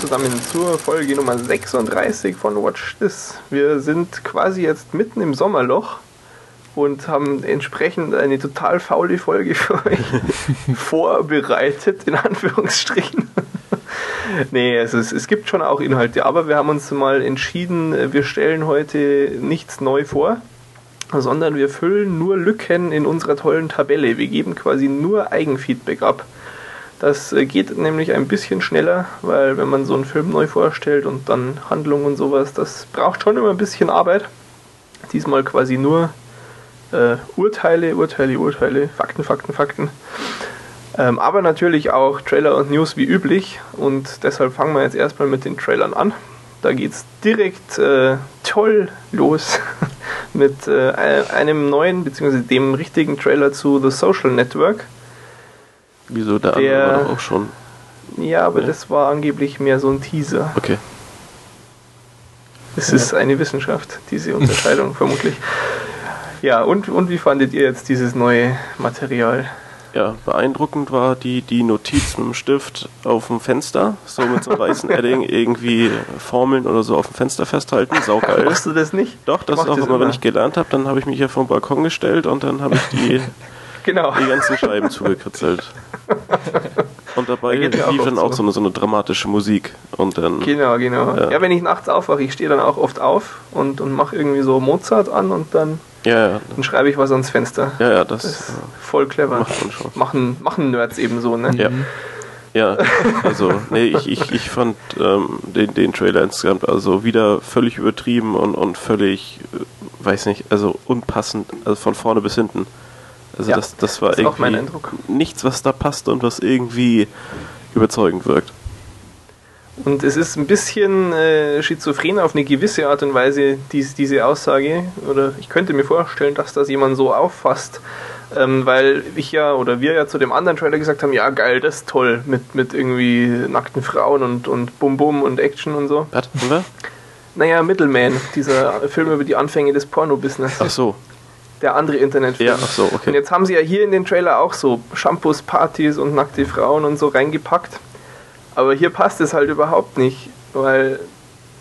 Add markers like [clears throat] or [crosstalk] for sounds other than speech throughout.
zusammen zur Folge Nummer 36 von Watch This. Wir sind quasi jetzt mitten im Sommerloch und haben entsprechend eine total faule Folge für euch [laughs] vorbereitet, in Anführungsstrichen. [laughs] nee, es, ist, es gibt schon auch Inhalte, aber wir haben uns mal entschieden, wir stellen heute nichts neu vor, sondern wir füllen nur Lücken in unserer tollen Tabelle. Wir geben quasi nur Eigenfeedback ab. Das äh, geht nämlich ein bisschen schneller, weil wenn man so einen Film neu vorstellt und dann Handlung und sowas, das braucht schon immer ein bisschen Arbeit. Diesmal quasi nur äh, Urteile, Urteile, Urteile, Fakten, Fakten, Fakten. Ähm, aber natürlich auch Trailer und News wie üblich und deshalb fangen wir jetzt erstmal mit den Trailern an. Da geht es direkt äh, toll los [laughs] mit äh, einem neuen bzw. dem richtigen Trailer zu The Social Network Wieso der, der andere war doch auch schon? Ja, aber nee. das war angeblich mehr so ein Teaser. Okay. Es ja. ist eine Wissenschaft, diese Unterscheidung [laughs] vermutlich. Ja, und, und wie fandet ihr jetzt dieses neue Material? Ja, beeindruckend war die, die Notiz mit dem Stift auf dem Fenster, so mit so einem weißen [laughs] Edding irgendwie Formeln oder so auf dem Fenster festhalten, saugeil. Machst du das nicht? Doch, das ist auch immer, wenn ich gelernt habe, dann habe ich mich hier vom Balkon gestellt und dann habe ich die [laughs] [laughs] genau. die ganzen Scheiben zugekritzelt. Und dabei lief dann auch so eine, so eine dramatische Musik. Und dann, genau, genau. Ja. ja wenn ich nachts aufwache, ich stehe dann auch oft auf und, und mache irgendwie so Mozart an und dann, ja, ja. dann schreibe ich was ans Fenster. Ja, ja, das, das ist voll clever. Machen, machen Nerds eben so, ne? Ja. Ja, also, nee, ich, ich, ich fand ähm, den, den Trailer insgesamt also wieder völlig übertrieben und, und völlig, äh, weiß nicht, also unpassend, also von vorne bis hinten. Also ja, das, das war irgendwie nichts, was da passt und was irgendwie überzeugend wirkt. Und es ist ein bisschen äh, schizophren auf eine gewisse Art und Weise, dies, diese Aussage. Oder ich könnte mir vorstellen, dass das jemand so auffasst. Ähm, weil ich ja oder wir ja zu dem anderen Trailer gesagt haben, ja geil, das ist toll mit, mit irgendwie nackten Frauen und, und Bum Bum und Action und so. Was? Naja, Middleman, dieser Film über die Anfänge des Porno-Business. Ach so der andere Internetfilm. Ja, ach so, okay. Und jetzt haben sie ja hier in den Trailer auch so Shampoos, Partys und nackte Frauen und so reingepackt. Aber hier passt es halt überhaupt nicht, weil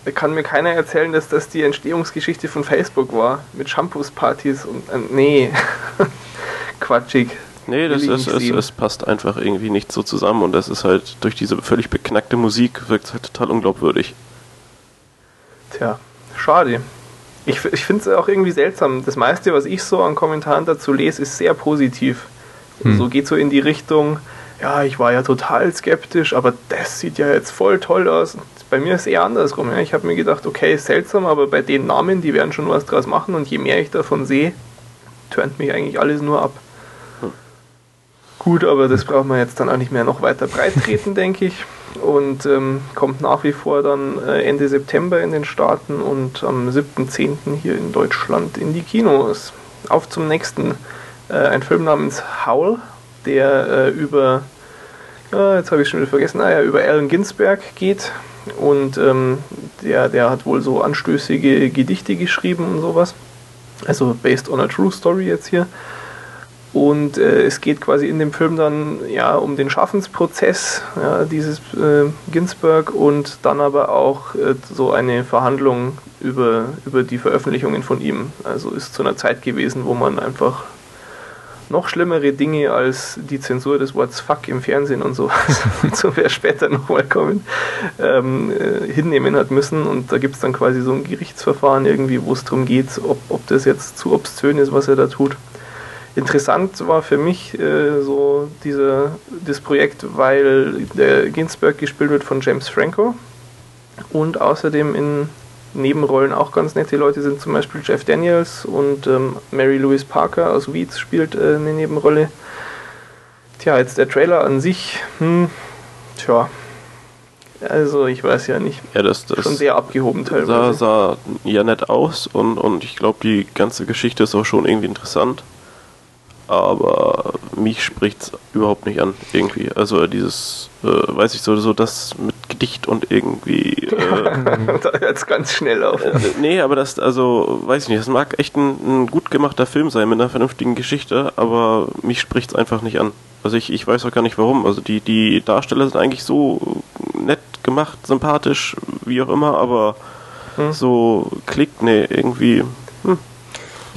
da kann mir keiner erzählen, dass das die Entstehungsgeschichte von Facebook war. Mit Shampoos, Partys und. Äh, nee. [laughs] Quatschig. Nee, das ist, es, es passt einfach irgendwie nicht so zusammen und das ist halt durch diese völlig beknackte Musik wirkt es halt total unglaubwürdig. Tja, schade. Ich, ich finde es auch irgendwie seltsam. Das meiste, was ich so an Kommentaren dazu lese, ist sehr positiv. Hm. So geht so in die Richtung, ja, ich war ja total skeptisch, aber das sieht ja jetzt voll toll aus. Bei mir ist es eher andersrum. Ja. Ich habe mir gedacht, okay, seltsam, aber bei den Namen, die werden schon was draus machen und je mehr ich davon sehe, turnt mich eigentlich alles nur ab. Gut, aber das brauchen wir jetzt dann auch nicht mehr noch weiter breit treten, denke ich und ähm, kommt nach wie vor dann äh, Ende September in den Staaten und am 7.10. hier in Deutschland in die Kinos. Auf zum nächsten. Äh, ein Film namens Howl, der äh, über, jetzt habe ich schon wieder vergessen, ah, ja, über Allen Ginsberg geht. Und ähm, der, der hat wohl so anstößige Gedichte geschrieben und sowas. Also based on a true story jetzt hier. Und äh, es geht quasi in dem Film dann ja um den Schaffensprozess ja, dieses äh, Ginsberg und dann aber auch äh, so eine Verhandlung über, über die Veröffentlichungen von ihm. Also ist zu einer Zeit gewesen, wo man einfach noch schlimmere Dinge als die Zensur des Wortes Fuck im Fernsehen und so, so wer später nochmal kommen, ähm, äh, hinnehmen hat müssen. Und da gibt es dann quasi so ein Gerichtsverfahren irgendwie, wo es darum geht, ob, ob das jetzt zu obszön ist, was er da tut. Interessant war für mich äh, so diese, das Projekt, weil der Ginsberg gespielt wird von James Franco und außerdem in Nebenrollen auch ganz nette Leute sind zum Beispiel Jeff Daniels und ähm, Mary Louise Parker aus Weeds spielt äh, eine Nebenrolle. Tja, jetzt der Trailer an sich, hm, tja, also ich weiß ja nicht. Ja, das, das schon sehr abgehoben teilweise. Sah, sah ja nett aus und, und ich glaube, die ganze Geschichte ist auch schon irgendwie interessant aber mich spricht es überhaupt nicht an, irgendwie. Also dieses, äh, weiß ich so, so das mit Gedicht und irgendwie. Äh, [laughs] da hört es ganz schnell auf. Äh, nee, aber das, also, weiß ich nicht, das mag echt ein, ein, gut gemachter Film sein mit einer vernünftigen Geschichte, aber mich spricht es einfach nicht an. Also ich, ich weiß auch gar nicht warum. Also die, die Darsteller sind eigentlich so nett gemacht, sympathisch, wie auch immer, aber hm. so klickt, nee, irgendwie. Hm.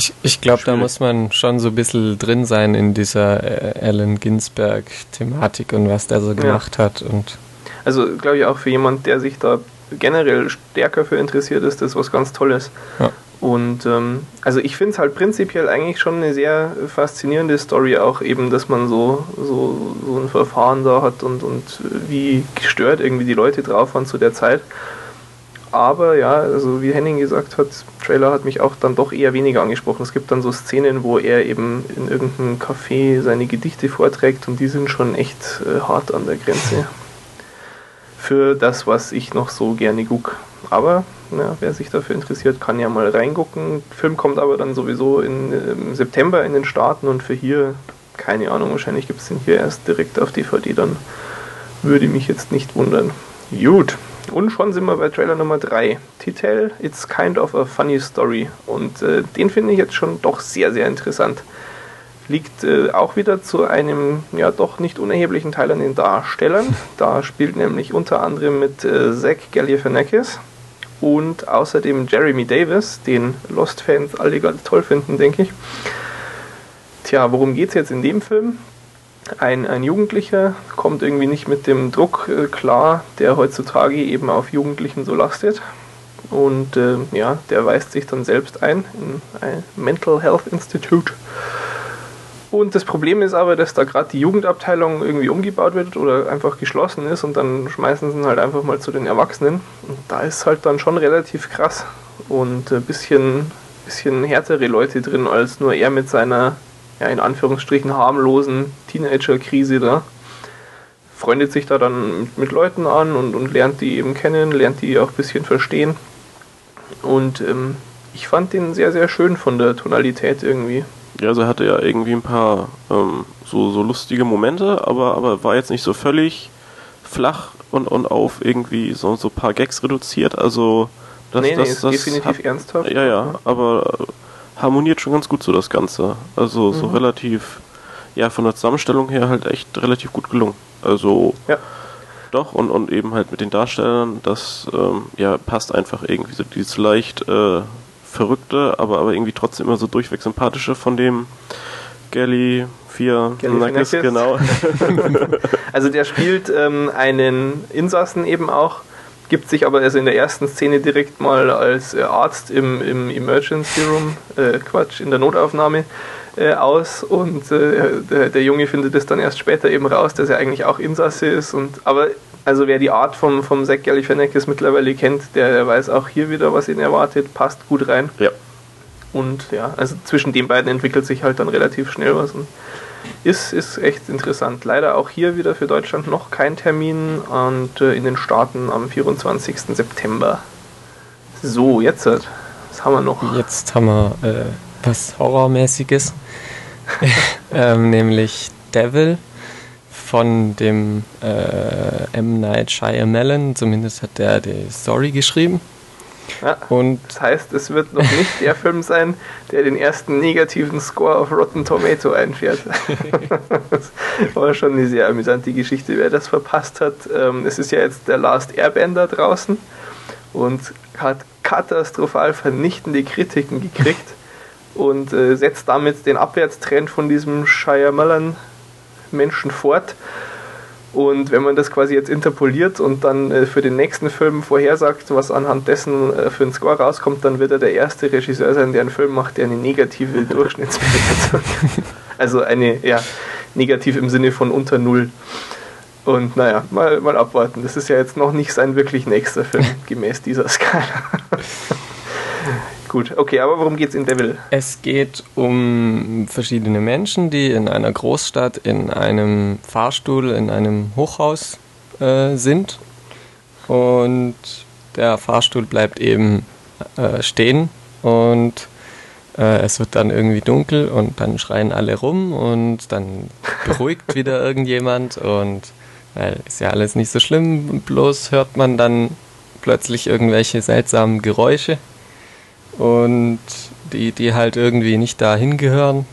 Ich, ich glaube, da muss man schon so ein bisschen drin sein in dieser äh, Allen Ginsberg-Thematik und was der so gemacht ja. hat. Und also, glaube ich, auch für jemand, der sich da generell stärker für interessiert ist, das was ganz Tolles. Ja. Und ähm, also ich finde es halt prinzipiell eigentlich schon eine sehr faszinierende Story, auch eben, dass man so, so, so ein Verfahren da hat und, und wie gestört irgendwie die Leute drauf waren zu der Zeit. Aber ja, also wie Henning gesagt hat, Trailer hat mich auch dann doch eher weniger angesprochen. Es gibt dann so Szenen, wo er eben in irgendeinem Café seine Gedichte vorträgt und die sind schon echt äh, hart an der Grenze. [laughs] Für das, was ich noch so gerne gucke. Aber ja, wer sich dafür interessiert, kann ja mal reingucken. Der Film kommt aber dann sowieso in, im September in den Staaten und für hier, keine Ahnung, wahrscheinlich gibt es den hier erst direkt auf DVD, dann würde mich jetzt nicht wundern. Gut, und schon sind wir bei Trailer Nummer 3. Titel It's Kind of a Funny Story. Und äh, den finde ich jetzt schon doch sehr, sehr interessant. Liegt äh, auch wieder zu einem ja doch nicht unerheblichen Teil an den Darstellern. Da spielt nämlich unter anderem mit äh, Zach Galifianakis und außerdem Jeremy Davis, den Lost-Fans alle ganz toll finden, denke ich. Tja, worum geht es jetzt in dem Film? Ein, ein Jugendlicher kommt irgendwie nicht mit dem Druck äh, klar, der heutzutage eben auf Jugendlichen so lastet. Und äh, ja, der weist sich dann selbst ein in ein Mental Health Institute und das Problem ist aber, dass da gerade die Jugendabteilung irgendwie umgebaut wird oder einfach geschlossen ist und dann schmeißen sie halt einfach mal zu den Erwachsenen. Und da ist halt dann schon relativ krass und ein bisschen, bisschen härtere Leute drin als nur er mit seiner, ja, in Anführungsstrichen harmlosen Teenager-Krise da. Freundet sich da dann mit Leuten an und, und lernt die eben kennen, lernt die auch ein bisschen verstehen. Und ähm, ich fand den sehr, sehr schön von der Tonalität irgendwie. Ja, also hatte ja irgendwie ein paar ähm, so, so lustige Momente, aber, aber war jetzt nicht so völlig flach und, und auf irgendwie so, so ein paar Gags reduziert. Also das, nee, das, nee, ist das definitiv hat, ernsthaft. Ja, ja, aber harmoniert schon ganz gut so das Ganze. Also so mhm. relativ, ja, von der Zusammenstellung her halt echt relativ gut gelungen. Also ja. doch und, und eben halt mit den Darstellern, das ähm, ja passt einfach irgendwie so dieses leicht äh, verrückte, aber, aber irgendwie trotzdem immer so durchweg sympathische von dem Gally 4 Nackes, genau. [laughs] also der spielt ähm, einen Insassen eben auch, gibt sich aber also in der ersten Szene direkt mal als äh, Arzt im, im Emergency Room, äh, Quatsch, in der Notaufnahme äh, aus und äh, der, der, Junge findet es dann erst später eben raus, dass er eigentlich auch Insasse ist und aber also wer die Art vom, vom Zach Galifianakis mittlerweile kennt, der, der weiß auch hier wieder, was ihn erwartet, passt gut rein. Ja. Und ja, also zwischen den beiden entwickelt sich halt dann relativ schnell was und ist, ist echt interessant. Leider auch hier wieder für Deutschland noch kein Termin und äh, in den Staaten am 24. September. So, jetzt, was haben wir noch? Jetzt haben wir äh, was Horrormäßiges, [laughs] [laughs] ähm, nämlich Devil von dem äh, M. Night Shyamalan, zumindest hat der die Story geschrieben. Ja, und das heißt, es wird noch nicht der Film sein, der den ersten negativen Score auf Rotten Tomato einfährt. das [laughs] war schon eine sehr amüsante Geschichte, wer das verpasst hat. Ähm, es ist ja jetzt der Last Airbender draußen und hat katastrophal vernichtende Kritiken gekriegt [laughs] und äh, setzt damit den Abwärtstrend von diesem Shyamalan Menschen fort. Und wenn man das quasi jetzt interpoliert und dann äh, für den nächsten Film vorhersagt, was anhand dessen äh, für einen Score rauskommt, dann wird er der erste Regisseur sein, der einen Film macht, der eine negative [laughs] Durchschnittsbewertung Also eine, ja, negativ im Sinne von unter Null. Und naja, mal, mal abwarten. Das ist ja jetzt noch nicht sein wirklich nächster Film, [laughs] gemäß dieser Skala. [laughs] Gut, okay, aber worum geht es in Devil? Es geht um verschiedene Menschen, die in einer Großstadt in einem Fahrstuhl, in einem Hochhaus äh, sind. Und der Fahrstuhl bleibt eben äh, stehen. Und äh, es wird dann irgendwie dunkel und dann schreien alle rum und dann [laughs] beruhigt wieder irgendjemand. Und weil ist ja alles nicht so schlimm, bloß hört man dann plötzlich irgendwelche seltsamen Geräusche und die, die halt irgendwie nicht dahin gehören.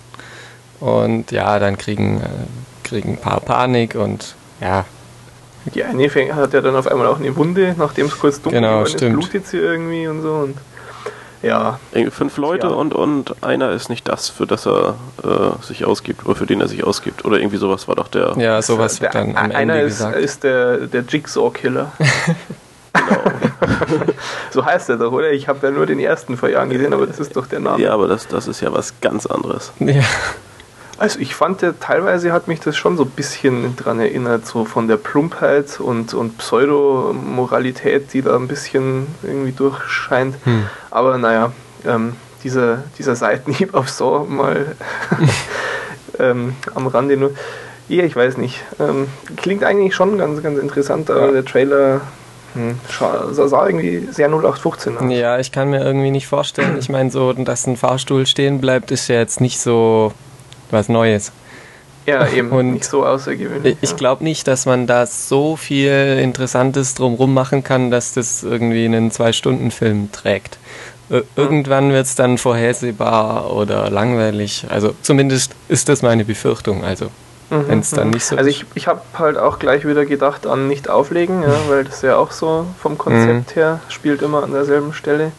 Und ja, dann kriegen, äh, kriegen ein paar Panik und ja, Die eine fängt- hat ja dann auf einmal auch eine Wunde, nachdem es kurz dunkel Genau, ist, blutet sie irgendwie und so. Und ja, Irgendwie Fünf Leute Ja. und, und einer ist nicht das, für das er äh, sich ausgibt oder für den er sich ausgibt. Oder irgendwie sowas war doch der. Ja, sowas wird der, dann am einer Ende ist, gesagt. ist der, der Jigsaw-Killer. [laughs] [laughs] so heißt er doch, oder? Ich habe ja nur den ersten vor Jahren gesehen, aber das ist doch der Name. Ja, aber das, das ist ja was ganz anderes. Ja, Also ich fand, ja, teilweise hat mich das schon so ein bisschen dran erinnert, so von der Plumpheit und, und Pseudomoralität, die da ein bisschen irgendwie durchscheint. Hm. Aber naja, ähm, dieser, dieser Seitenhieb auf Saw mal [laughs] ähm, am Rande nur. Ja, ich weiß nicht. Ähm, klingt eigentlich schon ganz, ganz interessant, aber Ja. der Trailer hm, scha- sah, irgendwie sehr 0815 aus. ja, ich kann mir irgendwie nicht vorstellen. Ich meine, so, dass ein Fahrstuhl stehen bleibt, ist ja jetzt nicht so was Neues. Ja, [laughs] eben Und nicht so außergewöhnlich. Ich ja. glaube nicht, dass man da so viel Interessantes drumrum machen kann, dass das irgendwie einen Zwei-Stunden-Film trägt. Ir- Irgendwann wird es dann vorhersehbar oder langweilig. Also zumindest ist das meine Befürchtung. Also Mhm, wenn es dann nicht so Also ist. ich, ich habe halt auch gleich wieder gedacht an nicht auflegen, ja, weil das ja auch so vom Konzept Mhm. her spielt immer an derselben Stelle.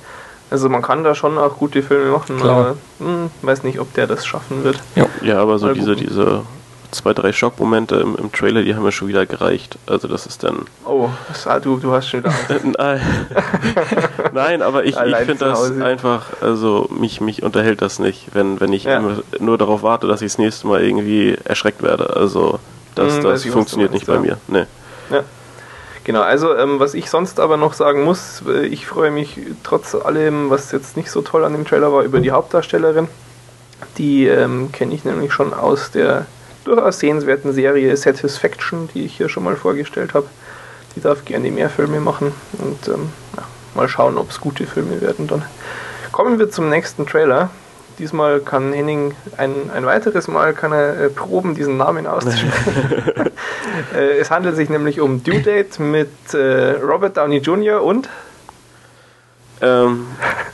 Also man kann da schon auch gute Filme machen, Klar. aber hm, weiß nicht, ob der das schaffen wird. Ja, aber so Mal diese, gucken. diese zwei, drei Schockmomente im, im Trailer, die haben mir schon wieder gereicht. Also das ist dann. Oh, du, du hast schon wieder. [laughs] Nein, [laughs] Nein aber ich, ich finde das einfach, also mich, mich unterhält das nicht, wenn, wenn ich Ja. nur darauf warte, dass ich das nächste Mal irgendwie erschreckt werde. Also das, Hm, das funktioniert du nicht meinst, bei ja. mir. Nee. Ja. Genau, also ähm, was ich sonst aber noch sagen muss, äh, ich freue mich trotz allem, was jetzt nicht so toll an dem Trailer war, über die Hauptdarstellerin. Die ähm, kenne ich nämlich schon aus der durchaus sehenswerten Serie Satisfaction, die ich hier schon mal vorgestellt habe. Die darf gerne mehr Filme machen und ähm, ja, mal schauen, ob es gute Filme werden dann. Kommen wir zum nächsten Trailer. Diesmal kann Henning ein, ein weiteres Mal kann er äh, proben, diesen Namen auszusprechen. [laughs] äh, es handelt sich nämlich um Due Date mit äh, Robert Downey Jr. und Ähm,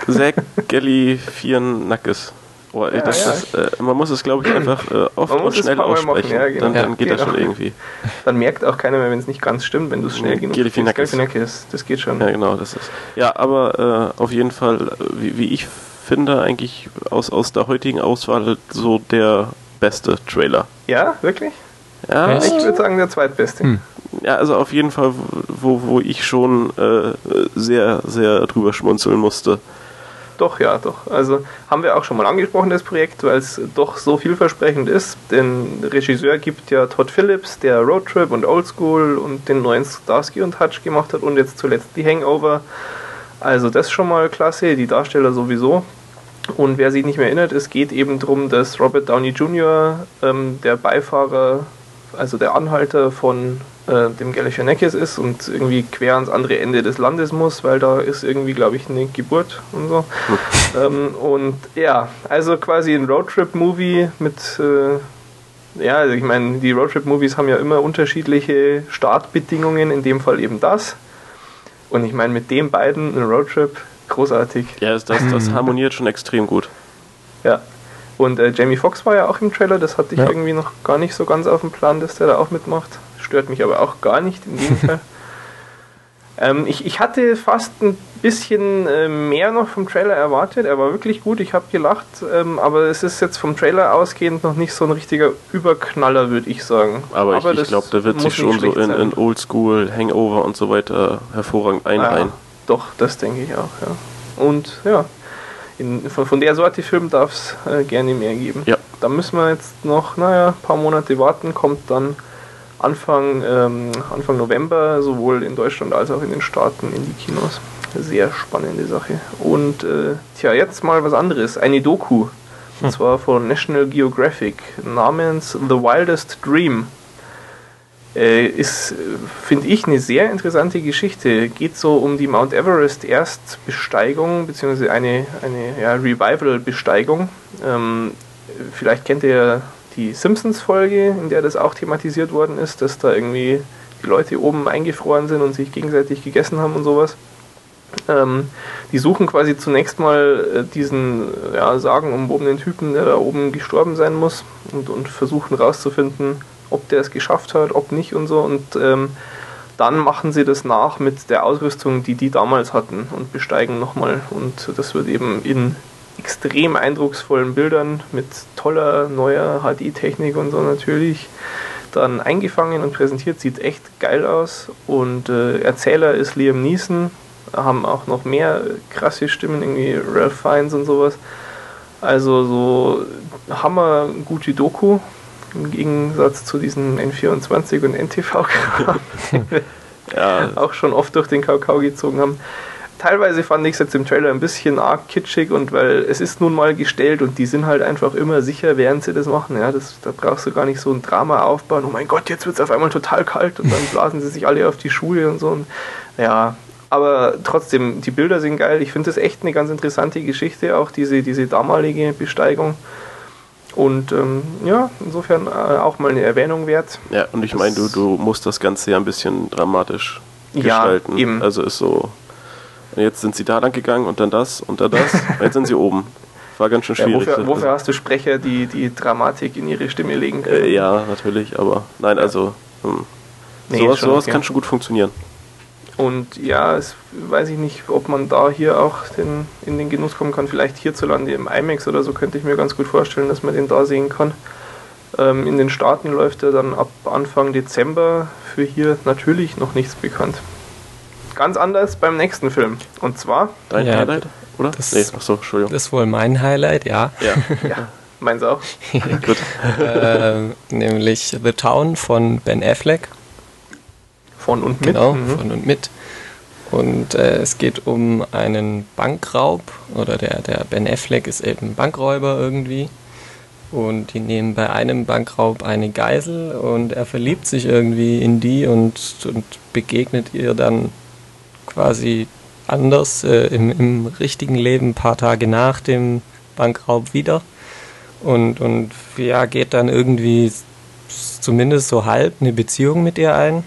Zach Galifianakis. Ey, Ja, das, ja. das, äh, man muss es, glaube ich, einfach äh, oft und schnell aussprechen. ja, genau. dann, dann Ja, geht das genau. schon irgendwie. dann merkt auch keiner mehr, wenn es nicht ganz stimmt, wenn du es schnell genug Galifianakis. Galifianakis, das geht schon. Ja, genau, das ist. Ja, aber äh, auf jeden Fall, äh, wie, wie ich finde, eigentlich aus, aus der heutigen Auswahl so der beste Trailer. Ja, wirklich? Ja? Ich würde sagen, der zweitbeste. Hm. ja, also auf jeden Fall, wo, wo ich schon äh, sehr, sehr drüber schmunzeln musste. Doch, ja, doch. Also haben wir auch schon mal angesprochen, das Projekt, weil es doch so vielversprechend ist. Den Regisseur gibt ja Todd Phillips, der Roadtrip und Oldschool und den neuen Starsky und Hutch gemacht hat und jetzt zuletzt die Hangover. Also das schon mal klasse, die Darsteller sowieso. Und wer sich nicht mehr erinnert, es geht eben darum, dass Robert Downey Jr., ähm, der Beifahrer, also der Anhalter von äh, dem Galifianakis ist und irgendwie quer ans andere Ende des Landes muss, weil da ist irgendwie, glaube ich, eine Geburt und so. Ähm, und ja, also quasi ein Roadtrip-Movie mit, äh, ja, also ich meine, die Roadtrip-Movies haben ja immer unterschiedliche Startbedingungen, in dem Fall eben das. Und ich meine, mit den beiden ein Roadtrip, großartig. Ja, das, das, das harmoniert schon extrem gut. Ja. Und äh, Jamie Foxx war ja auch im Trailer, das hatte ich Ja. irgendwie noch gar nicht so ganz auf dem Plan, dass der da auch mitmacht. Stört mich aber auch gar nicht, im Gegenteil. [laughs] ähm, ich, ich hatte fast ein bisschen äh, mehr noch vom Trailer erwartet. Er war wirklich gut, ich habe gelacht, ähm, aber es ist jetzt vom Trailer ausgehend noch nicht so ein richtiger Überknaller, würde ich sagen. Aber, ich, ich das glaube, der wird sich schon so in, in Oldschool, Hangover und so weiter hervorragend Ah, einreihen. doch, das denke ich auch, ja. Und ja, in, von, von der Sorte Film darf es äh, gerne mehr geben. Ja. Da müssen wir jetzt noch, naja, ein paar Monate warten, kommt dann Anfang, ähm, Anfang November sowohl in Deutschland als auch in den Staaten in die Kinos. Sehr spannende Sache. Und äh, tja, jetzt mal was anderes. Eine Doku. Und zwar von National Geographic namens The Wildest Dream. Äh, ist, finde ich, eine sehr interessante Geschichte. Geht so um die Mount Everest Erstbesteigung, beziehungsweise eine, eine ja, Revival-Besteigung. Ähm, vielleicht kennt ihr ja die Simpsons-Folge, in der das auch thematisiert worden ist, dass da irgendwie die Leute oben eingefroren sind und sich gegenseitig gegessen haben und sowas. Ähm, die suchen quasi zunächst mal äh, diesen ja, sagenumwobenen Typen, der da oben gestorben sein muss und, und versuchen rauszufinden, ob der es geschafft hat, ob nicht und so. Und ähm, dann machen sie das nach mit der Ausrüstung, die die damals hatten und besteigen nochmal. Und das wird eben in extrem eindrucksvollen Bildern mit toller neuer HD-Technik und so natürlich dann eingefangen und präsentiert. Sieht echt geil aus. Und äh, Erzähler ist Liam Neeson. Haben auch noch mehr krasse Stimmen, irgendwie Ralph Fiennes und sowas. Also so hammer gute Doku im Gegensatz zu diesen N24 und NTV, [laughs] [laughs] ja. auch schon oft durch den Kakao gezogen haben. Teilweise fand ich es jetzt im Trailer ein bisschen arg kitschig und weil es ist nun mal gestellt und die sind halt einfach immer sicher, während sie das machen. Ja, das, da brauchst du gar nicht so ein Drama aufbauen. Oh mein Gott, jetzt wird es auf einmal total kalt und dann blasen sie sich alle auf die Schuhe und so. Und, ja, aber trotzdem, die Bilder sind geil. Ich finde das echt eine ganz interessante Geschichte, auch diese, diese damalige Besteigung. Und ähm, ja, insofern äh, auch mal eine Erwähnung wert. Ja, und ich meine, du, du musst das Ganze ja ein bisschen dramatisch gestalten. Ja, eben. Also ist so, jetzt sind sie da lang gegangen und dann das und dann das, [laughs] jetzt sind sie oben. War ganz schön schwierig. Ja, wofür, wofür, hast du Sprecher, die die Dramatik in ihre Stimme legen können? Äh, ja, natürlich, aber nein, also hm. nee, sowas, sowas okay. kann schon gut funktionieren. Und ja, es weiß ich nicht, ob man da hier auch den, in den Genuss kommen kann. Vielleicht hierzulande im IMAX oder so könnte ich mir ganz gut vorstellen, dass man den da sehen kann. Ähm, in den Staaten läuft er dann ab Anfang Dezember. Für hier natürlich noch nichts bekannt. Ganz anders beim nächsten Film. Und zwar. Dein ja, Highlight, oder? Das, nee, achso, Entschuldigung. Das ist wohl mein Highlight, ja. Ja, [laughs] ja meins auch. [laughs] gut. äh, nämlich The Town von Ben Affleck. Von und mit. Genau, mhm. von und mit. Und äh, es geht um einen Bankraub oder der, der Ben Affleck ist eben Bankräuber irgendwie. Und die nehmen bei einem Bankraub eine Geisel und er verliebt sich irgendwie in die und, und begegnet ihr dann quasi anders äh, im, im richtigen Leben ein paar Tage nach dem Bankraub wieder. Und, und ja, geht dann irgendwie zumindest so halb eine Beziehung mit ihr ein.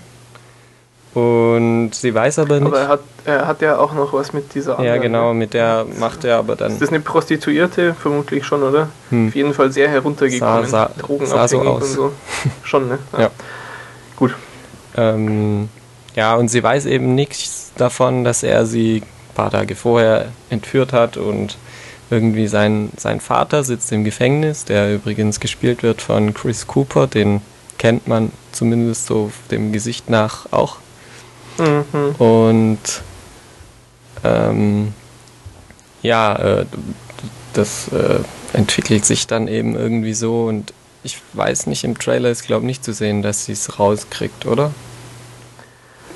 Und sie weiß aber nicht. Aber er hat, er hat ja auch noch was mit dieser anderen. Ja, genau, mit der macht er aber dann. Ist das eine Prostituierte? Vermutlich schon, oder? Hm. Auf jeden Fall sehr heruntergekommen. Sah, sah, Drogenabhängig so aus. und so. [laughs] schon, ne? Ja. ja. Gut. Ähm, ja, und sie weiß eben nichts davon, dass er sie ein paar Tage vorher entführt hat und irgendwie sein, sein Vater sitzt im Gefängnis, der übrigens gespielt wird von Chris Cooper, den kennt man zumindest so dem Gesicht nach auch Mhm. Und ähm, ja, äh, das äh, entwickelt sich dann eben irgendwie so und ich weiß nicht, im Trailer ist glaube ich nicht zu sehen, dass sie es rauskriegt, oder?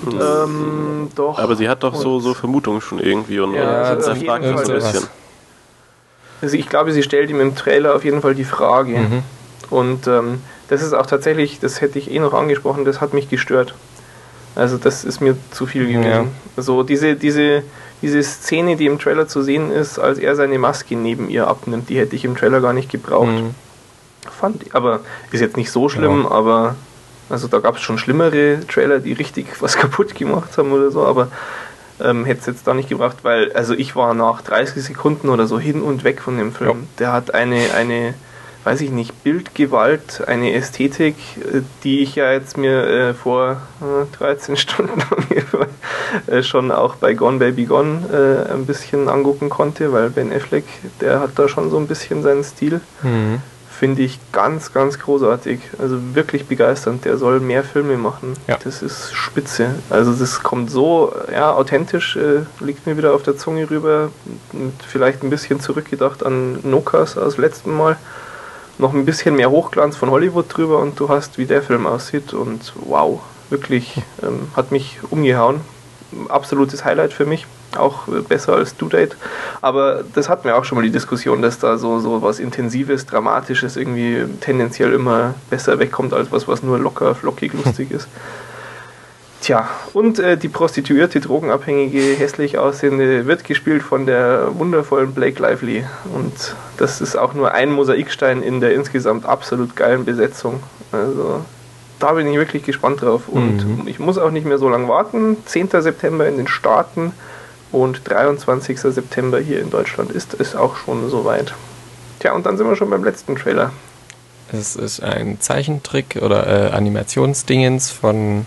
Ähm, doch. Aber sie hat doch so, so Vermutungen schon irgendwie und ja, also fragt ein bisschen. Also ich glaube, sie stellt ihm im Trailer auf jeden Fall die Frage. Mhm. Und ähm, das ist auch tatsächlich, das hätte ich eh noch angesprochen, das hat mich gestört. Also das ist mir zu viel gewesen. Ja. Also diese, diese, diese Szene, die im Trailer zu sehen ist, als er seine Maske neben ihr abnimmt, die hätte ich im Trailer gar nicht gebraucht. Mhm. Fand ich, aber ist jetzt nicht so schlimm, ja. aber also da gab es schon schlimmere Trailer, die richtig [laughs] was kaputt gemacht haben oder so, aber ähm, hätte es jetzt da nicht gebracht, weil also ich war nach 30 Sekunden oder so hin und weg von dem Film. Ja. Der hat eine, eine weiß ich nicht, Bildgewalt, eine Ästhetik, äh, die ich ja jetzt mir äh, vor äh, 13 [laughs] Stunden äh, schon auch bei Gone Baby Gone äh, ein bisschen angucken konnte, weil Ben Affleck, der hat da schon so ein bisschen seinen Stil. Mhm. Finde ich ganz, ganz großartig. Also wirklich begeisternd. Der soll mehr Filme machen. Ja. Das ist spitze. Also das kommt so ja, authentisch, äh, liegt mir wieder auf der Zunge rüber. Und vielleicht ein bisschen zurückgedacht an Nokas aus letzten Mal noch ein bisschen mehr Hochglanz von Hollywood drüber und du hast, wie der Film aussieht und wow, wirklich ähm, hat mich umgehauen. Absolutes Highlight für mich, auch äh, besser als Do Date. Aber das hatten wir auch schon mal die Diskussion, dass da so, so was Intensives, Dramatisches irgendwie tendenziell immer besser wegkommt als was, was nur locker, flockig, lustig [laughs] ist. Tja, und äh, die prostituierte, drogenabhängige, hässlich aussehende wird gespielt von der wundervollen Blake Lively. Und das ist auch nur ein Mosaikstein in der insgesamt absolut geilen Besetzung. Also da bin ich wirklich gespannt drauf. Und mhm. ich muss auch nicht mehr so lange warten. 10. September in den Staaten und 23. September hier in Deutschland ist es auch schon soweit. Tja, und dann sind wir schon beim letzten Trailer. Es ist ein Zeichentrick oder äh, Animationsdingens von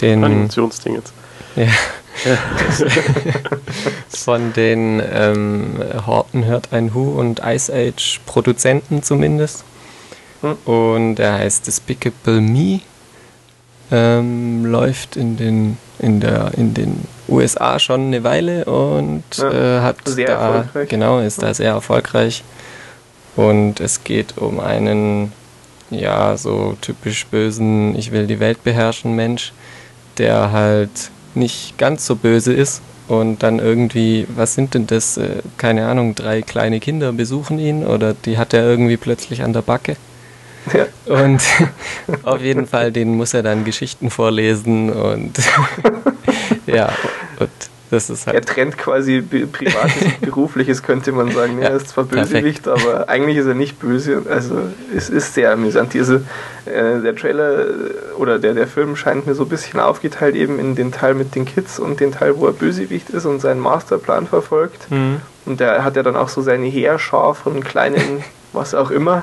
den Animationsding jetzt. ja, [laughs] von den ähm, Horton hört ein Hu und Ice Age Produzenten zumindest. Hm. Und er heißt Despicable Me. Ähm, läuft in den, in, der, in den USA schon eine Weile und Ja, äh, hat sehr da, genau, ist da sehr erfolgreich. Und es geht um einen, ja, so typisch bösen, ich will die Welt beherrschen Mensch, der halt nicht ganz so böse ist und dann irgendwie, was sind denn das, äh, keine Ahnung, drei kleine Kinder besuchen ihn oder die hat er irgendwie plötzlich an der Backe. Ja. [laughs] Und [laughs] auf jeden Fall, denen muss er dann Geschichten vorlesen und [laughs] ja, und das ist Er halt. trennt quasi Privates und Berufliches, könnte man sagen. Ja, er ist zwar perfekt. Bösewicht, aber eigentlich ist er nicht böse. Also es ist sehr amüsant. Diese, äh, der Trailer äh, oder der, der Film scheint mir so ein bisschen aufgeteilt eben in den Teil mit den Kids und den Teil, wo er Bösewicht ist und seinen Masterplan verfolgt. Mhm. Und der hat ja dann auch so seine Heerschar von kleinen, was auch immer.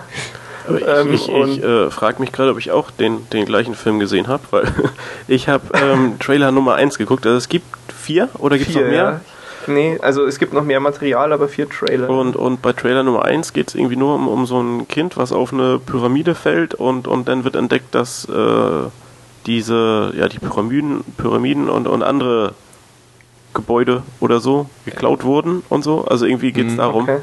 Ähm, ich, ich äh, frage mich gerade, ob ich auch den, den gleichen Film gesehen habe, weil [laughs] ich habe ähm, Trailer Nummer 1 geguckt. Also es gibt vier oder gibt es noch mehr? ja. Nee, also es gibt noch mehr Material, aber vier Trailer. Und, und bei Trailer Nummer 1 geht es irgendwie nur um, um so ein Kind, was auf eine Pyramide fällt und, und dann wird entdeckt, dass äh, diese, ja, die Pyramiden, Pyramiden und, und andere Gebäude oder so geklaut wurden und so. Also irgendwie geht es Mhm, darum. okay.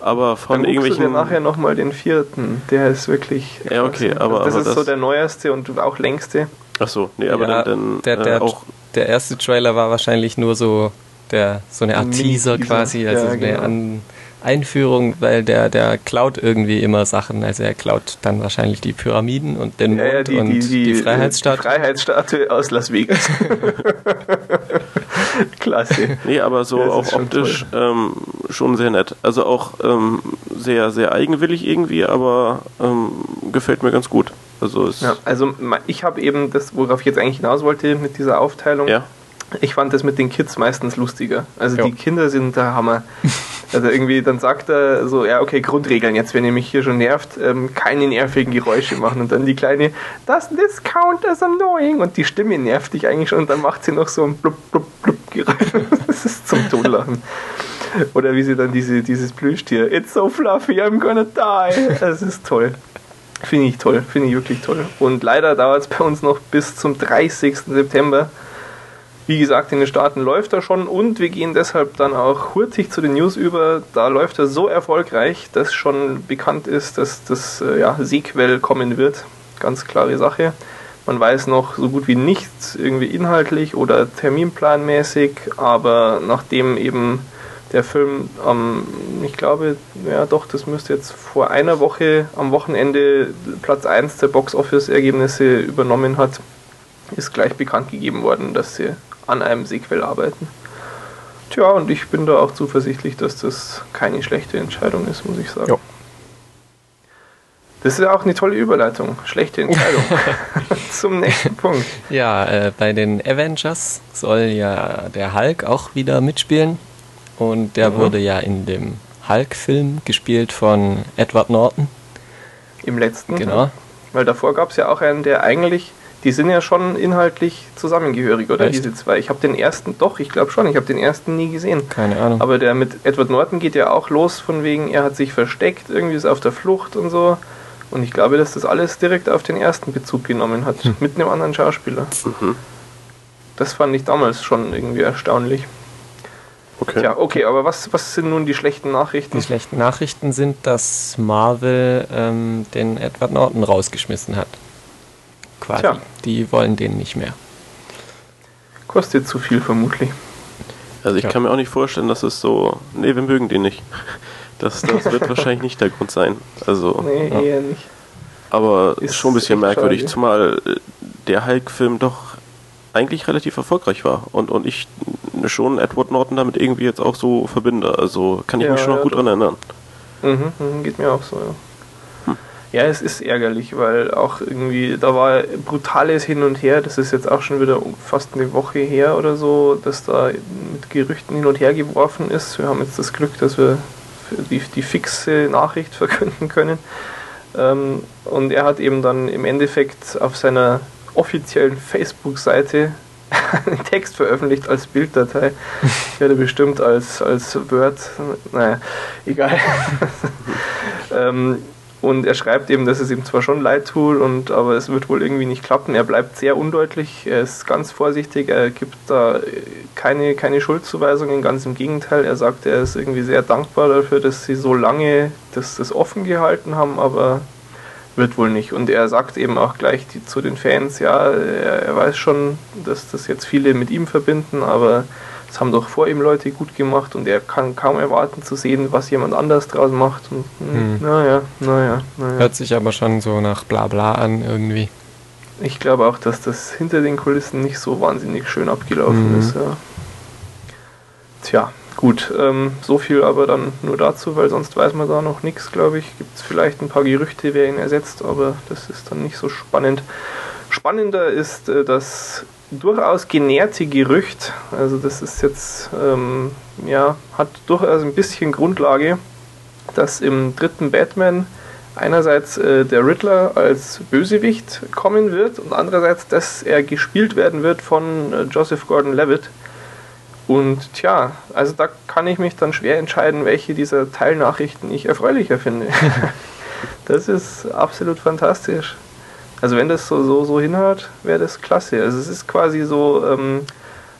Aber von Dann guckst du dir irgendwelchen. nachher nochmal den vierten. Der ist wirklich. Ja, okay, aber- Das aber ist so das- der neueste und auch längste. Achso, nee, aber Ja, dann, dann der, äh, der, auch. der erste Trailer war wahrscheinlich nur so, der, so eine Art Ein Teaser quasi, also Ja, eine genau. An Einführung, weil der, der klaut irgendwie immer Sachen. Also er klaut dann wahrscheinlich die Pyramiden und den Mond Ja, ja, die, und die, die, die Freiheitsstatue. Die Freiheitsstatue aus Las Vegas. [laughs] Klasse. Nee, aber so das auch ist schon optisch ähm, schon sehr nett. Also auch ähm, sehr, sehr eigenwillig irgendwie, aber ähm, gefällt mir ganz gut. Also Ja, also ich habe eben das, worauf ich jetzt eigentlich hinaus wollte mit dieser Aufteilung. ja. Ich fand das mit den Kids meistens lustiger. Also Ja. die Kinder sind der Hammer. Also irgendwie, dann sagt er so, ja okay, Grundregeln jetzt, wenn ihr mich hier schon nervt, ähm, keine nervigen Geräusche machen. Und dann die Kleine, das this count as annoying. Und die Stimme nervt dich eigentlich schon. Und dann macht sie noch so ein blub, blub, blub Geräusch. [laughs] Das ist zum Totlachen. Oder wie sie dann diese, dieses Plüschtier, it's so fluffy, I'm gonna die. Das ist toll. Finde ich toll, finde ich wirklich toll. Und leider dauert es bei uns noch bis zum 30. September. Wie gesagt, in den Staaten läuft er schon und wir gehen deshalb dann auch hurtig zu den News über. Da läuft er so erfolgreich, dass schon bekannt ist, dass das äh, ja, Sequel kommen wird. Ganz klare Sache. Man weiß noch so gut wie nichts irgendwie inhaltlich oder terminplanmäßig, aber nachdem eben der Film am, ich glaube, ja doch, das müsste jetzt vor einer Woche am Wochenende Platz 1 der Box-Office-Ergebnisse übernommen hat, ist gleich bekannt gegeben worden, dass sie an einem Sequel arbeiten. Tja, und ich bin da auch zuversichtlich, dass das keine schlechte Entscheidung ist, muss ich sagen. Jo. Das ist ja auch eine tolle Überleitung. Schlechte Entscheidung. [laughs] Zum nächsten Punkt. Ja, äh, bei den Avengers soll ja der Hulk auch wieder mitspielen. Und der Mhm. wurde ja in dem Hulk-Film gespielt von Edward Norton. Im letzten. Genau. Weil davor gab es ja auch einen, der eigentlich, die sind ja schon inhaltlich zusammengehörig, oder? Echt? Diese zwei. Ich habe den ersten, doch, ich glaube schon, ich habe den ersten nie gesehen. Keine Ahnung. Aber der mit Edward Norton geht ja auch los, von wegen, er hat sich versteckt, irgendwie ist auf der Flucht und so. Und ich glaube, dass das alles direkt auf den ersten Bezug genommen hat, Hm. mit einem anderen Schauspieler. Mhm. Das fand ich damals schon irgendwie erstaunlich. Okay. Tja, okay, aber was, was sind nun die schlechten Nachrichten? Die schlechten Nachrichten sind, dass Marvel ähm, den Edward Norton rausgeschmissen hat. Quasi. Tja. Die wollen den nicht mehr. Kostet zu viel vermutlich. Also ich Ja. kann mir auch nicht vorstellen, dass es so. Nee, wir mögen den nicht. [laughs] Das, das wird [laughs] wahrscheinlich nicht der Grund sein. Also, Nee, Ja. eher nicht. aber Ist ist schon ein bisschen merkwürdig, schade. zumal äh, der Hulk-Film doch eigentlich relativ erfolgreich war und, und ich schon Edward Norton damit irgendwie jetzt auch so verbinde. Also kann ich Ja, mich schon noch ja, gut doch. dran erinnern. Mhm, mhm, geht mir auch so, ja. Ja, es ist ärgerlich, weil auch irgendwie, da war brutales Hin und Her, das ist jetzt auch schon wieder fast eine Woche her oder so, dass da mit Gerüchten hin und her geworfen ist. Wir haben jetzt das Glück, dass wir die, die fixe Nachricht [laughs] verkünden können. Ähm, und er hat eben dann im Endeffekt auf seiner offiziellen Facebook-Seite [laughs] einen Text veröffentlicht als Bilddatei. Ich [laughs] werde bestimmt als, als Word, naja, egal. ähm, und er schreibt eben, dass es ihm zwar schon leid tut, und, aber es wird wohl irgendwie nicht klappen. Er bleibt sehr undeutlich, er ist ganz vorsichtig, er gibt da keine, keine Schuldzuweisungen, ganz im Gegenteil. Er sagt, er ist irgendwie sehr dankbar dafür, dass sie so lange das, das offen gehalten haben, aber wird wohl nicht. Und er sagt eben auch gleich die, zu den Fans, ja, er, er weiß schon, dass das jetzt viele mit ihm verbinden, aber das haben doch vor ihm Leute gut gemacht und er kann kaum erwarten zu sehen, was jemand anders draus macht. Und, hm. Naja, naja, naja. Hört sich aber schon so nach Blabla an irgendwie. Ich glaube auch, dass das hinter den Kulissen nicht so wahnsinnig schön abgelaufen mhm. ist. Ja. Tja, gut, ähm, so viel aber dann nur dazu, weil sonst weiß man da noch nichts, glaube ich. Gibt es vielleicht ein paar Gerüchte, wer ihn ersetzt, aber das ist dann nicht so spannend. Spannender ist äh, das durchaus genährte Gerücht, also das ist jetzt, ähm, ja, hat durchaus ein bisschen Grundlage, dass im dritten Batman einerseits äh, der Riddler als Bösewicht kommen wird und andererseits, dass er gespielt werden wird von äh, Joseph Gordon-Levitt. Und tja, also da kann ich mich dann schwer entscheiden, welche dieser Teilnachrichten ich erfreulicher finde. [laughs] das ist absolut fantastisch. Also wenn das so, so, so hinhört, wäre das klasse. Also es ist quasi so ähm,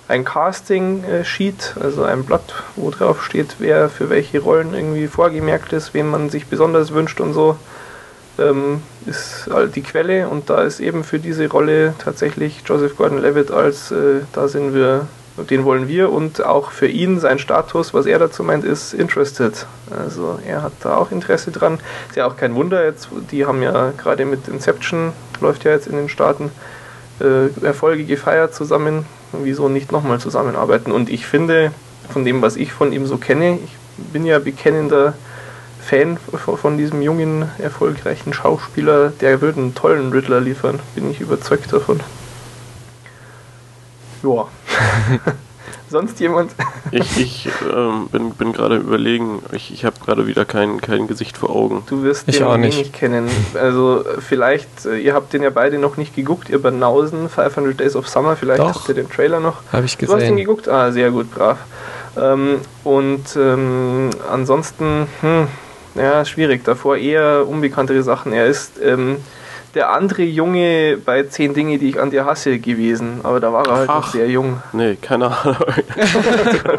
ein Casting-Sheet, also ein Blatt, wo drauf steht, wer für welche Rollen irgendwie vorgemerkt ist, wen man sich besonders wünscht und so, ähm, ist halt die Quelle und da ist eben für diese Rolle tatsächlich Joseph Gordon-Levitt als, äh, da sind wir den wollen wir und auch für ihn sein Status, was er dazu meint, ist interested. Also er hat da auch Interesse dran. Ist ja auch kein Wunder jetzt, die haben ja gerade mit Inception, läuft ja jetzt in den Staaten, äh, Erfolge gefeiert zusammen. Wieso nicht nochmal zusammenarbeiten? Und ich finde, von dem, was ich von ihm so kenne, ich bin ja bekennender Fan von diesem jungen, erfolgreichen Schauspieler, der würde einen tollen Riddler liefern, bin ich überzeugt davon. Ja. [laughs] Sonst jemand? ich ich ähm, bin, bin gerade überlegen, ich, ich habe gerade wieder kein, kein Gesicht vor Augen. Du wirst ich den auch nicht. nicht kennen. Also vielleicht, äh, ihr habt den ja beide noch nicht geguckt, ihr Banausen, 500 Days of Summer, vielleicht Doch. habt ihr den Trailer noch. Habe ich gesehen. Du hast ihn geguckt? Ah, sehr gut, brav. Ähm, und ähm, ansonsten, hm, ja, schwierig. Davor eher unbekanntere Sachen. Er ist... Ähm, der andere Junge bei Zehn Dinge, die ich an dir hasse, gewesen. Aber da war er halt Ach, noch sehr jung. Nee, keine Ahnung.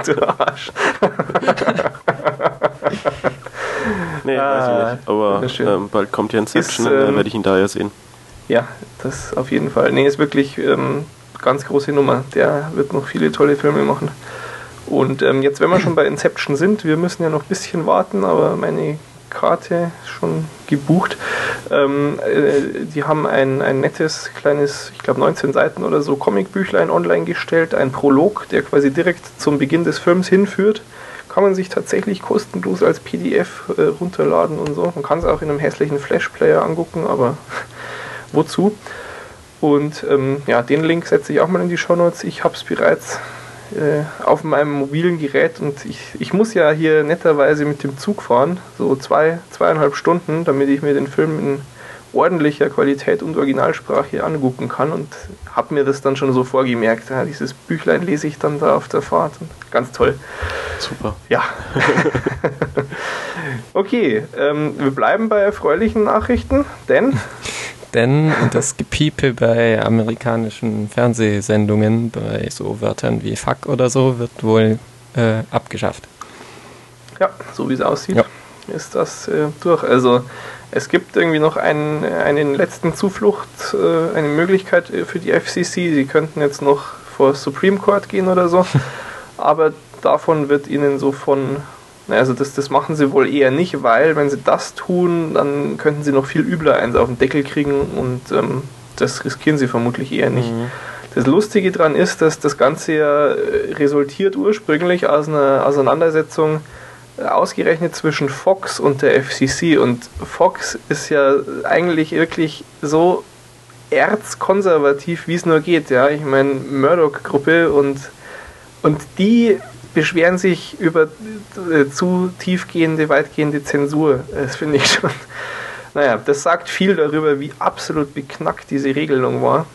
du, [laughs] du Arsch. [laughs] nee, ah, weiß ich nicht. Aber ähm, bald kommt ja Inception, ist, ähm, dann werde ich ihn da ja sehen. Ja, das auf jeden Fall. Nee, ist wirklich ähm, ganz große Nummer. Der wird noch viele tolle Filme machen. Und ähm, jetzt, wenn wir schon bei Inception sind, wir müssen ja noch ein bisschen warten, aber meine Karte schon gebucht. Ähm, äh, die haben ein, ein nettes, kleines, ich glaube 19 Seiten oder so Comicbüchlein online gestellt, ein Prolog, der quasi direkt zum Beginn des Films hinführt. Kann man sich tatsächlich kostenlos als PDF äh, runterladen und so. Man kann es auch in einem hässlichen Flash-Player angucken, aber [laughs] wozu? Und ähm, ja, den Link setze ich auch mal in die Show Notes. Ich habe es bereits äh, auf meinem mobilen Gerät und ich, ich muss ja hier netterweise mit dem Zug fahren, so zwei, zweieinhalb Stunden, damit ich mir den Film in ordentlicher Qualität und Originalsprache angucken kann und habe mir das dann schon so vorgemerkt. Ja, dieses Büchlein lese ich dann da auf der Fahrt. Ganz toll. Super. Ja. [laughs] okay, ähm, wir bleiben bei erfreulichen Nachrichten, denn denn das Gepiepe bei amerikanischen Fernsehsendungen, bei so Wörtern wie Fuck oder so, wird wohl äh, abgeschafft. Ja, so wie es aussieht, ja. ist das äh, durch. Also es gibt irgendwie noch einen, einen letzten Zuflucht, äh, eine Möglichkeit äh, für die FCC. Sie könnten jetzt noch vor Supreme Court gehen oder so. [laughs] Aber davon wird ihnen so von also das, das machen sie wohl eher nicht, weil wenn sie das tun, dann könnten sie noch viel übler eins auf den Deckel kriegen und ähm, das riskieren sie vermutlich eher nicht. Mhm. Das Lustige daran ist, dass das Ganze ja äh, resultiert ursprünglich aus einer Auseinandersetzung äh, ausgerechnet zwischen Fox und der FCC und Fox ist ja eigentlich wirklich so erzkonservativ, wie es nur geht. Ja, ich meine Murdoch-Gruppe und und die beschweren sich über äh, zu tiefgehende, weitgehende Zensur. Das finde ich schon. [laughs] Naja, das sagt viel darüber, wie absolut beknackt diese Regelung war.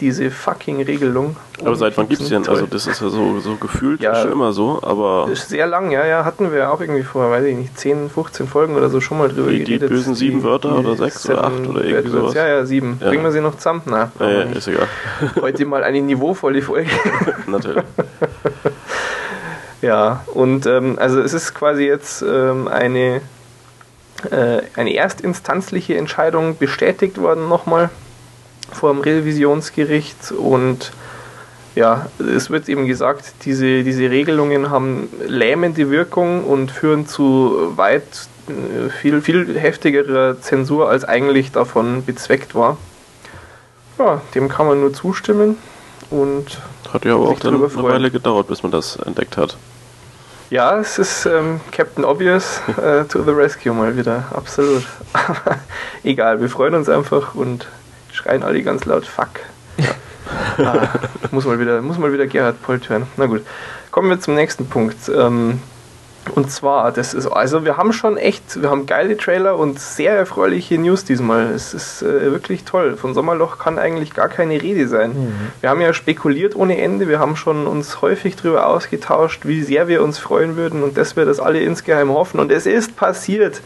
Diese fucking Regelung. Aber seit wann gibt's die denn? Toll. Also das ist ja so, so gefühlt Ja. schon immer so, aber Ist sehr lang, ja, ja, hatten wir auch irgendwie vor, weiß ich nicht, 10, 15 Folgen oder so schon mal drüber Die- die geredet. bösen sieben Wörter oder sechs oder acht oder irgendwie Words. sowas. Ja, ja, sieben. Ja. Bringen wir sie noch zusammen? Na, äh, nicht. ist egal. [laughs] Heute mal eine niveauvolle Folge. [laughs] Natürlich. Ja, und ähm, also es ist quasi jetzt ähm, eine, äh, eine erstinstanzliche Entscheidung bestätigt worden nochmal vor dem Revisionsgericht und ja, es wird eben gesagt, diese, diese Regelungen haben lähmende Wirkung und führen zu weit äh, viel, viel heftigerer Zensur, als eigentlich davon bezweckt war. Ja, dem kann man nur zustimmen und Hat ja aber auch dann eine. Weile gedauert, bis man das entdeckt hat. Ja, es ist ähm, Captain Obvious [laughs] äh, to the rescue mal wieder, absolut. [laughs] Egal, wir freuen uns einfach und schreien alle ganz laut Fuck. ah, muss, mal wieder, muss mal wieder Gerhard Polt hören. Na gut, kommen wir zum nächsten Punkt. Ähm, und zwar, das ist, also wir haben schon echt, wir haben geile Trailer und sehr erfreuliche News diesmal. Es ist äh, wirklich toll. Von Sommerloch kann eigentlich gar keine Rede sein. Wir haben ja spekuliert ohne Ende, wir haben schon uns häufig darüber ausgetauscht, wie sehr wir uns freuen würden und dass wir das alle insgeheim hoffen. Und es ist passiert.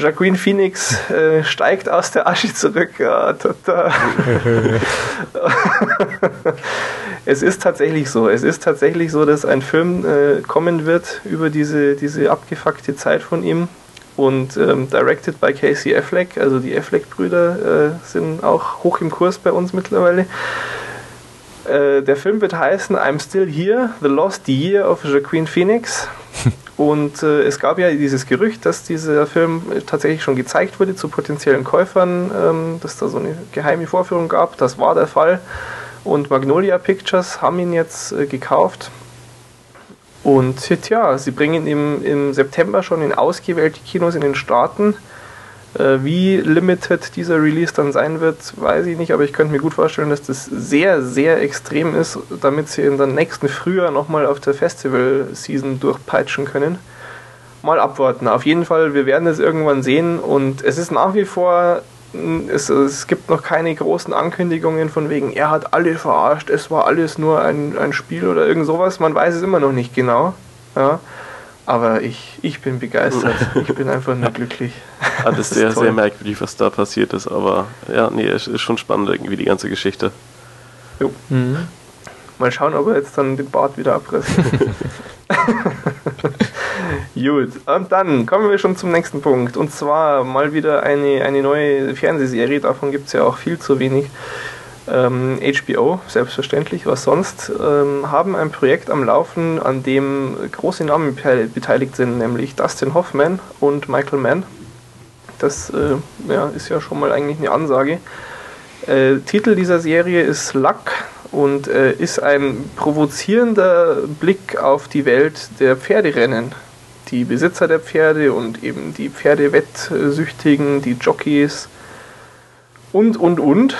Jacqueline Phoenix äh, steigt aus der Asche zurück. Ja, tata. [laughs] es ist tatsächlich so. Es ist tatsächlich so, dass ein Film äh, kommen wird über diese, diese abgefuckte Zeit von ihm. Und ähm, directed by Casey Affleck. Also die Affleck-Brüder äh, sind auch hoch im Kurs bei uns mittlerweile. Äh, der Film wird heißen I'm Still Here, The Lost Year of Jacqueline Phoenix. [laughs] Und äh, es gab ja dieses Gerücht, dass dieser Film tatsächlich schon gezeigt wurde zu potenziellen Käufern, ähm, dass da so eine geheime Vorführung gab. Das war der Fall. Und Magnolia Pictures haben ihn jetzt äh, gekauft. Und tja, sie bringen ihn im September schon in ausgewählte Kinos in den Staaten. Äh, wie limited dieser Release dann sein wird, weiß ich nicht, aber ich könnte mir gut vorstellen, dass das sehr, sehr extrem ist, damit sie in der nächsten Frühjahr nochmal auf der Festival-Season durchpeitschen können. Mal abwarten. Auf jeden Fall, wir werden es irgendwann sehen und es ist nach wie vor, es, es gibt noch keine großen Ankündigungen von wegen, er hat alle verarscht, es war alles nur ein, ein Spiel oder irgend sowas. Man weiß es immer noch nicht genau. Ja. Aber ich, ich bin begeistert. Ich bin einfach nur glücklich. [laughs] Alles Das ist sehr, toll. sehr merkwürdig, was da passiert ist, aber ja, nee, es ist schon spannend irgendwie, die ganze Geschichte. Jo. Mal schauen, ob er jetzt dann den Bart wieder abreißt. [laughs] [laughs] Gut, und dann kommen wir schon zum nächsten Punkt. Und zwar mal wieder eine, eine neue Fernsehserie, davon gibt es ja auch viel zu wenig. Ähm, HBO, selbstverständlich, was sonst, ähm, haben ein Projekt am Laufen, an dem große Namen be- beteiligt sind, nämlich Dustin Hoffman und Michael Mann. Das äh, ja, ist ja schon mal eigentlich eine Ansage. Äh, Titel dieser Serie ist Luck und äh, ist ein provozierender Blick auf die Welt der Pferderennen. Die Besitzer der Pferde und eben die Pferdewettsüchtigen, die Jockeys und, und, und.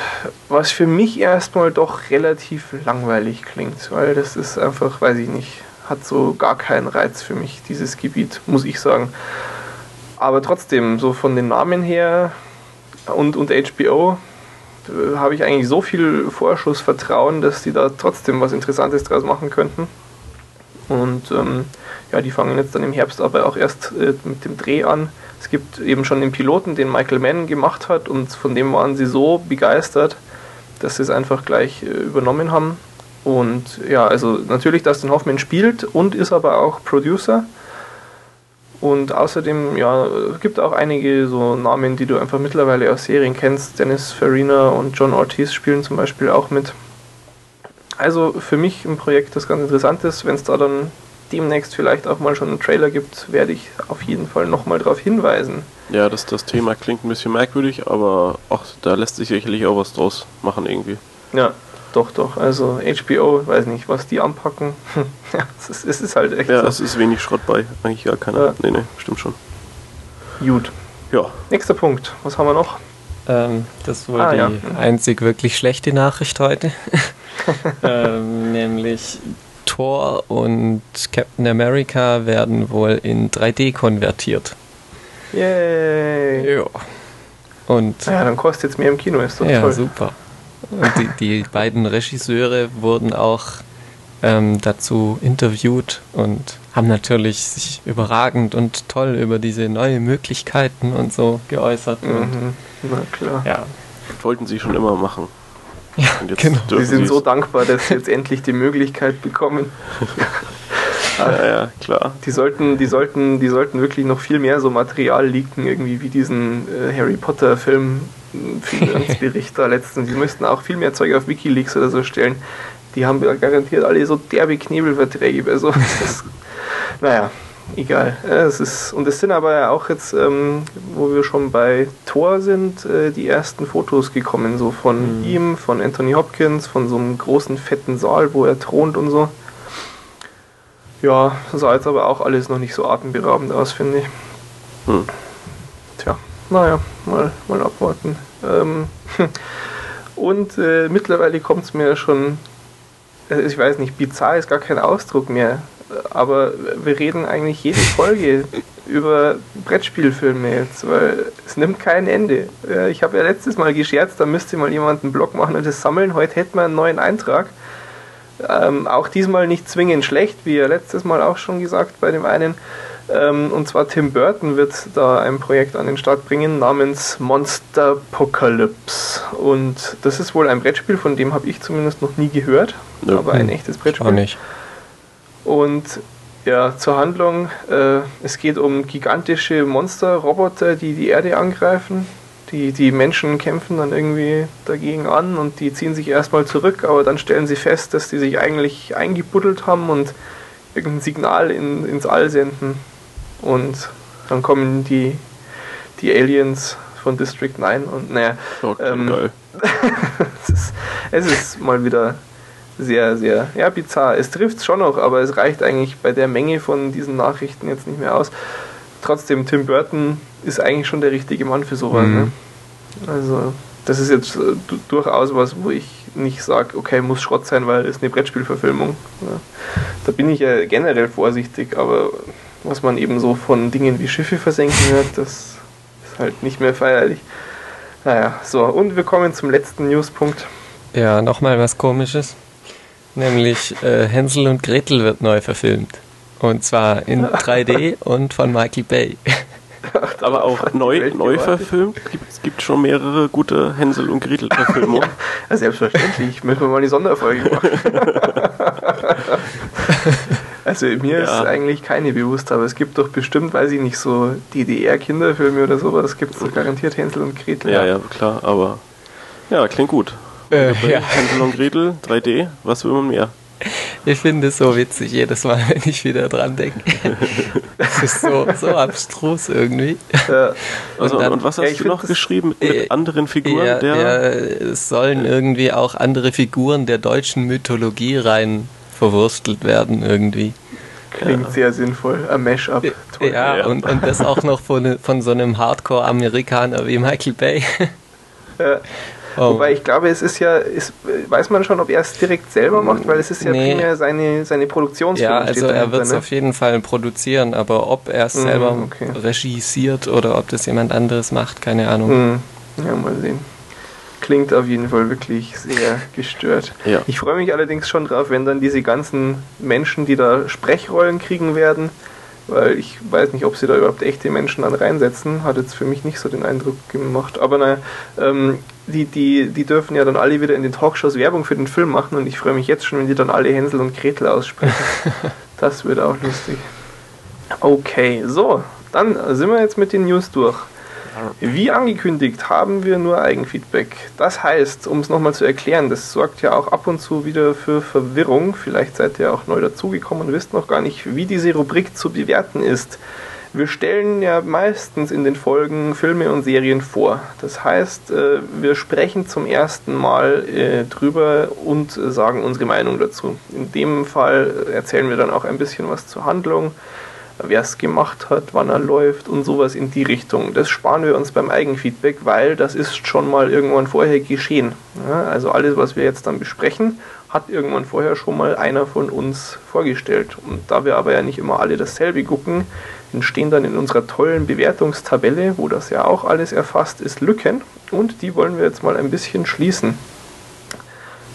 Was für mich erstmal doch relativ langweilig klingt, weil das ist einfach, weiß ich nicht, hat so gar keinen Reiz für mich, dieses Gebiet, muss ich sagen. Aber trotzdem, so von den Namen her und, und HBO äh, habe ich eigentlich so viel Vorschussvertrauen, dass die da trotzdem was Interessantes draus machen könnten. Und ähm, ja, die fangen jetzt dann im Herbst aber auch erst äh, mit dem Dreh an. Es gibt eben schon den Piloten, den Michael Mann gemacht hat, und von dem waren sie so begeistert, dass sie es einfach gleich äh, übernommen haben. Und ja, also natürlich, Dustin Hoffman spielt und ist aber auch Producer. Und außerdem, ja, es gibt auch einige so Namen, die du einfach mittlerweile aus Serien kennst. Dennis Farina und John Ortiz spielen zum Beispiel auch mit. Also für mich ein Projekt, das ganz interessant ist. Wenn es da dann demnächst vielleicht auch mal schon einen Trailer gibt, werde ich auf jeden Fall nochmal darauf hinweisen. Ja, das, das Thema klingt ein bisschen merkwürdig, aber auch da lässt sich sicherlich auch was draus machen irgendwie. Ja, doch, doch. Also HBO, weiß nicht, was die anpacken. [laughs] ja, es ist, es ist halt echt Ja, so. es ist wenig Schrott bei, eigentlich gar keiner. Ja. Nee, nee, stimmt schon. Gut. Ja, Nächster Punkt. Was haben wir noch? Ähm, das wohl Ah, die ja. einzig wirklich schlechte Nachricht heute. [laughs] ähm, nämlich Thor und Captain America werden wohl in 3D konvertiert. Yay! Ja. Und Ja, dann kostet es mehr im Kino, ist doch ja, toll. super. Und die, die beiden Regisseure wurden auch ähm, dazu interviewt und haben natürlich sich überragend und toll über diese neuen Möglichkeiten und so geäußert. Mhm. Na klar. Ja, Wollten sie schon immer machen. Ja Und jetzt genau. Sie dürfen sind so dankbar, dass sie jetzt endlich die Möglichkeit bekommen. [laughs] Ja, ja, klar. Die sollten, die sollten, die sollten wirklich noch viel mehr so Material leaken, irgendwie wie diesen äh, Harry Potter Film [laughs] Bericht da letztens. Die müssten auch viel mehr Zeug auf Wikileaks oder so stellen. Die haben ja garantiert alle so derbe Knebelverträge bei so. Das, [laughs] naja, egal. Es ist, und es sind aber ja auch jetzt, ähm, wo wir schon bei Thor sind, äh, die ersten Fotos gekommen, so von ihm, von Anthony Hopkins, von so einem großen fetten Saal, wo er thront und so. Ja, sah jetzt aber auch alles noch nicht so atemberaubend aus, finde ich. Hm. Tja, naja, mal, mal abwarten. Ähm, [laughs] und äh, mittlerweile kommt es mir schon, äh, ich weiß nicht, bizarr ist gar kein Ausdruck mehr, aber wir reden eigentlich jede Folge über Brettspielfilme jetzt, weil es nimmt kein Ende. Ich habe ja letztes Mal gescherzt, da müsste mal jemand einen Blog machen und das sammeln. Heute hätten wir einen neuen Eintrag. Ähm, auch diesmal nicht zwingend schlecht, wie ja letztes Mal auch schon gesagt bei dem einen. Ähm, und zwar Tim Burton wird da ein Projekt an den Start bringen namens Monster Apocalypse. Und das ist wohl ein Brettspiel, von dem habe ich zumindest noch nie gehört, Nö. aber ein Hm. echtes Auch Brettspiel. nicht. Und ja, zur Handlung. Äh, es geht um gigantische Monsterroboter, die die Erde angreifen. Die, die Menschen kämpfen dann irgendwie dagegen an und die ziehen sich erstmal zurück, aber dann stellen sie fest, dass die sich eigentlich eingebuddelt haben und irgendein Signal in, ins All senden. Und dann kommen die, die Aliens von District 9 und naja, Oh, Ähm, geil. [laughs] es, ist, es ist mal wieder sehr, sehr, ja, bizarr. Es trifft schon noch, aber es reicht eigentlich bei der Menge von diesen Nachrichten jetzt nicht mehr aus. Trotzdem, Tim Burton ist eigentlich schon der richtige Mann für sowas. Mhm. Ne? Also, das ist jetzt äh, du- durchaus was, wo ich nicht sage, okay, muss Schrott sein, weil es eine Brettspielverfilmung. Ja. Da bin ich ja generell vorsichtig, aber was man eben so von Dingen wie Schiffe versenken hört, das ist halt nicht mehr feierlich. Naja, so, und wir kommen zum letzten Newspunkt. Ja, nochmal was komisches. Nämlich äh, Hänsel und Gretel wird neu verfilmt. Und zwar in 3D und von Michael Bay. Aber auch neu, neu verfilmt. Gibt, es gibt schon mehrere gute Hänsel und Gretel Verfilmungen. [laughs] Ja, selbstverständlich. Müssen wir mal die Sonderfolge machen. [laughs] also mir ist Ja. eigentlich keine bewusst, aber es gibt doch bestimmt, weiß ich nicht, so DDR-Kinderfilme oder sowas. gibt es doch garantiert Hänsel und Gretel. ja, ja, klar, aber ja, klingt gut. Äh, ja. [laughs] Hänsel und Gretel, 3D, was will man mehr? Ich finde es so witzig jedes Mal, [laughs] wenn ich wieder dran denke. Es ist so, so abstrus irgendwie. Ja. Also, Und und, dann- was Ja, hast ich du noch das- geschrieben mit, mit Äh, anderen Figuren? Ja, der, ja, es sollen irgendwie auch andere Figuren der deutschen Mythologie rein verwurstelt werden irgendwie. Klingt sehr sinnvoll. Ein Mashup. Ja, Ja. Und, und das auch noch von, von so einem Hardcore-Amerikaner wie Michael Bay. Ja. [laughs] Oh. Wobei ich glaube, es ist ja, ist, weiß man schon, ob er es direkt selber macht, weil es ist ja Nee. primär seine, seine Produktionsfirma. Ja, also er wird es ne? auf jeden Fall produzieren, aber ob er es Mhm, selber okay. regisiert oder ob das jemand anderes macht, keine Ahnung. Hm. Ja, mal sehen. Klingt auf jeden Fall wirklich sehr gestört. Ja. Ich freue mich allerdings schon drauf, wenn dann diese ganzen Menschen, die da Sprechrollen kriegen werden, weil ich weiß nicht, ob sie da überhaupt echte Menschen dann reinsetzen, hat jetzt für mich nicht so den Eindruck gemacht. Aber naja, ähm, die, die, die dürfen ja dann alle wieder in den Talkshows Werbung für den Film machen und ich freue mich jetzt schon, wenn die dann alle Hänsel und Gretel aussprechen. [laughs] das wird auch lustig. Okay, so, dann sind wir jetzt mit den News durch. Wie angekündigt haben wir nur Eigenfeedback. Das heißt, um es nochmal zu erklären, das sorgt ja auch ab und zu wieder für Verwirrung. Vielleicht seid ihr auch neu dazugekommen und wisst noch gar nicht, wie diese Rubrik zu bewerten ist. Wir stellen ja meistens in den Folgen Filme und Serien vor. Das heißt, äh, wir sprechen zum ersten Mal äh, drüber und sagen unsere Meinung dazu. In dem Fall erzählen wir dann auch ein bisschen was zur Handlung wer es gemacht hat, wann er läuft und sowas in die Richtung. Das sparen wir uns beim Eigenfeedback, weil das ist schon mal irgendwann vorher geschehen. Ja, also alles, was wir jetzt dann besprechen, hat irgendwann vorher schon mal einer von uns vorgestellt. Und da wir aber ja nicht immer alle dasselbe gucken, entstehen dann in unserer tollen Bewertungstabelle, wo das ja auch alles erfasst ist, Lücken. Und die wollen wir jetzt mal ein bisschen schließen.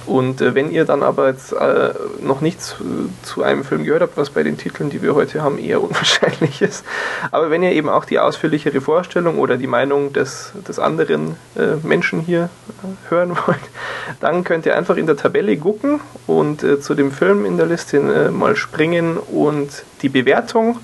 Und äh, wenn ihr dann aber jetzt äh, noch nichts äh, zu einem Film gehört habt, was bei den Titeln, die wir heute haben, eher [laughs] unwahrscheinlich ist, aber wenn ihr eben auch die ausführlichere Vorstellung oder die Meinung des, des anderen äh, Menschen hier äh, hören [laughs] wollt, dann könnt ihr einfach in der Tabelle gucken und äh, zu dem Film in der Liste mal springen und die Bewertung,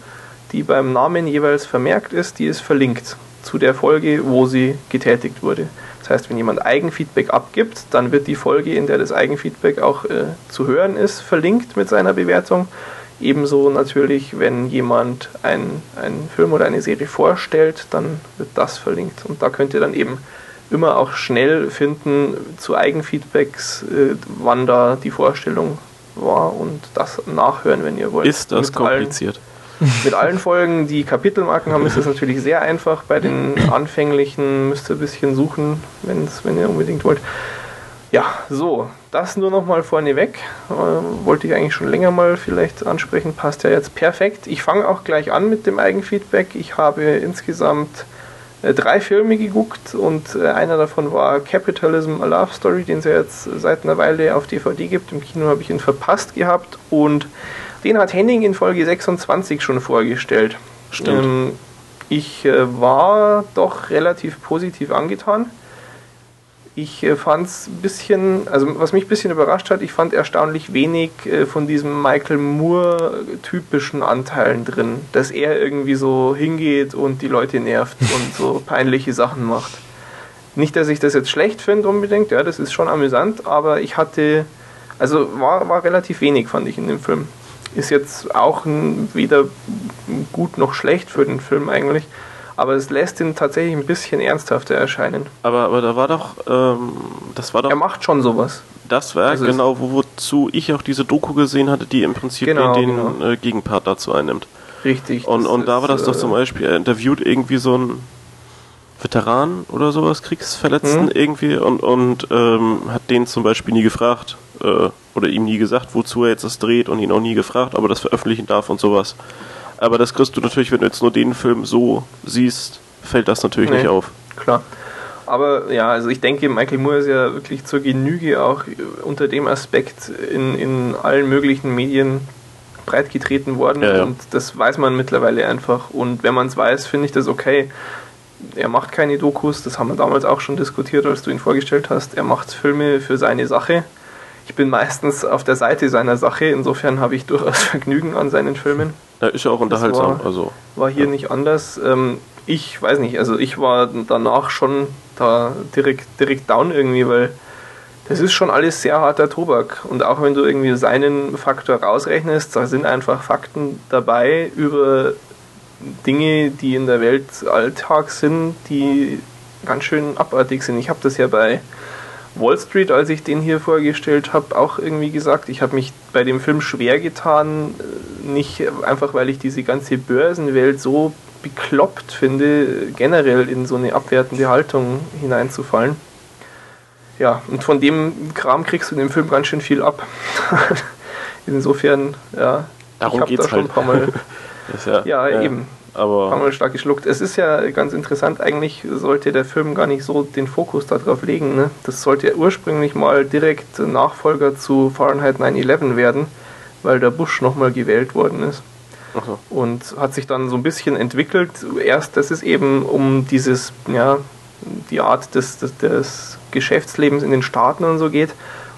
die beim Namen jeweils vermerkt ist, die ist verlinkt zu der Folge, wo sie getätigt wurde. Das heißt, wenn jemand Eigenfeedback abgibt, dann wird die Folge, in der das Eigenfeedback auch äh, zu hören ist, verlinkt mit seiner Bewertung. Ebenso natürlich, wenn jemand einen, einen Film oder eine Serie vorstellt, dann wird das verlinkt. Und da könnt ihr dann eben immer auch schnell finden zu Eigenfeedbacks, äh, wann da die Vorstellung war und das nachhören, wenn ihr wollt. Ist das kompliziert? Allen, mit allen Folgen, die Kapitelmarken haben, ist es natürlich sehr einfach. Bei den anfänglichen müsst ihr ein bisschen suchen, wenn's, wenn ihr unbedingt wollt. Ja, so, das nur noch mal vorneweg. Äh, wollte ich eigentlich schon länger mal vielleicht ansprechen, passt ja jetzt perfekt. Ich fange auch gleich an mit dem Eigenfeedback. Ich habe insgesamt äh, drei Filme geguckt und äh, einer davon war Capitalism A Love Story, den es ja jetzt seit einer Weile auf DVD gibt. Im Kino habe ich ihn verpasst gehabt und den hat Henning in Folge 26 schon vorgestellt. Stimmt. Ähm, ich äh, war doch relativ positiv angetan. Ich äh, fand es ein bisschen, also was mich ein bisschen überrascht hat, ich fand erstaunlich wenig äh, von diesem Michael Moore-typischen Anteilen drin, dass er irgendwie so hingeht und die Leute nervt [laughs] und so peinliche Sachen macht. Nicht, dass ich das jetzt schlecht finde unbedingt, ja, das ist schon amüsant, aber ich hatte, also war, war relativ wenig, fand ich in dem Film ist jetzt auch weder gut noch schlecht für den Film eigentlich. Aber es lässt ihn tatsächlich ein bisschen ernsthafter erscheinen. Aber, aber da war doch, ähm, das war doch. Er macht schon sowas. Das war also genau, wozu ich auch diese Doku gesehen hatte, die im Prinzip genau, den genau. Äh, Gegenpart dazu einnimmt. Richtig. Und, und da war das äh, doch zum Beispiel, er interviewt irgendwie so einen Veteran oder sowas, Kriegsverletzten mhm. irgendwie und, und ähm, hat den zum Beispiel nie gefragt, äh, oder ihm nie gesagt, wozu er jetzt das dreht und ihn auch nie gefragt, ob er das veröffentlichen darf und sowas. Aber das kriegst du natürlich, wenn du jetzt nur den Film so siehst, fällt das natürlich nee, nicht auf. Klar. Aber ja, also ich denke, Michael Moore ist ja wirklich zur Genüge auch unter dem Aspekt in, in allen möglichen Medien breitgetreten worden ja, ja. und das weiß man mittlerweile einfach. Und wenn man es weiß, finde ich das okay. Er macht keine Dokus, das haben wir damals auch schon diskutiert, als du ihn vorgestellt hast. Er macht Filme für seine Sache ich bin meistens auf der Seite seiner Sache, insofern habe ich [laughs] durchaus Vergnügen an seinen Filmen. Ja, ist ja auch unterhaltsam. War, also, war hier ja. nicht anders. Ähm, ich weiß nicht, also ich war danach schon da direkt, direkt down irgendwie, weil das ist schon alles sehr harter Tobak. Und auch wenn du irgendwie seinen Faktor rausrechnest, da sind einfach Fakten dabei über Dinge, die in der Welt Alltag sind, die ganz schön abartig sind. Ich habe das ja bei Wall Street, als ich den hier vorgestellt habe, auch irgendwie gesagt, ich habe mich bei dem Film schwer getan, äh, nicht einfach, weil ich diese ganze Börsenwelt so bekloppt finde, generell in so eine abwertende Haltung hineinzufallen. Ja, und von dem Kram kriegst du in dem Film ganz schön viel ab. [laughs] Insofern, ja, Darum ich habe da schon halt. ein paar Mal. [laughs] ja, ja, ja, eben aber. Haben wir stark geschluckt. Es ist ja ganz interessant, eigentlich sollte der Film gar nicht so den Fokus darauf legen. Ne? Das sollte ja ursprünglich mal direkt Nachfolger zu Fahrenheit 9-11 werden, weil der Bush nochmal gewählt worden ist. So. Und hat sich dann so ein bisschen entwickelt. Erst, dass es eben um dieses, ja, die Art des, des, des Geschäftslebens in den Staaten und so geht.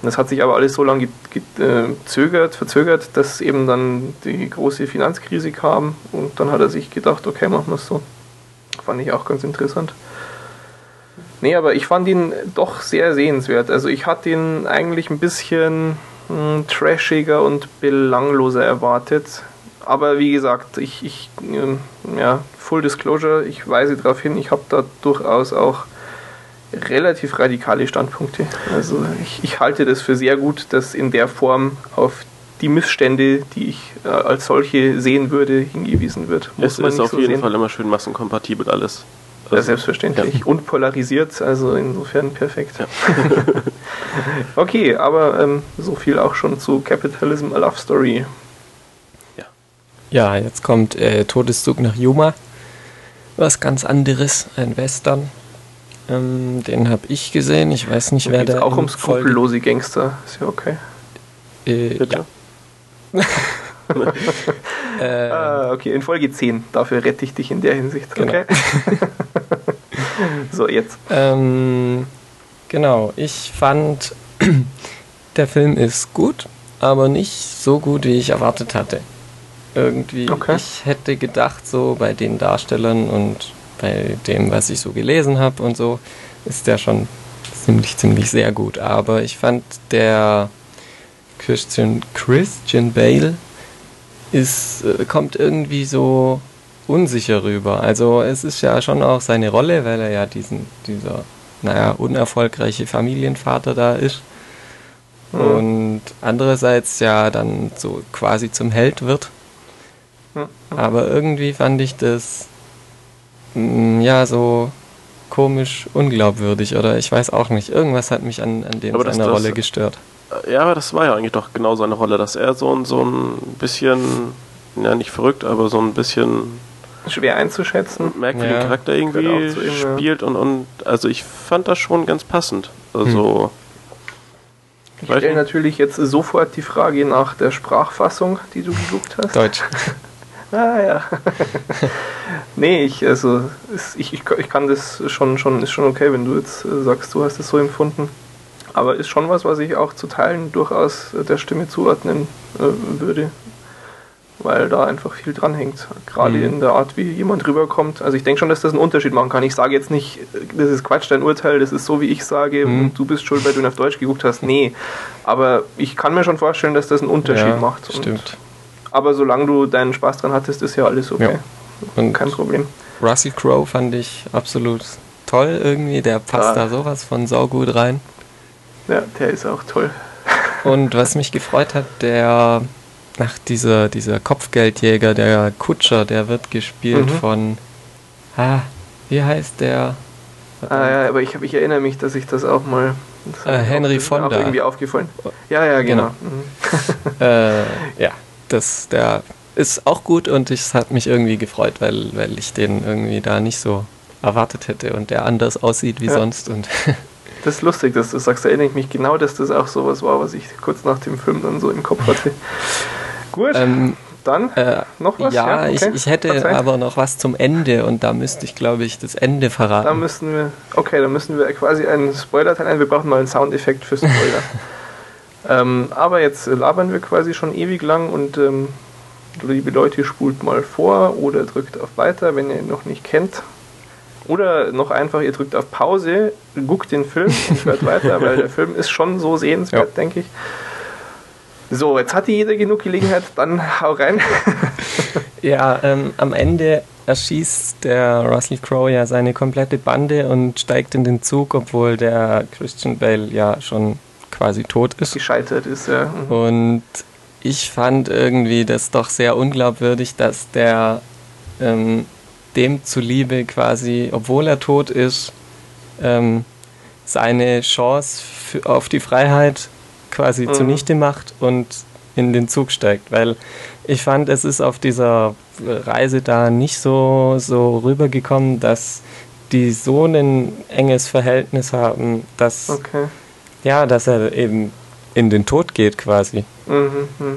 Das hat sich aber alles so lange gezögert, verzögert, dass eben dann die große Finanzkrise kam und dann hat er sich gedacht, okay, machen wir es so. Fand ich auch ganz interessant. Nee, aber ich fand ihn doch sehr sehenswert. Also ich hatte ihn eigentlich ein bisschen mh, hm, trashiger und belangloser erwartet. Aber wie gesagt, ich, ich ja, Full Disclosure, ich weise darauf hin, ich habe da durchaus auch relativ radikale Standpunkte. Also ich, ich halte das für sehr gut, dass in der Form auf die Missstände, die ich äh, als solche sehen würde, hingewiesen wird. Muss es ist auf so jeden sehen. Fall immer schön massenkompatibel alles. Also, ja, selbstverständlich. Ja. Und polarisiert, also insofern perfekt. Ja. [laughs] okay, aber ähm, so viel auch schon zu Capitalism A Love Story. Ja, ja jetzt kommt äh, Todeszug nach Yuma. Was ganz anderes, ein Western. Ähm, den habe ich gesehen. Ich weiß nicht, wer der auch um skrupellose Gangster. Ist ja okay. Äh, Bitte? ja. [laughs] äh, [laughs] Ah, okay, in Folge 10. Dafür rette ich dich in der Hinsicht. Genau. Okay. [laughs] so, jetzt. Ähm, genau, ich fand, [clears throat] der Film ist gut, aber nicht so gut, wie ich erwartet hatte. Irgendwie, Okay. ich hätte gedacht, so bei den Darstellern und bei dem, was ich so gelesen habe und so, ist der schon ziemlich, ziemlich sehr gut. Aber ich fand, der Christian, Christian Bale ist, äh, kommt irgendwie so unsicher rüber. Also es ist ja schon auch seine Rolle, weil er ja diesen, dieser, naja, unerfolgreiche Familienvater da ist. Mhm. Und andererseits ja dann so quasi zum Held wird. Mhm. Aber irgendwie fand ich das ja so komisch unglaubwürdig oder ich weiß auch nicht. Irgendwas hat mich an, an dem seiner Rolle gestört. Ja, aber das war ja eigentlich doch genau seine Rolle, dass er so ein, so ein bisschen, ja nicht verrückt, aber so ein bisschen Schwer einzuschätzen. merkwürdigen Ja. Charakter irgendwie ihm, ja. spielt und, und also ich fand das schon ganz passend. Also Ich Weiß stelle natürlich jetzt sofort die Frage nach der Sprachfassung, die du gesucht hast. Deutsch. [laughs] Ah ja. [laughs] nee, ich, also, ich, ich, ich kann das schon, schon, ist schon okay, wenn du jetzt äh, sagst, du hast es so empfunden. Aber ist schon was, was ich auch zu Teilen durchaus der Stimme zuordnen äh, würde. Weil da einfach viel dranhängt. Gerade Mhm. in der Art, wie jemand rüberkommt. Also ich denke schon, dass das einen Unterschied machen kann. Ich sage jetzt nicht, das ist Quatsch, dein Urteil, das ist so, wie ich sage, Mhm. und du bist schuld, weil du ihn auf Deutsch geguckt hast. Nee. Aber ich kann mir schon vorstellen, dass das einen Unterschied ja, macht. Stimmt. Aber solange du deinen Spaß dran hattest, ist ja alles okay. Und Kein Problem. Russell Crowe fand ich absolut toll irgendwie. Der passt Ja. da sowas von saugut rein. Ja, der ist auch toll. [laughs] Und was mich gefreut hat, der nach dieser, dieser Kopfgeldjäger, der Kutscher, der wird gespielt Mhm. von ah, wie heißt der? Ah, ja, aber ich, ich erinnere mich, dass ich das auch mal. Das Äh, Henry auch, Fonda. Auch irgendwie aufgefallen. Ja, ja, genau. Genau. Äh, ja, das, der ist auch gut und es hat mich irgendwie gefreut, weil, weil ich den irgendwie da nicht so erwartet hätte und der anders aussieht wie Ja. sonst. Und [laughs] Das ist lustig, dass du sagst, da erinnere ich mich genau, dass das auch sowas war, was ich kurz nach dem Film dann so im Kopf hatte. Gut, ähm, dann äh, noch was? ja, okay. ich, ich hätte aber noch was zum Ende und da müsste ich, glaube ich, das Ende Da verraten. müssen wir, okay, da müssen wir quasi einen Spoiler-Teil ein. Wir brauchen mal einen Soundeffekt für Spoiler. [laughs] ähm, aber jetzt labern wir quasi schon ewig lang und ähm, liebe Leute, spult mal vor oder drückt auf Weiter, wenn ihr ihn noch nicht kennt. Oder noch einfach, ihr drückt auf Pause, guckt den Film und [laughs] hört weiter, weil der Film ist schon so sehenswert, Ja. denke ich. So, jetzt hatte jeder genug Gelegenheit, dann hau rein. [laughs] Ja, ähm, am Ende erschießt der Russell Crowe ja seine komplette Bande und steigt in den Zug, obwohl der Christian Bale ja schon quasi tot ist. Gescheitert ist er. Mhm. Und ich fand irgendwie das doch sehr unglaubwürdig, dass der ähm, dem zuliebe quasi, obwohl er tot ist, ähm, seine Chance für, auf die Freiheit quasi Mhm. zunichte macht und in den Zug steigt. Weil ich fand, es ist auf dieser Reise da nicht so, so rübergekommen, dass die so ein enges Verhältnis haben, dass, Okay. Ja, dass er eben in den Tod geht quasi. Mhm, mhm.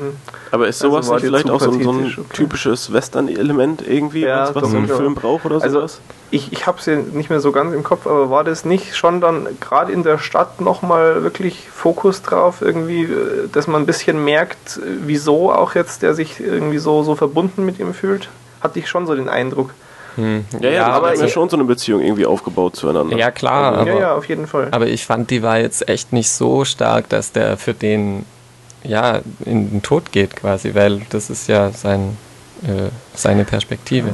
Aber ist Also sowas dir vielleicht auch so, ein- so ein okay. typisches Western-Element irgendwie, Ja, was, so ein. Film braucht oder Also, sowas? Ich, ich habe es ja nicht mehr so ganz im Kopf, aber war das nicht schon dann gerade in der Stadt nochmal wirklich Fokus drauf, irgendwie, äh, dass man ein bisschen merkt, äh, wieso auch jetzt der sich irgendwie so, so verbunden mit ihm fühlt? Hatte ich schon so den Eindruck. Ja, ja, aber aber ist ja schon so eine Beziehung irgendwie aufgebaut zueinander. Ja, klar, Also, aber, ja, ja, auf jeden Fall. aber ich fand, die war jetzt echt nicht so stark, dass der für den ja in den Tod geht quasi, weil das ist ja sein, äh, seine Perspektive.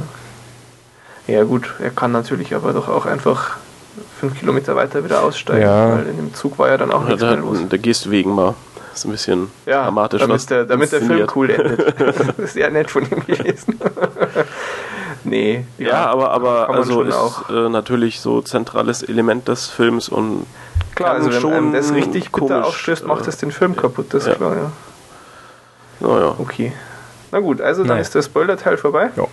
Ja, gut, er kann natürlich aber doch auch einfach fünf Kilometer weiter wieder aussteigen, Ja. weil in dem Zug war ja dann auch Ja, nichts mehr da, los. da gehst du wegen mal. Das ist ein bisschen Ja, dramatisch. was damit der, damit der Film cool endet. das [laughs] ist [laughs] sehr nett von ihm gewesen. [laughs] nee. Ja, aber, aber man also ist auch. äh, natürlich so zentrales Element des Films und Klar, also wenn schon einem das richtig bitter komisch, aufstößt, macht äh, das den Film kaputt, das ist ja. klar, ja. naja. Okay. Na gut, also dann Naja. ist der Spoiler-Teil vorbei. Ja.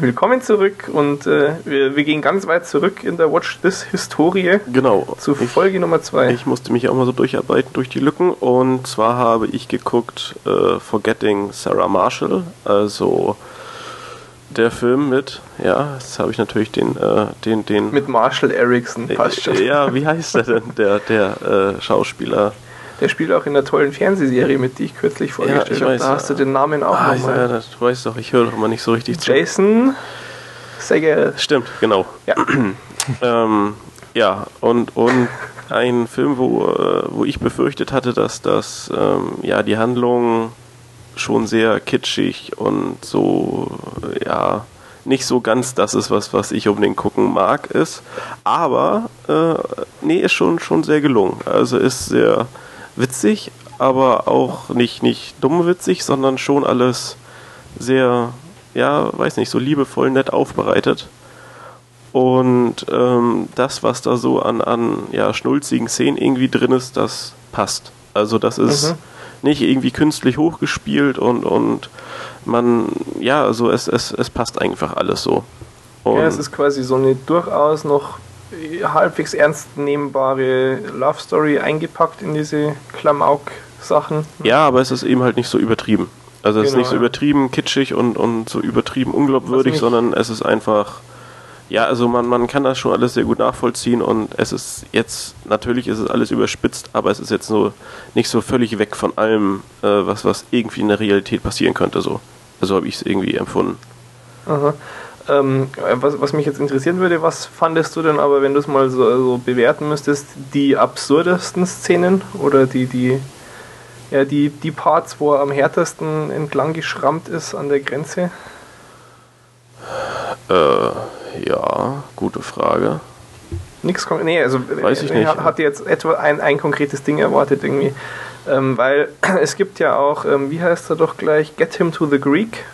Willkommen zurück und äh, wir, wir, gehen ganz weit zurück in der Watch This Historie. Genau. Zu Folge Nummer 2. Ich musste mich auch mal so durcharbeiten durch die Lücken und zwar habe ich geguckt äh, Forgetting Sarah Marshall, also der Film mit, ja, jetzt habe ich natürlich den, äh, den, den. Mit Marshall Erickson, passt schon. Ja, wie heißt der denn, der, der äh, Schauspieler? Der spielt auch in der tollen Fernsehserie mit, die ich kürzlich vorgestellt ja, habe. Da hast du den Namen auch ah, nochmal. Ja, das, du weißt doch, ich höre doch immer nicht so richtig zu. Jason Segel. Stimmt, genau. Ja, [clears throat] ähm, ja und, und ein Film, wo, äh, wo ich befürchtet hatte, dass das ähm, ja die Handlung schon sehr kitschig und so, ja, nicht so ganz das ist, was, was ich unbedingt gucken mag, ist. Aber, äh, nee, ist schon, schon sehr gelungen. Also ist sehr witzig, aber auch nicht, nicht dumm witzig, sondern schon alles sehr, ja, weiß nicht, so liebevoll nett aufbereitet. Und ähm, das, was da so an, an ja, schnulzigen Szenen irgendwie drin ist, das passt. Also das ist mhm. Nicht irgendwie künstlich hochgespielt und, und man, ja, also es, es, es passt einfach alles so. Und ja, es ist quasi so eine durchaus noch halbwegs ernst nehmbare Love Story eingepackt in diese Klamauk-Sachen. Ja, aber es ist eben halt nicht so übertrieben. Also es genau, ist nicht so übertrieben kitschig und, und so übertrieben unglaubwürdig, sondern es ist einfach, ja, also man, man kann das schon alles sehr gut nachvollziehen und es ist jetzt, natürlich ist es alles überspitzt, aber es ist jetzt so nicht so völlig weg von allem, äh, was, was irgendwie in der Realität passieren könnte. So. Also habe ich es irgendwie empfunden. Aha. Ähm, was, was mich jetzt interessieren würde, was fandest du denn aber, wenn du es mal so, so, bewerten müsstest, die absurdesten Szenen oder die, die, ja, die, die Parts, wo er am härtesten entlang geschrammt ist an der Grenze? Äh, ja, gute Frage. Nichts Nee, also Weiß ich nicht. hatte jetzt etwa ein, ein konkretes Ding erwartet irgendwie. Ähm, weil [clears throat] es gibt ja auch, ähm, wie heißt er doch gleich, Get Him to the Greek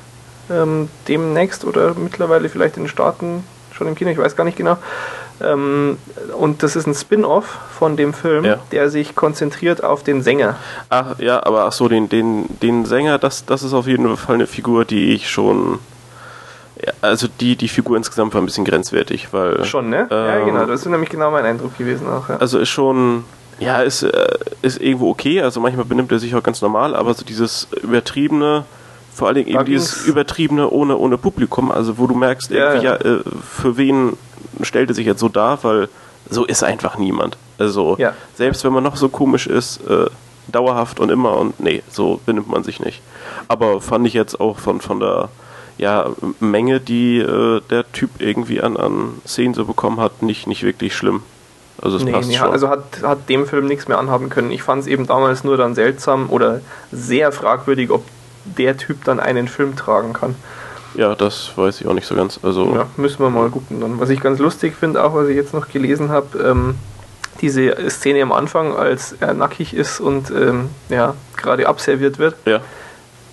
ähm, demnächst oder mittlerweile vielleicht in den Staaten schon im Kino, ich weiß gar nicht genau. Ähm, und das ist ein Spin-off von dem Film, ja. der sich konzentriert auf den Sänger. Ach ja, aber ach so, den, den, den Sänger, das, das ist auf jeden Fall eine Figur, die ich schon. Also die, die Figur insgesamt war ein bisschen grenzwertig, weil. Schon, ne? Ähm, ja, genau, das ist nämlich genau mein Eindruck gewesen auch. Ja. Also ist schon. Ja, ist, äh, ist irgendwo okay, also manchmal benimmt er sich auch ganz normal, aber so dieses übertriebene vor allen Dingen eben dieses übertriebene ohne, ohne Publikum, also wo du merkst, ja, ja. Äh, für wen stellt er sich jetzt so dar, weil so ist einfach niemand. Also ja. selbst wenn man noch so komisch ist, äh, dauerhaft und immer und nee, so benimmt man sich nicht. Aber fand ich jetzt auch von, von der ja, Menge, die äh, der Typ irgendwie an, an Szenen so bekommen hat, nicht, nicht wirklich schlimm. Also es nee, passt nee, schon. Also hat, hat dem Film nichts mehr anhaben können. Ich fand es eben damals nur dann seltsam oder sehr fragwürdig, ob der Typ dann einen Film tragen kann. Ja, das weiß ich auch nicht so ganz. Also ja, müssen wir mal gucken dann. Was ich ganz lustig finde, auch was ich jetzt noch gelesen habe, ähm, diese Szene am Anfang, als er nackig ist und ähm, ja, gerade abserviert wird. Ja.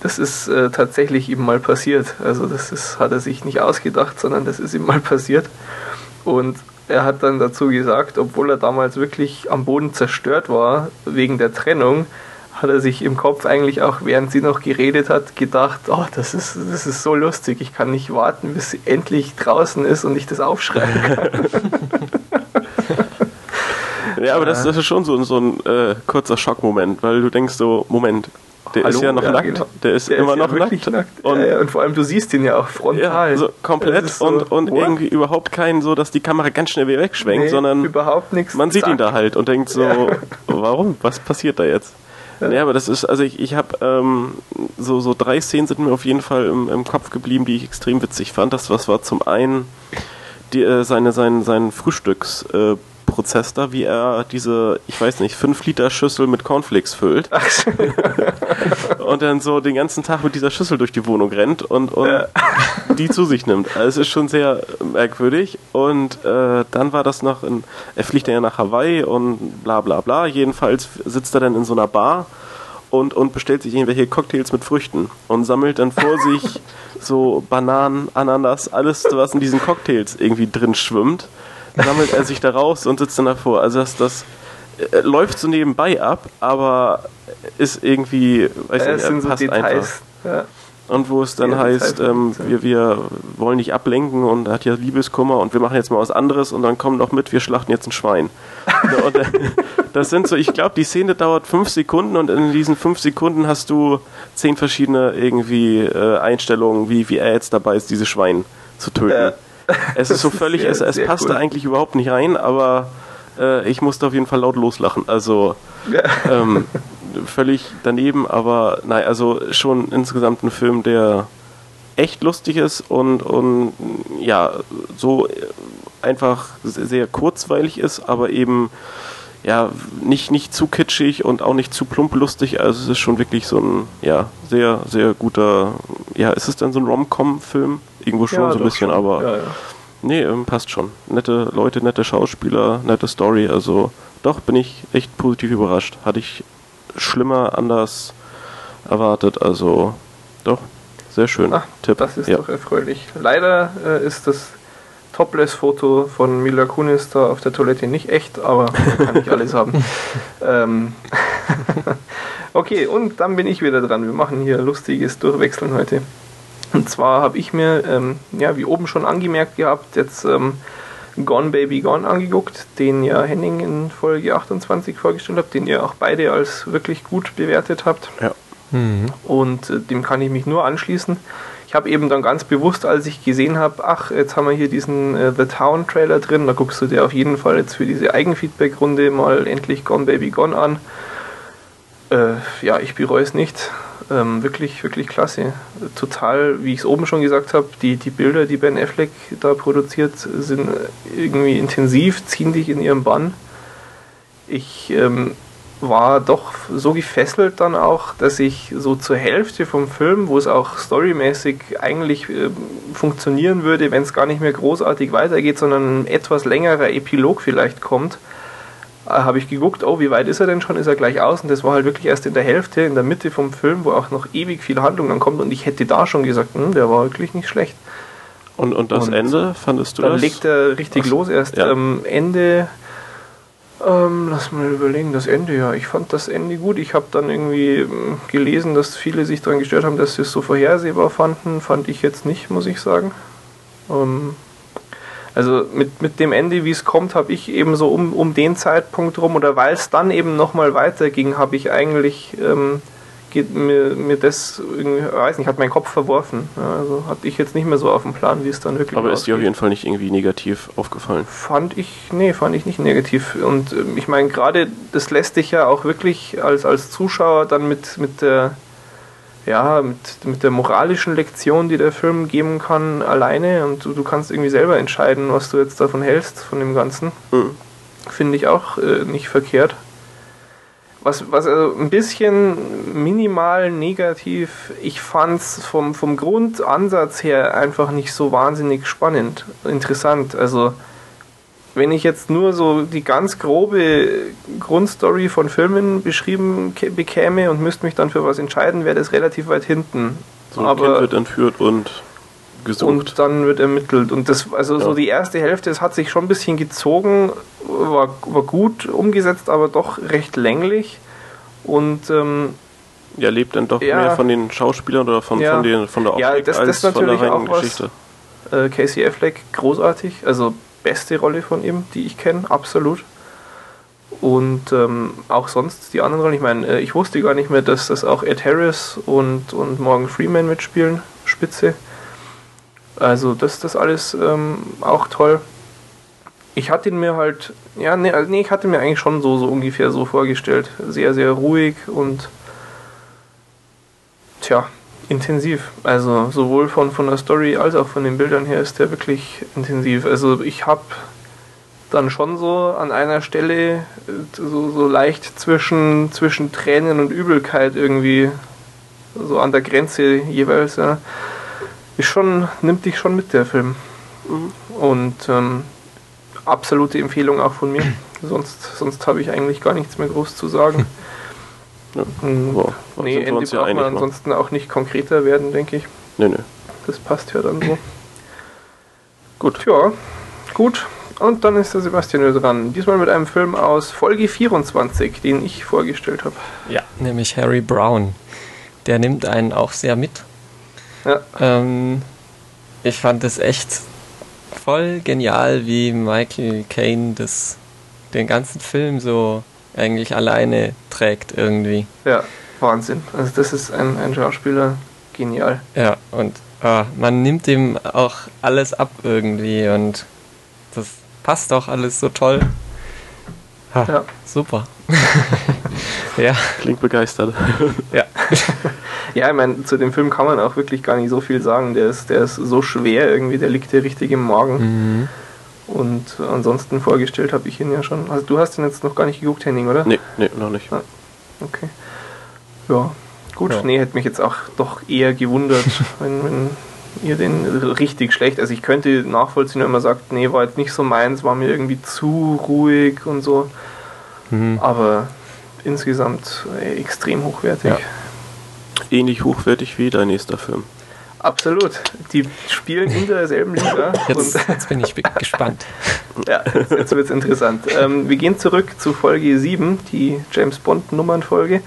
Das ist äh, tatsächlich ihm mal passiert. Also das ist, hat er sich nicht ausgedacht, sondern das ist ihm mal passiert. Und er hat dann dazu gesagt, obwohl er damals wirklich am Boden zerstört war wegen der Trennung, hat er sich im Kopf eigentlich auch, während sie noch geredet hat, gedacht, oh, das ist, das ist so lustig, ich kann nicht warten, bis sie endlich draußen ist und ich das aufschreiben kann. [laughs] ja, aber das, das ist schon so, so ein äh, kurzer Schockmoment, weil du denkst so, Moment, der Hallo? ist ja noch ja, nackt. Genau. Der ist der immer ist ja noch nackt. nackt. Und, ja, und, vor allem, du siehst ihn ja auch frontal. Ja, so komplett so, und, und irgendwie überhaupt kein so, dass die Kamera ganz schnell wieder wegschwenkt, nee, sondern überhaupt nichts. Man sieht ihn da halt und denkt so, warum? Was passiert da jetzt? Ja, aber das ist, also ich, ich habe ähm, so, so drei Szenen sind mir auf jeden Fall im, im Kopf geblieben, die ich extrem witzig fand. Das was war zum einen die, äh, seine, sein, sein Frühstücks, äh, Prozess da, wie er diese, ich weiß nicht, 5 Liter Schüssel mit Cornflakes füllt. [laughs] und dann so den ganzen Tag mit dieser Schüssel durch die Wohnung rennt und, und ja. [laughs] die zu sich nimmt. Also es ist schon sehr merkwürdig. Und äh, dann war das noch in, er fliegt dann ja nach Hawaii und bla bla bla. Jedenfalls sitzt er dann in so einer Bar und, und bestellt sich irgendwelche Cocktails mit Früchten und sammelt dann vor [laughs] sich so Bananen, Ananas, alles, was in diesen Cocktails irgendwie drin schwimmt sammelt er sich da raus und sitzt dann davor. Also das, das äh, läuft so nebenbei ab, aber ist irgendwie, weiß nicht, passt so Details. einfach. Ja. Und wo es dann Ja, heißt, ähm, wir, wir wollen nicht ablenken und er hat ja Liebeskummer und wir machen jetzt mal was anderes und dann kommen doch mit, wir schlachten jetzt ein Schwein. Und, äh, [laughs] das sind so, ich glaube, die Szene dauert fünf Sekunden und in diesen fünf Sekunden hast du zehn verschiedene irgendwie äh, Einstellungen, wie, wie er jetzt dabei ist, dieses Schwein zu töten. Es ist so völlig, sehr, es, es sehr passte cool. eigentlich überhaupt nicht rein, aber äh, ich musste auf jeden Fall laut loslachen. Also Ja. [laughs] ähm, völlig daneben, aber nein, also schon insgesamt ein Film, der echt lustig ist und, und ja, so einfach sehr kurzweilig ist, aber eben ja, nicht, nicht zu kitschig und auch nicht zu plump lustig. Also es ist schon wirklich so ein, ja, sehr, sehr guter, ja, ist es denn so ein Rom-Com-Film? Irgendwo schon Ja, so ein bisschen, schon. aber Ja, ja. nee, ähm, passt schon. Nette Leute, nette Schauspieler, nette Story, also doch bin ich echt positiv überrascht. Hatte ich schlimmer anders erwartet, also doch, sehr schön. Ah, Tipp. Das ist ja. doch erfreulich. Leider äh, ist das Topless-Foto von Mila Kunis da auf der Toilette nicht echt, aber [laughs] kann nicht alles haben. Ähm [laughs] okay, und dann bin ich wieder dran. Wir machen hier lustiges Durchwechseln heute. [laughs] Und zwar habe ich mir, ähm, ja, wie oben schon angemerkt gehabt, jetzt ähm, Gone Baby Gone angeguckt, den ja Henning in Folge 28 vorgestellt hat, den ihr auch beide als wirklich gut bewertet habt. ja. Mhm. Und äh, dem kann ich mich nur anschließen. Ich habe eben dann ganz bewusst, als ich gesehen habe, ach, jetzt haben wir hier diesen äh, The Town Trailer drin, da guckst du dir auf jeden Fall jetzt für diese Eigenfeedback-Runde mal endlich Gone Baby Gone an. Äh, ja, ich bereue es nicht. Ähm, wirklich, wirklich klasse. Total, wie ich es oben schon gesagt habe, die, die Bilder, die Ben Affleck da produziert, sind irgendwie intensiv, ziehen dich in ihren Bann. Ich ähm, war doch so gefesselt dann auch, dass ich so zur Hälfte vom Film, wo es auch storymäßig eigentlich ähm, funktionieren würde, wenn es gar nicht mehr großartig weitergeht, sondern ein etwas längerer Epilog vielleicht kommt, äh, habe ich geguckt, oh, wie weit ist er denn schon? Ist er gleich aus? Und das war halt wirklich erst in der Hälfte, in der Mitte vom Film, wo auch noch ewig viel Handlung dann kommt. Und ich hätte da schon gesagt, hm, der war wirklich nicht schlecht. Und, und das Und Ende, fandest du Dann das? legt er richtig Ach, los. Erst ja. ähm, Ende. Ähm, lass mal überlegen, das Ende, ja. Ich fand das Ende gut. Ich habe dann irgendwie ähm, gelesen, dass viele sich daran gestört haben, dass sie es so vorhersehbar fanden. Fand ich jetzt nicht, muss ich sagen. Ähm, also mit, mit dem Ende, wie es kommt, habe ich eben so um, um den Zeitpunkt rum oder weil es dann eben nochmal weiterging, habe ich eigentlich ähm, geht mir, mir das irgendwie, weiß nicht, hat meinen Kopf verworfen. Also hatte ich jetzt nicht mehr so auf dem Plan, wie es dann wirklich aber ist dir auf jeden Fall nicht irgendwie negativ aufgefallen. Fand ich, nee, fand ich nicht negativ. Und ähm, ich meine, gerade das lässt dich ja auch wirklich als, als Zuschauer dann mit, mit der ja, mit, mit der moralischen Lektion, die der Film geben kann, alleine und du, du kannst irgendwie selber entscheiden, was du jetzt davon hältst, von dem Ganzen. Mhm. Finde ich auch äh, nicht verkehrt. Was, was also ein bisschen minimal negativ, ich fand es vom, vom Grundansatz her einfach nicht so wahnsinnig spannend, interessant. Also wenn ich jetzt nur so die ganz grobe Grundstory von Filmen beschrieben bekäme und müsste mich dann für was entscheiden, wäre das relativ weit hinten. So ein Aber- Kind wird entführt und gesucht. Und dann wird ermittelt. Und das, also so Ja. die erste Hälfte, es hat sich schon ein bisschen gezogen, war, war gut umgesetzt, aber doch recht länglich. Und ähm, ja, lebt dann doch Ja. mehr von den Schauspielern oder von, Ja. von, den, von der Ja, Optik das- das als ist von der natürlich reinen auch was. Geschichte. äh, Casey Affleck, großartig. Also beste Rolle von ihm, die ich kenne, absolut. Und ähm, auch sonst die anderen Rollen. Ich meine, äh, ich wusste gar nicht mehr, dass das auch Ed Harris und, und Morgan Freeman mitspielen. Spitze. Also das das alles ähm, auch toll. Ich hatte ihn mir halt, ja, nee, also nee, ich hatte mir eigentlich schon so, so ungefähr so vorgestellt. Sehr, sehr ruhig und tja, intensiv. Also sowohl von, von der Story als auch von den Bildern her ist der wirklich intensiv. Also ich habe dann schon so an einer Stelle äh, so, so leicht zwischen, zwischen Tränen und Übelkeit irgendwie so an der Grenze jeweils. Ja. Ist schon, nimmt dich schon mit der Film. Und ähm, absolute Empfehlung auch von mir. [clears throat] Sonst, sonst habe ich eigentlich gar nichts mehr groß zu sagen. [laughs] Ja. Und Wow, da nee, sind wir Ende uns ja braucht man ne? ansonsten auch nicht konkreter werden, denke ich. Nee, nee. Das passt ja dann so. Gut. Tja, gut. Und dann ist der Sebastian dran. Diesmal mit einem Film aus Folge 24, den ich vorgestellt habe. Ja, nämlich Harry Brown. Der nimmt einen auch sehr mit. Ja. Ähm, ich fand es echt voll genial, wie Michael Caine das, den ganzen Film so eigentlich alleine trägt irgendwie. Ja, Wahnsinn. Also das ist ein, ein Schauspieler genial. Ja, und ah, man nimmt ihm auch alles ab irgendwie und das passt auch alles so toll. Ha, Ja. Super. [laughs] ja, Klingt begeistert. [laughs] ja. [laughs] Ja, ich meine, zu dem Film kann man auch wirklich gar nicht so viel sagen. Der ist, der ist so schwer irgendwie, der liegt dir richtig im Magen. Mhm. Und ansonsten vorgestellt habe ich ihn ja schon. Also du hast ihn jetzt noch gar nicht geguckt, Henning, oder? nee, nee, noch nicht. Okay. Ja, gut. Ja. Nee, hätte mich jetzt auch doch eher gewundert, [laughs] wenn, wenn ihr den richtig schlecht. Also ich könnte nachvollziehen, wenn man sagt, nee, war jetzt nicht so meins, war mir irgendwie zu ruhig und so. Mhm. Aber insgesamt äh, extrem hochwertig. Ja. Ähnlich hochwertig wie dein nächster Film. Absolut. Die spielen in derselben Liga. Jetzt, jetzt bin ich gespannt. [laughs] ja, jetzt, jetzt wird es interessant. Ähm, wir gehen zurück zu Folge 7, die James Bond Nummernfolge.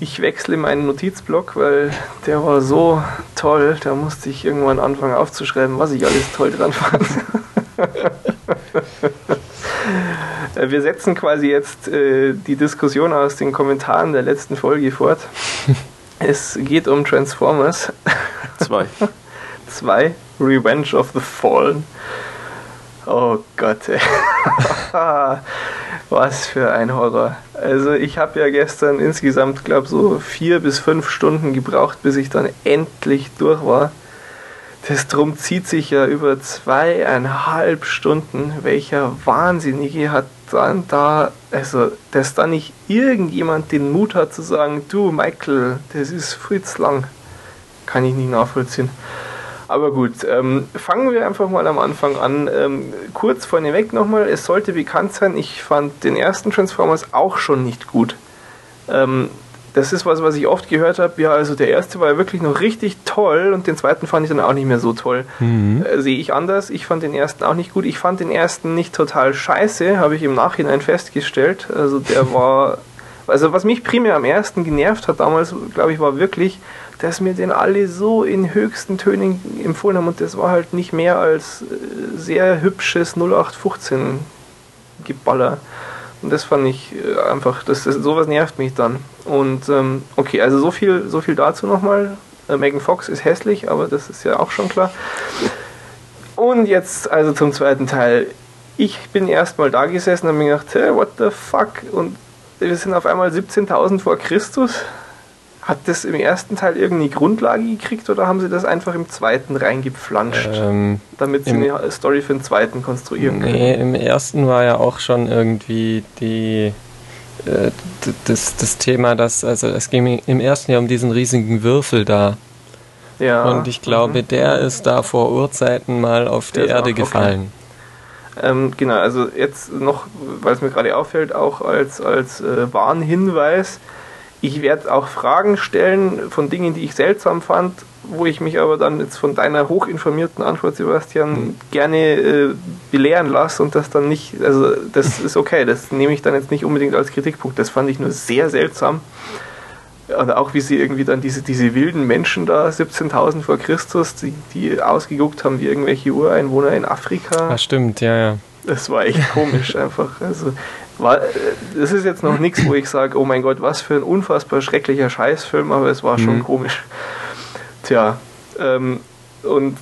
Ich wechsle meinen Notizblock, weil der war so toll, da musste ich irgendwann anfangen aufzuschreiben, was ich alles toll dran fand. [laughs] Äh, Wir setzen quasi jetzt äh, die Diskussion aus den Kommentaren der letzten Folge fort. [laughs] Es geht um Transformers Zwei. [laughs] 2 Revenge of the Fallen. Oh Gott, ey. [laughs] Was für ein Horror. Also ich habe ja gestern insgesamt, glaube so vier bis fünf Stunden gebraucht, bis ich dann endlich durch war. Das drum zieht sich ja über zweieinhalb Stunden. Welcher Wahnsinnige hat dann da, also dass da nicht irgendjemand den Mut hat zu sagen, du Michael, das ist zu lang. Kann ich nicht nachvollziehen. Aber gut, ähm, fangen wir einfach mal am Anfang an. Ähm, kurz vorneweg nochmal, es sollte bekannt sein, ich fand den ersten Transformers auch schon nicht gut. Ähm, das ist was, was ich oft gehört habe. Ja, also der erste war ja wirklich noch richtig toll und den zweiten fand ich dann auch nicht mehr so toll. Äh, Sehe ich anders. Ich fand den ersten auch nicht gut. Ich fand den ersten nicht total scheiße, habe ich im Nachhinein festgestellt. Also der [laughs] war. Also was mich primär am ersten genervt hat damals, glaube ich, war wirklich, dass mir den alle so in höchsten Tönen empfohlen haben und das war halt nicht mehr als äh, sehr hübsches 0815 Geballer. Und das fand ich äh, einfach, das, das, sowas nervt mich dann. Und ähm, okay, also so viel, so viel dazu nochmal. Äh, Megan Fox ist hässlich, aber das ist ja auch schon klar. Und jetzt also zum zweiten Teil. Ich bin erstmal da gesessen und mir gedacht, hey, what the fuck? Und wir sind auf einmal 17.000 vor Christus. Hat das im ersten Teil irgendwie Grundlage gekriegt oder haben sie das einfach im zweiten reingepflanscht, Ähm, damit sie eine Story für den zweiten konstruieren können? nee, im ersten war ja auch schon irgendwie die äh, das, das Thema, dass, also es ging im ersten ja um diesen riesigen Würfel da. Ja. Und ich glaube, Mhm. der ist da vor Urzeiten mal auf Der die Erde auch- okay. gefallen. Ähm, genau, also jetzt noch, weil es mir gerade auffällt, auch als, als äh, Warnhinweis. Ich werde auch Fragen stellen von Dingen, die ich seltsam fand, wo ich mich aber dann jetzt von deiner hochinformierten Antwort, Sebastian, gerne äh, belehren lasse und das dann nicht, also das [laughs] ist okay, das nehme ich dann jetzt nicht unbedingt als Kritikpunkt. Das fand ich nur sehr seltsam. Oder auch wie sie irgendwie dann diese, diese wilden Menschen da, 17.000 vor Christus, die, die ausgeguckt haben wie irgendwelche Ureinwohner in Afrika. Ah, stimmt, ja, ja. Das war echt komisch [laughs] einfach. Also, das ist jetzt noch nichts, wo ich sage, oh mein Gott, was für ein unfassbar schrecklicher Scheißfilm, aber es war schon Mhm. komisch. Tja, ähm, und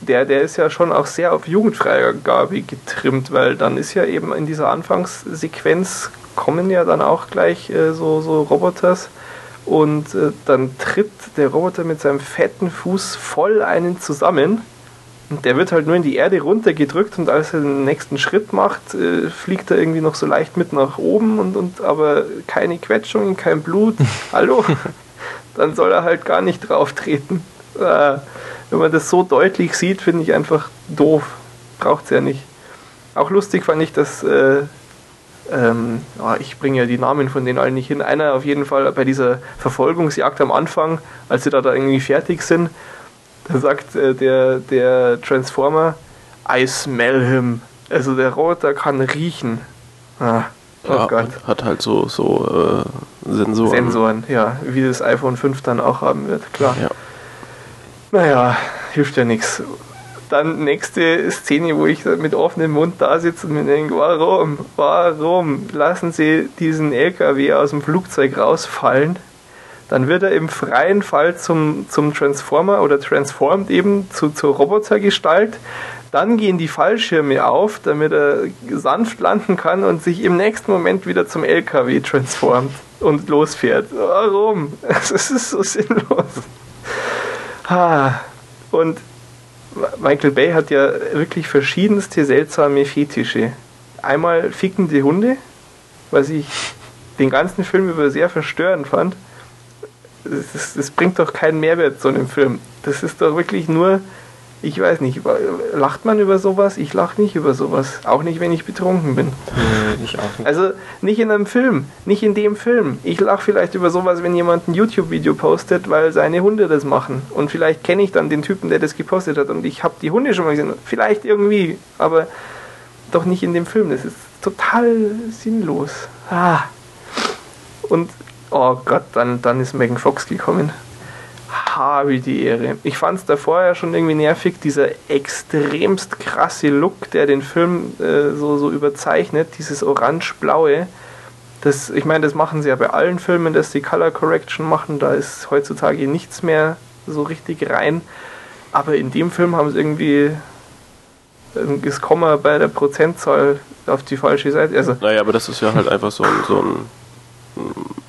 der, der ist ja schon auch sehr auf Jugendfreigabe getrimmt, weil dann ist ja eben in dieser Anfangssequenz kommen ja dann auch gleich äh, so, so Roboters und äh, dann tritt der Roboter mit seinem fetten Fuß voll einen zusammen und der wird halt nur in die Erde runtergedrückt und als er den nächsten Schritt macht, äh, fliegt er irgendwie noch so leicht mit nach oben und, und aber keine Quetschungen, kein Blut. [laughs] Hallo? Dann soll er halt gar nicht drauf treten. Äh, wenn man das so deutlich sieht, finde ich einfach doof. Braucht es ja nicht. Auch lustig fand ich, dass äh, ähm, ja, ich bringe ja die Namen von denen allen nicht hin. Einer auf jeden Fall bei dieser Verfolgungsjagd am Anfang, als sie da, da irgendwie fertig sind, da sagt äh, der, der Transformer, I smell him. Also der Roboter kann riechen. Ah, oh ja, Gott. hat halt so, so äh, Sensoren. Sensoren, ja, wie das iPhone 5 dann auch haben wird, klar. Ja. Naja, hilft ja nichts. Dann nächste Szene, wo ich mit offenem Mund da sitze und mir denke, warum, warum lassen sie diesen LKW aus dem Flugzeug rausfallen? Dann wird er im freien Fall zum, zum Transformer oder transformed eben zu, zur Robotergestalt. Dann gehen die Fallschirme auf, damit er sanft landen kann und sich im nächsten Moment wieder zum LKW transformt und losfährt. Warum? [laughs] Es ist so sinnlos. Und Michael Bay hat ja wirklich verschiedenste seltsame Fetische. Einmal fickende Hunde, was ich den ganzen Film über sehr verstörend fand. Das, das, bringt doch keinen Mehrwert zu einem Film. Das ist doch wirklich nur ich weiß nicht, lacht man über sowas? Ich lache nicht über sowas. Auch nicht, wenn ich betrunken bin. Nee, ich auch nicht. Also nicht in einem Film, nicht in dem Film. Ich lache vielleicht über sowas, wenn jemand ein YouTube-Video postet, weil seine Hunde das machen. Und vielleicht kenne ich dann den Typen, der das gepostet hat. Und ich habe die Hunde schon mal gesehen. Vielleicht irgendwie, aber doch nicht in dem Film. Das ist total sinnlos. Ah. Und, oh Gott, dann, dann ist Megan Fox gekommen habe die Ehre. Ich fand es davor ja schon irgendwie nervig, dieser extremst krasse Look, der den Film äh, so, so überzeichnet, dieses orange-blaue. Das, ich meine, das machen sie ja bei allen Filmen, dass die Color Correction machen. Da ist heutzutage nichts mehr so richtig rein. Aber in dem Film haben sie irgendwie das Komma bei der Prozentzahl auf die falsche Seite. Also, naja, aber das ist ja halt einfach so ein, so ein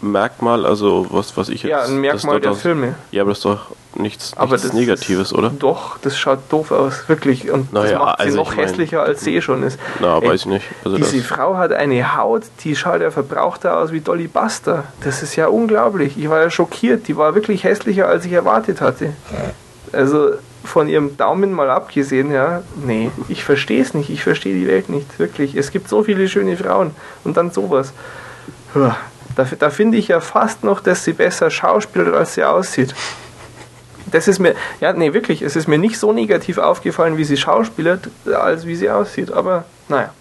Merkmal, also was, was ich jetzt. Ja, ein Merkmal der Filme. Ja, aber das ist doch nichts, aber nichts Negatives, oder? Doch, das schaut doof aus, wirklich. Und naja, das macht sie also noch hässlicher, mein, als sie eh schon ist. Na, Ey, weiß ich nicht. Also diese Frau hat eine Haut, die schaut ja verbrauchter aus wie Dolly Buster. Das ist ja unglaublich. Ich war ja schockiert. Die war wirklich hässlicher, als ich erwartet hatte. Also von ihrem Daumen mal abgesehen, ja, nee, ich verstehe es nicht. Ich verstehe die Welt nicht, wirklich. Es gibt so viele schöne Frauen und dann sowas. Da, da finde ich ja fast noch, dass sie besser schauspielt, als sie aussieht. Das ist mir, ja, nee, wirklich, es ist mir nicht so negativ aufgefallen, wie sie schauspielert, als wie sie aussieht. Aber naja.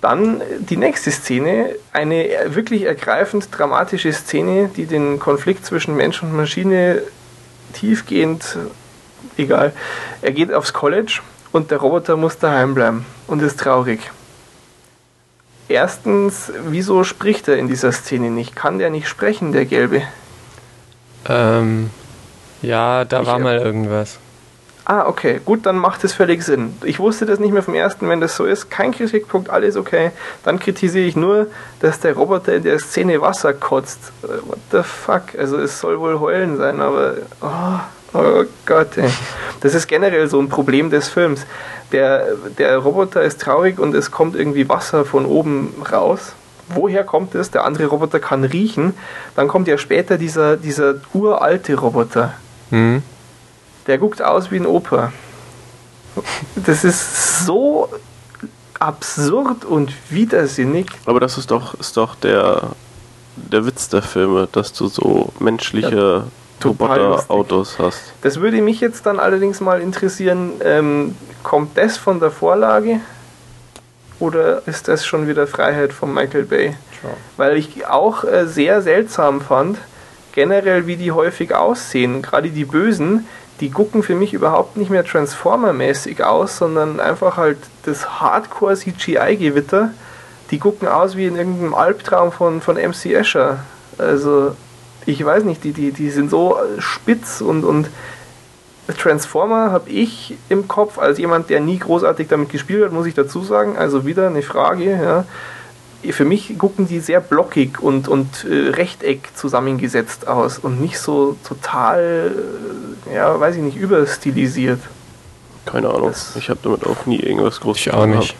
Dann die nächste Szene, eine wirklich ergreifend dramatische Szene, die den Konflikt zwischen Mensch und Maschine tiefgehend, egal. Er geht aufs College und der Roboter muss daheim bleiben und ist traurig. Erstens, wieso spricht er in dieser Szene nicht? Kann der nicht sprechen, der Gelbe? Ähm, ja, da ich, war mal irgendwas. Ah, okay, gut, dann macht es völlig Sinn. Ich wusste das nicht mehr vom ersten, wenn das so ist. Kein Kritikpunkt, alles okay. Dann kritisiere ich nur, dass der Roboter in der Szene Wasser kotzt. Äh, what the fuck? Also es soll wohl heulen sein, aber... Oh. Oh Gott, ey. Das ist generell so ein Problem des Films. Der, der Roboter ist traurig und es kommt irgendwie Wasser von oben raus. Woher kommt es? Der andere Roboter kann riechen. Dann kommt ja später dieser, dieser uralte Roboter. Mhm. Der guckt aus wie ein Opa. Das ist so absurd und widersinnig. Aber das ist doch, ist doch der, der Witz der Filme, dass du so menschliche ja Roboter-Autos hast. Das würde mich jetzt dann allerdings mal interessieren, ähm, kommt das von der Vorlage oder ist das schon wieder Freiheit von Michael Bay? Sure. Weil ich auch äh, sehr seltsam fand, generell wie die häufig aussehen, gerade die Bösen, die gucken für mich überhaupt nicht mehr Transformer-mäßig aus, sondern einfach halt das Hardcore-CGI-Gewitter. Die gucken aus wie in irgendeinem Albtraum von, von MC Escher. Also ich weiß nicht, die, die, die sind so spitz und, und Transformer habe ich im Kopf als jemand, der nie großartig damit gespielt hat, muss ich dazu sagen. Also wieder eine Frage. Ja. Für mich gucken die sehr blockig und, und äh, Rechteck zusammengesetzt aus und nicht so total, äh, ja, weiß ich nicht, überstilisiert. Keine Ahnung. Das ich habe damit auch nie irgendwas Großes Ich auch nicht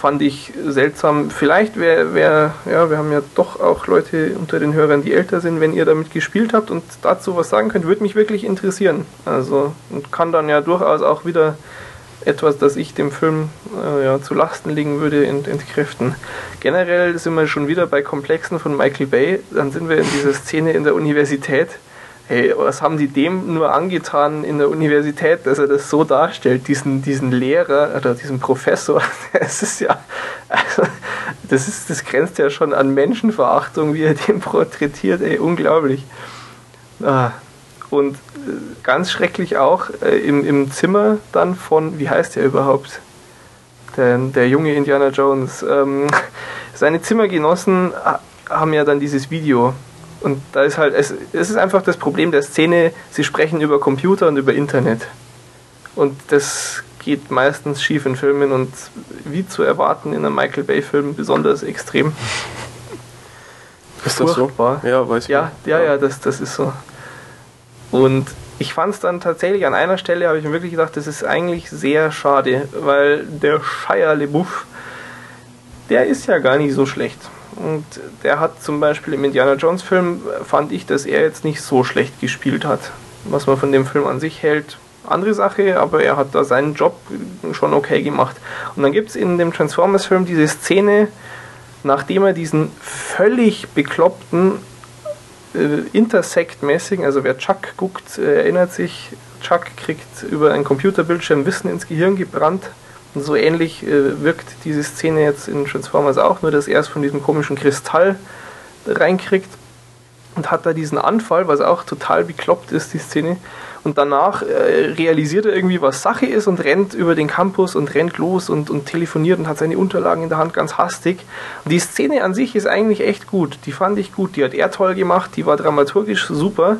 fand ich seltsam. Vielleicht wäre, wär, ja, wir haben ja doch auch Leute unter den Hörern, die älter sind, wenn ihr damit gespielt habt und dazu was sagen könnt, würde mich wirklich interessieren. Also, und kann dann ja durchaus auch wieder etwas, das ich dem Film äh, ja, zu Lasten legen würde, ent entkräften. Generell sind wir schon wieder bei Komplexen von Michael Bay. Dann sind wir in dieser Szene in der Universität hey, was haben die dem nur angetan in der Universität, dass er das so darstellt, diesen, diesen Lehrer oder diesen Professor, [laughs] das ist ja, also, das ist, das grenzt ja schon an Menschenverachtung, wie er den porträtiert, ey, unglaublich. Ah. Und äh, ganz schrecklich auch äh, im, im Zimmer dann von, wie heißt der überhaupt? Der, der junge Indiana Jones. Ähm, [laughs] seine Zimmergenossen haben ja dann dieses Video. Und da ist halt, es, es ist einfach das Problem der Szene, sie sprechen über Computer und über Internet. Und das geht meistens schief in Filmen und wie zu erwarten in einem Michael Bay-Film besonders extrem. Ist das so? Ja, weiß ich. Ja, ja, ja, das, das ist so. Und ich fand es dann tatsächlich an einer Stelle, habe ich mir wirklich gedacht, das ist eigentlich sehr schade, weil der Shia LeBouf, der ist ja gar nicht so schlecht. Und der hat zum Beispiel im Indiana Jones Film, fand ich, dass er jetzt nicht so schlecht gespielt hat. Was man von dem Film an sich hält, andere Sache, aber er hat da seinen Job schon okay gemacht. Und dann gibt es in dem Transformers-Film diese Szene, nachdem er diesen völlig bekloppten äh, Intersect-mäßigen, also wer Chuck guckt, äh, erinnert sich, Chuck kriegt über einen Computerbildschirm Wissen ins Gehirn gebrannt. So ähnlich äh, wirkt diese Szene jetzt in Transformers auch, nur dass er es von diesem komischen Kristall reinkriegt und hat da diesen Anfall, was auch total bekloppt ist, die Szene. Und danach äh, realisiert er irgendwie, was Sache ist und rennt über den Campus und rennt los und, und telefoniert und hat seine Unterlagen in der Hand ganz hastig. Und die Szene an sich ist eigentlich echt gut. Die fand ich gut. Die hat er toll gemacht. Die war dramaturgisch super.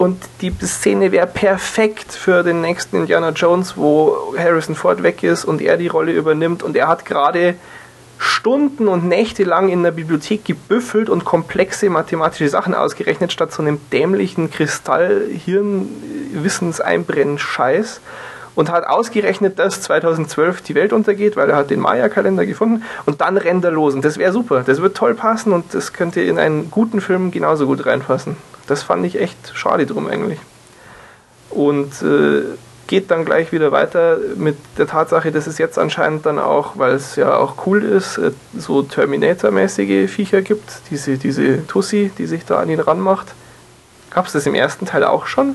Und die Szene wäre perfekt für den nächsten Indiana Jones, wo Harrison Ford weg ist und er die Rolle übernimmt. Und er hat gerade Stunden und Nächte lang in der Bibliothek gebüffelt und komplexe mathematische Sachen ausgerechnet, statt so einem dämlichen Kristall-Hirn-Wissenseinbrennen-Scheiß. Und hat ausgerechnet, dass 2012 die Welt untergeht, weil er hat den Maya-Kalender gefunden. Und dann rennt er los. Und das wäre super. Das wird toll passen und das könnte in einen guten Film genauso gut reinpassen. Das fand ich echt schade drum eigentlich. Und äh, geht dann gleich wieder weiter mit der Tatsache, dass es jetzt anscheinend dann auch, weil es ja auch cool ist, äh, so Terminator-mäßige Viecher gibt, diese, diese Tussi, die sich da an ihn ranmacht. Gab es das im ersten Teil auch schon?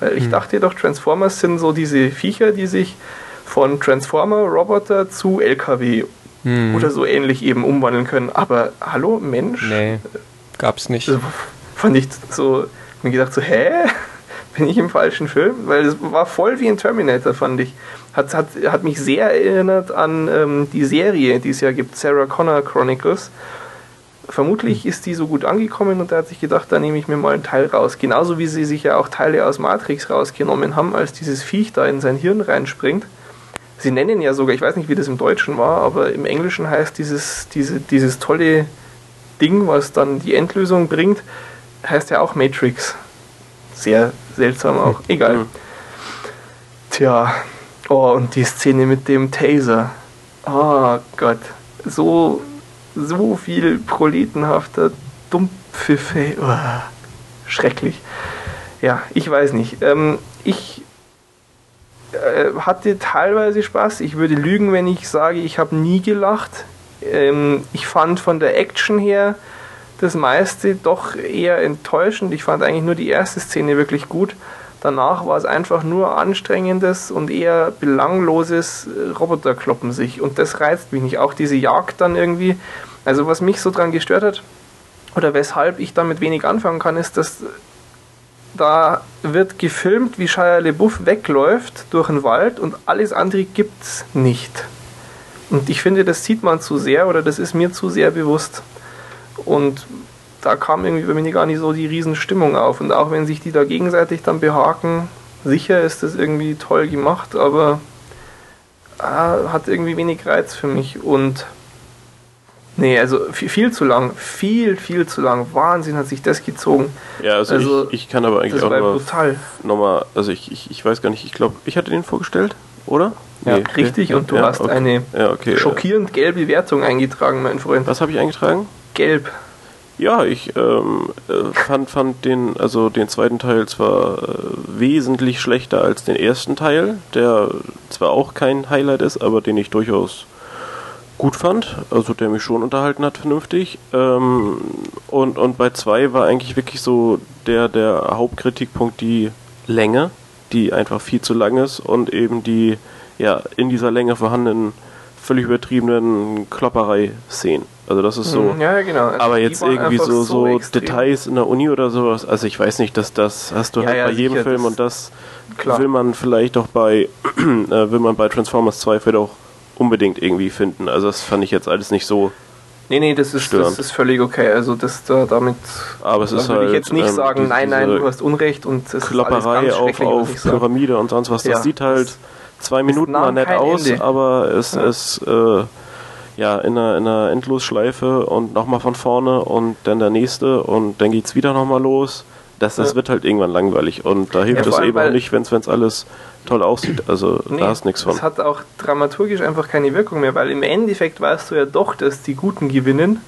Weil ich hm. dachte doch, Transformers sind so diese Viecher, die sich von Transformer-Roboter zu LKW hm. oder so ähnlich eben umwandeln können. Aber hallo, Mensch? Nee, gab's nicht. Fand ich so, mir gedacht so, hä? bin ich im falschen Film? Weil es war voll wie ein Terminator, fand ich. Hat, hat, hat mich sehr erinnert an ähm, die Serie, die es ja gibt, Sarah Connor Chronicles. Vermutlich ist die so gut angekommen und er hat sich gedacht, da nehme ich mir mal einen Teil raus. Genauso wie sie sich ja auch Teile aus Matrix rausgenommen haben, als dieses Viech da in sein Hirn reinspringt. Sie nennen ja sogar, ich weiß nicht, wie das im Deutschen war, aber im Englischen heißt dieses, diese, dieses tolle Ding, was dann die Endlösung bringt, heißt ja auch Matrix. Sehr seltsam auch. Egal. Mhm. Tja. Oh, und die Szene mit dem Taser. Oh Gott. So, so viel proletenhafter Dummpfiffe. Oh, schrecklich. Ja, ich weiß nicht. Ähm, ich äh, hatte teilweise Spaß. Ich würde lügen, wenn ich sage, ich habe nie gelacht. Ähm, ich fand von der Action her das meiste doch eher enttäuschend. Ich fand eigentlich nur die erste Szene wirklich gut. Danach war es einfach nur anstrengendes und eher belangloses äh, Roboterkloppen sich. Und das reizt mich nicht. Auch diese Jagd dann irgendwie. Also was mich so dran gestört hat, oder weshalb ich damit wenig anfangen kann, ist, dass da wird gefilmt, wie Shia LeBouf wegläuft durch den Wald und alles andere gibt's nicht. Und ich finde, das sieht man zu sehr oder das ist mir zu sehr bewusst. Und da kam irgendwie bei mir gar nicht so die Riesenstimmung auf. Und auch wenn sich die da gegenseitig dann behaken, sicher ist das irgendwie toll gemacht, aber äh, hat irgendwie wenig Reiz für mich. Und nee, also viel, viel, zu lang, viel, viel zu lang. Wahnsinn hat sich das gezogen. Ja, also, also ich, ich, kann aber eigentlich auch nochmal, nochmal, also ich, ich, ich weiß gar nicht, ich glaube, ich hatte den vorgestellt, oder? Ja, nee, richtig, okay. und du ja, hast okay. eine ja, okay, schockierend gelbe Wertung eingetragen, mein Freund. Was habe ich eingetragen? Gelb. Ja, ich ähm, äh, fand, fand den, also den zweiten Teil zwar äh, wesentlich schlechter als den ersten Teil, der zwar auch kein Highlight ist, aber den ich durchaus gut fand, also der mich schon unterhalten hat, vernünftig. Ähm, und, und bei zwei war eigentlich wirklich so der, der Hauptkritikpunkt die Länge, die einfach viel zu lang ist und eben die ja in dieser Länge vorhandenen völlig übertriebenen Klopperei-Szenen. Also das ist so. Mhm, Ja, genau. Also aber jetzt irgendwie so, so, extrem. Details in der Uni oder sowas. Also ich weiß nicht, dass das hast du Ja, halt ja, bei jedem sicher, Film und das Klar. will man vielleicht auch bei [clears throat] äh, will man bei Transformers 2 vielleicht auch unbedingt irgendwie finden. Also das fand ich jetzt alles nicht so. Nee, nee, das ist, das ist völlig okay. Also das da damit Aber es ist würde halt ich jetzt nicht ähm, sagen, nein, nein, du hast Unrecht und es ist Klopperei alles ganz auf, auf. Pyramide und sonst was. Das Ja, sieht halt das- zwei Minuten mal nett aus, Ende. aber es Ja. ist äh, ja in einer, in einer Endlosschleife und nochmal von vorne und dann der nächste und dann geht's wieder nochmal los. Das, das Ja. wird halt irgendwann langweilig und da hilft es eben auch nicht, wenn es alles toll aussieht. Also da hast nichts von. Es hat auch dramaturgisch einfach keine Wirkung mehr, weil im Endeffekt weißt du ja doch, dass die Guten gewinnen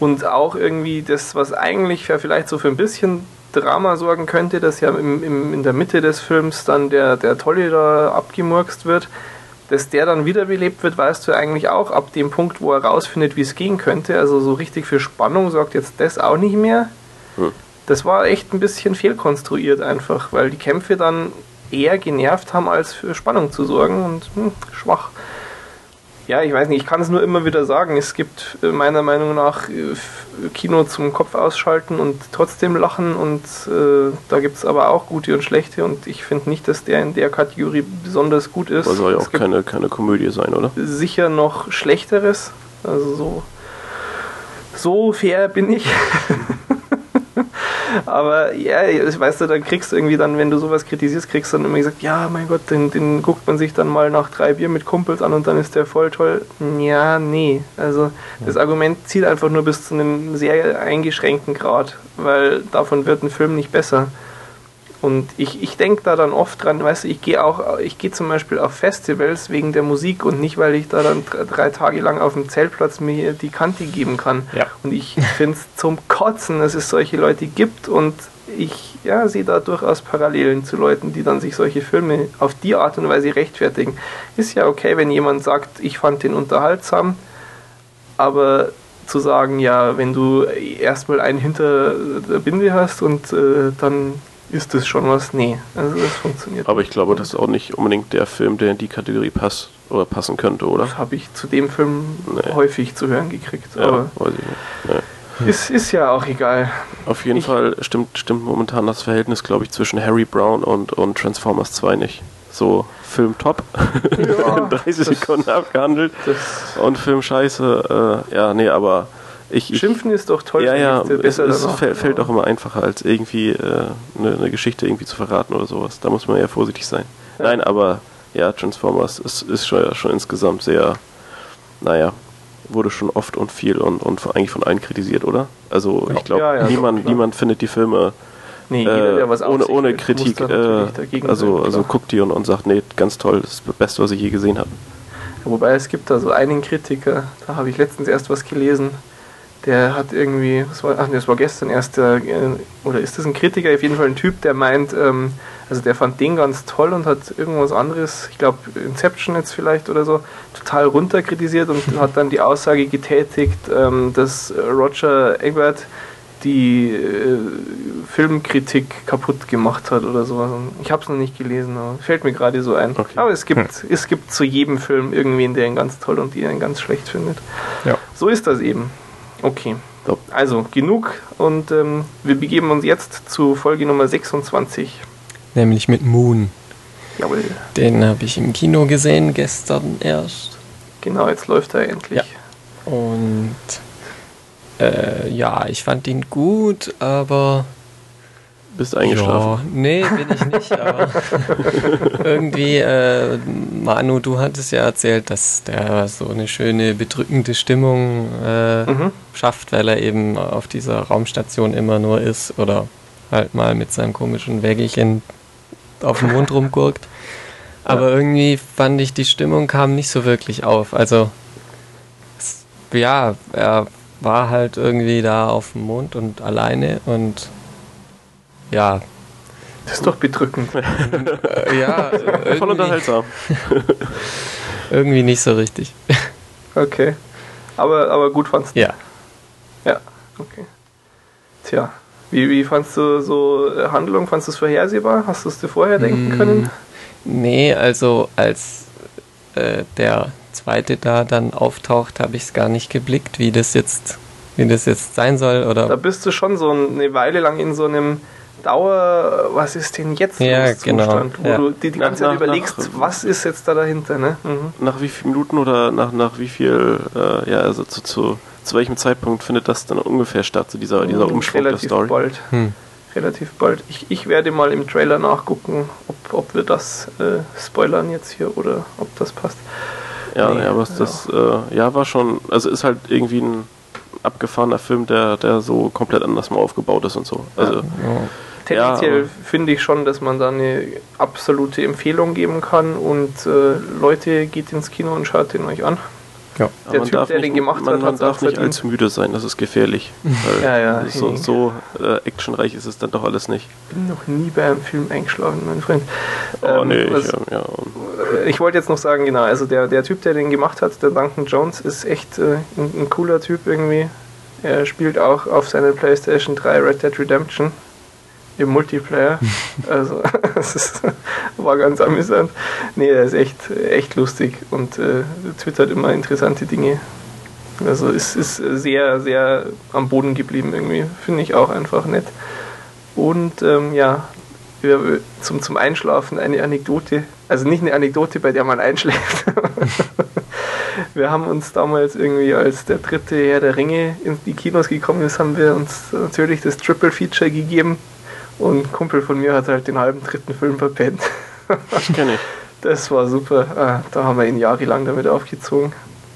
und auch irgendwie das, was eigentlich vielleicht so für ein bisschen Drama sorgen könnte, dass ja im, im, in der Mitte des Films dann der, der Tolle da abgemurkst wird, dass der dann wiederbelebt wird, weißt du eigentlich auch ab dem Punkt, wo er rausfindet, wie es gehen könnte. Also so richtig für Spannung sorgt jetzt das auch nicht mehr. Hm. Das war echt ein bisschen fehlkonstruiert einfach, weil die Kämpfe dann eher genervt haben, als für Spannung zu sorgen und hm, schwach. Ja, ich weiß nicht, ich kann es nur immer wieder sagen. Es gibt äh, meiner Meinung nach äh, Kino zum Kopf ausschalten und trotzdem lachen und äh, da gibt es aber auch gute und schlechte und ich finde nicht, dass der in der Kategorie besonders gut ist. Aber soll ja auch keine, keine Komödie sein, oder? sicher noch schlechteres. Also so, so fair bin ich. [laughs] [laughs] Aber ja, ich weißt du, dann kriegst du irgendwie dann, wenn du sowas kritisierst, kriegst du dann immer gesagt, ja, mein Gott, den, den guckt man sich dann mal nach drei Bier mit Kumpels an und dann ist der voll toll. Ja, nee. Also das Argument zieht einfach nur bis zu einem sehr eingeschränkten Grad, weil davon wird ein Film nicht besser. Und ich, ich denke da dann oft dran, weißt du, ich gehe auch, ich gehe zum Beispiel auf Festivals wegen der Musik und nicht, weil ich da dann dr- drei Tage lang auf dem Zeltplatz mir die Kante geben kann. Ja. Und ich finde es zum Kotzen, dass es solche Leute gibt und ich ja, sehe da durchaus Parallelen zu Leuten, die dann sich solche Filme auf die Art und Weise rechtfertigen. Ist ja okay, wenn jemand sagt, ich fand den unterhaltsam, aber zu sagen, ja, wenn du erstmal einen hinter der Binde hast und äh, dann ist das schon was, nee, also das funktioniert. Aber ich glaube, das ist auch nicht unbedingt der Film, der in die Kategorie passt oder passen könnte, oder? Das habe ich zu dem Film Nee. häufig zu hören gekriegt. Ja, Aber weiß ich nicht. Nee. ist, ist ja auch egal. Auf jeden Ich- Fall stimmt, stimmt momentan das Verhältnis, glaube ich, zwischen Harry Brown und, und Transformers 2 nicht. So, Film top, Ja, [laughs] in 30 das- Sekunden abgehandelt Das und Film scheiße. Äh, ja, nee, aber ich. ich Schimpfen ist doch toll. ja, ja, ich, es, es fällt, fällt auch immer einfacher, als irgendwie äh, eine, eine Geschichte irgendwie zu verraten oder sowas. Da muss man ja vorsichtig sein. Ja. Nein, aber ja, Transformers ist, ist schon, ja, schon insgesamt sehr, naja, wurde schon oft und viel und, und von, eigentlich von allen kritisiert, oder? Also ich glaube, Ja, ja, doch, niemand, niemand findet die Filme Nee, jeder, äh, der was auf ohne, ohne Kritik, äh, also, also guckt die und, und sagt, nee, ganz toll, das ist das Beste, was ich je gesehen habe. Wobei es gibt da so einen Kritiker, da habe ich letztens erst was gelesen, der hat irgendwie, das war, ach nee, das war gestern erst, der, äh, oder ist das ein Kritiker, auf jeden Fall ein Typ, der meint, ähm, also der fand den ganz toll und hat irgendwas anderes, ich glaube Inception jetzt vielleicht oder so, total runterkritisiert und hat dann die Aussage getätigt, ähm, dass Roger Ebert die äh, Filmkritik kaputt gemacht hat oder sowas. Ich habe es noch nicht gelesen, aber fällt mir gerade so ein. Okay. Aber es gibt, es gibt zu jedem Film irgendwen, der ihn ganz toll und der ihn ganz schlecht findet. Ja. So ist das eben. Okay. So. Also genug und ähm, wir begeben uns jetzt zu Folge Nummer 26. Nämlich mit Moon. Jawohl. Den habe ich im Kino gesehen, gestern erst. Genau, jetzt läuft er endlich. Ja. Und äh, ja, ich fand ihn gut, aber. Bist eingeschlafen. Ja, nee, bin ich nicht, aber [laughs] irgendwie, äh, Manu, du hattest ja erzählt, dass der so eine schöne, bedrückende Stimmung äh, Mhm. schafft, weil er eben auf dieser Raumstation immer nur ist oder halt mal mit seinem komischen Wägelchen auf dem Mond rumgurkt. [laughs] Aber irgendwie fand ich, die Stimmung kam nicht so wirklich auf. Also, ja, er war halt irgendwie da auf dem Mond und alleine und ja, Das ist doch bedrückend. [laughs] äh, ja, Voll irgendwie, unterhaltsam. [laughs] irgendwie nicht so richtig. Okay. Aber, aber gut fandst du. Ja. Ja, okay. Tja. Wie, wie fandst du so äh, Handlung? Fandst du es vorhersehbar? Hast du es dir vorher denken Mm, können? Nee, also als äh, der zweite da dann auftaucht, habe ich es gar nicht geblickt, wie das jetzt, wie das jetzt sein soll. Oder Da bist du schon so eine Weile lang in so einem Dauer, was ist denn jetzt Ja, los genau, Zustand, wo ja. du dir die Nach- ganze Zeit nach- überlegst, nach- was ist jetzt da dahinter, ne? Mhm. Nach wie vielen Minuten oder nach, nach wie viel, äh, ja, also zu, zu, zu welchem Zeitpunkt findet das dann ungefähr statt, so dieser, dieser Umschwung der relativ Story? bald. Hm. Relativ bald. Ich, ich werde mal im Trailer nachgucken, ob, ob wir das äh, spoilern jetzt hier oder ob das passt. Ja, Nee, ja, aber es- das äh, ja, war schon, also ist halt irgendwie ein abgefahrener Film, der, der so komplett anders mal aufgebaut ist und so. Also, Ja. Tendenziell aber- finde ich schon, dass man da eine absolute Empfehlung geben kann und äh, Leute, geht ins Kino und schaut den euch an. Ja. Der man Typ, darf der nicht, den gemacht man, hat, man darf auch nicht verdient. allzu müde sein, das ist gefährlich. [laughs] Weil Ja, ja, So, Henning. so äh, actionreich ist es dann doch alles nicht. bin noch nie bei einem Film eingeschlafen, mein Freund. Oh Ähm, nee, ich, was- ähm, ja, Ich wollte jetzt noch sagen, genau, also der, der Typ, der den gemacht hat, der Duncan Jones, ist echt äh, ein, ein cooler Typ irgendwie. Er spielt auch auf seiner PlayStation 3 Red Dead Redemption im Multiplayer. [laughs] also, [laughs] es ist, war ganz amüsant. Nee, er ist echt, echt lustig und äh, twittert immer interessante Dinge. Also es ist sehr, sehr am Boden geblieben irgendwie. Finde ich auch einfach nett. Und ähm, ja, zum, zum Einschlafen eine Anekdote. Also nicht eine Anekdote, bei der man einschläft. [laughs] wir haben uns damals irgendwie, als der dritte Herr der Ringe in die Kinos gekommen ist, haben wir uns natürlich das Triple Feature gegeben. Und ein Kumpel von mir hat halt den halben dritten Film verpennt. das kenne ich. [laughs] Das war super. Ah, da haben wir ihn jahrelang damit aufgezogen.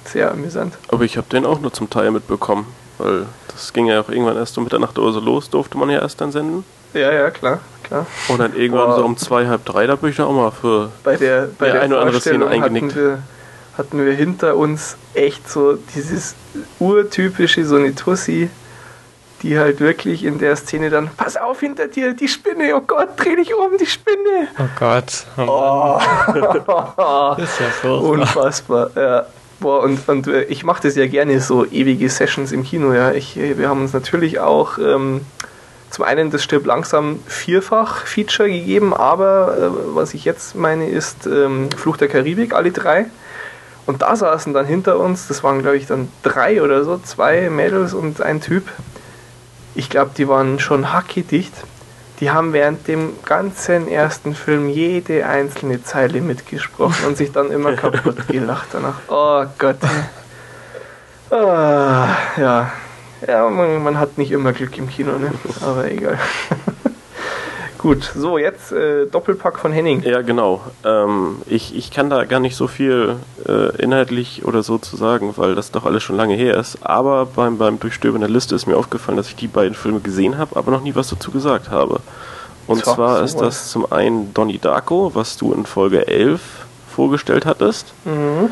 Sehr amüsant. Aber ich habe den auch nur zum Teil mitbekommen, weil das ging ja auch irgendwann erst um Mitternacht oder so los, durfte man ja erst dann senden. Ja, ja, klar, klar. Und dann irgendwann Boah. so um zwei, halb drei, da bin ich da auch mal für. bei der, bei Ja, der eine oder andere Szene eingenickt. hatten wir, hatten wir hinter uns echt so dieses urtypische, so eine Tussi, die halt wirklich in der Szene dann, pass auf hinter dir, die Spinne, oh Gott, dreh dich um, die Spinne. Oh Gott. Oh. [laughs] Das ist ja furchtbar. Unfassbar, ja. Boah, und, und äh, ich mache das ja gerne, so ewige Sessions im Kino, ja. Ich, äh, wir haben uns natürlich auch ähm, zum einen das Stirb langsam vierfach Feature gegeben, aber äh, was ich jetzt meine ist ähm, Fluch der Karibik, alle drei. Und da saßen dann hinter uns, das waren glaube ich dann drei oder so, zwei Mädels und ein Typ. Ich glaube, die waren schon hackedicht. Die haben während dem ganzen ersten Film jede einzelne Zeile mitgesprochen und sich dann immer [laughs] kaputt gelacht danach. Oh Gott. Ah, ja. Ja, man, man hat nicht immer Glück im Kino, ne? Aber egal. Gut, so jetzt äh, Doppelpack von Henning. Ja, genau. Ähm, ich, ich kann da gar nicht so viel äh, inhaltlich oder so zu sagen, weil das doch alles schon lange her ist. Aber beim, beim Durchstöbern der Liste ist mir aufgefallen, dass ich die beiden Filme gesehen habe, aber noch nie was dazu gesagt habe. Und Tja, zwar so ist was. das zum einen Donnie Darko, was du in Folge 11 vorgestellt hattest. Mhm.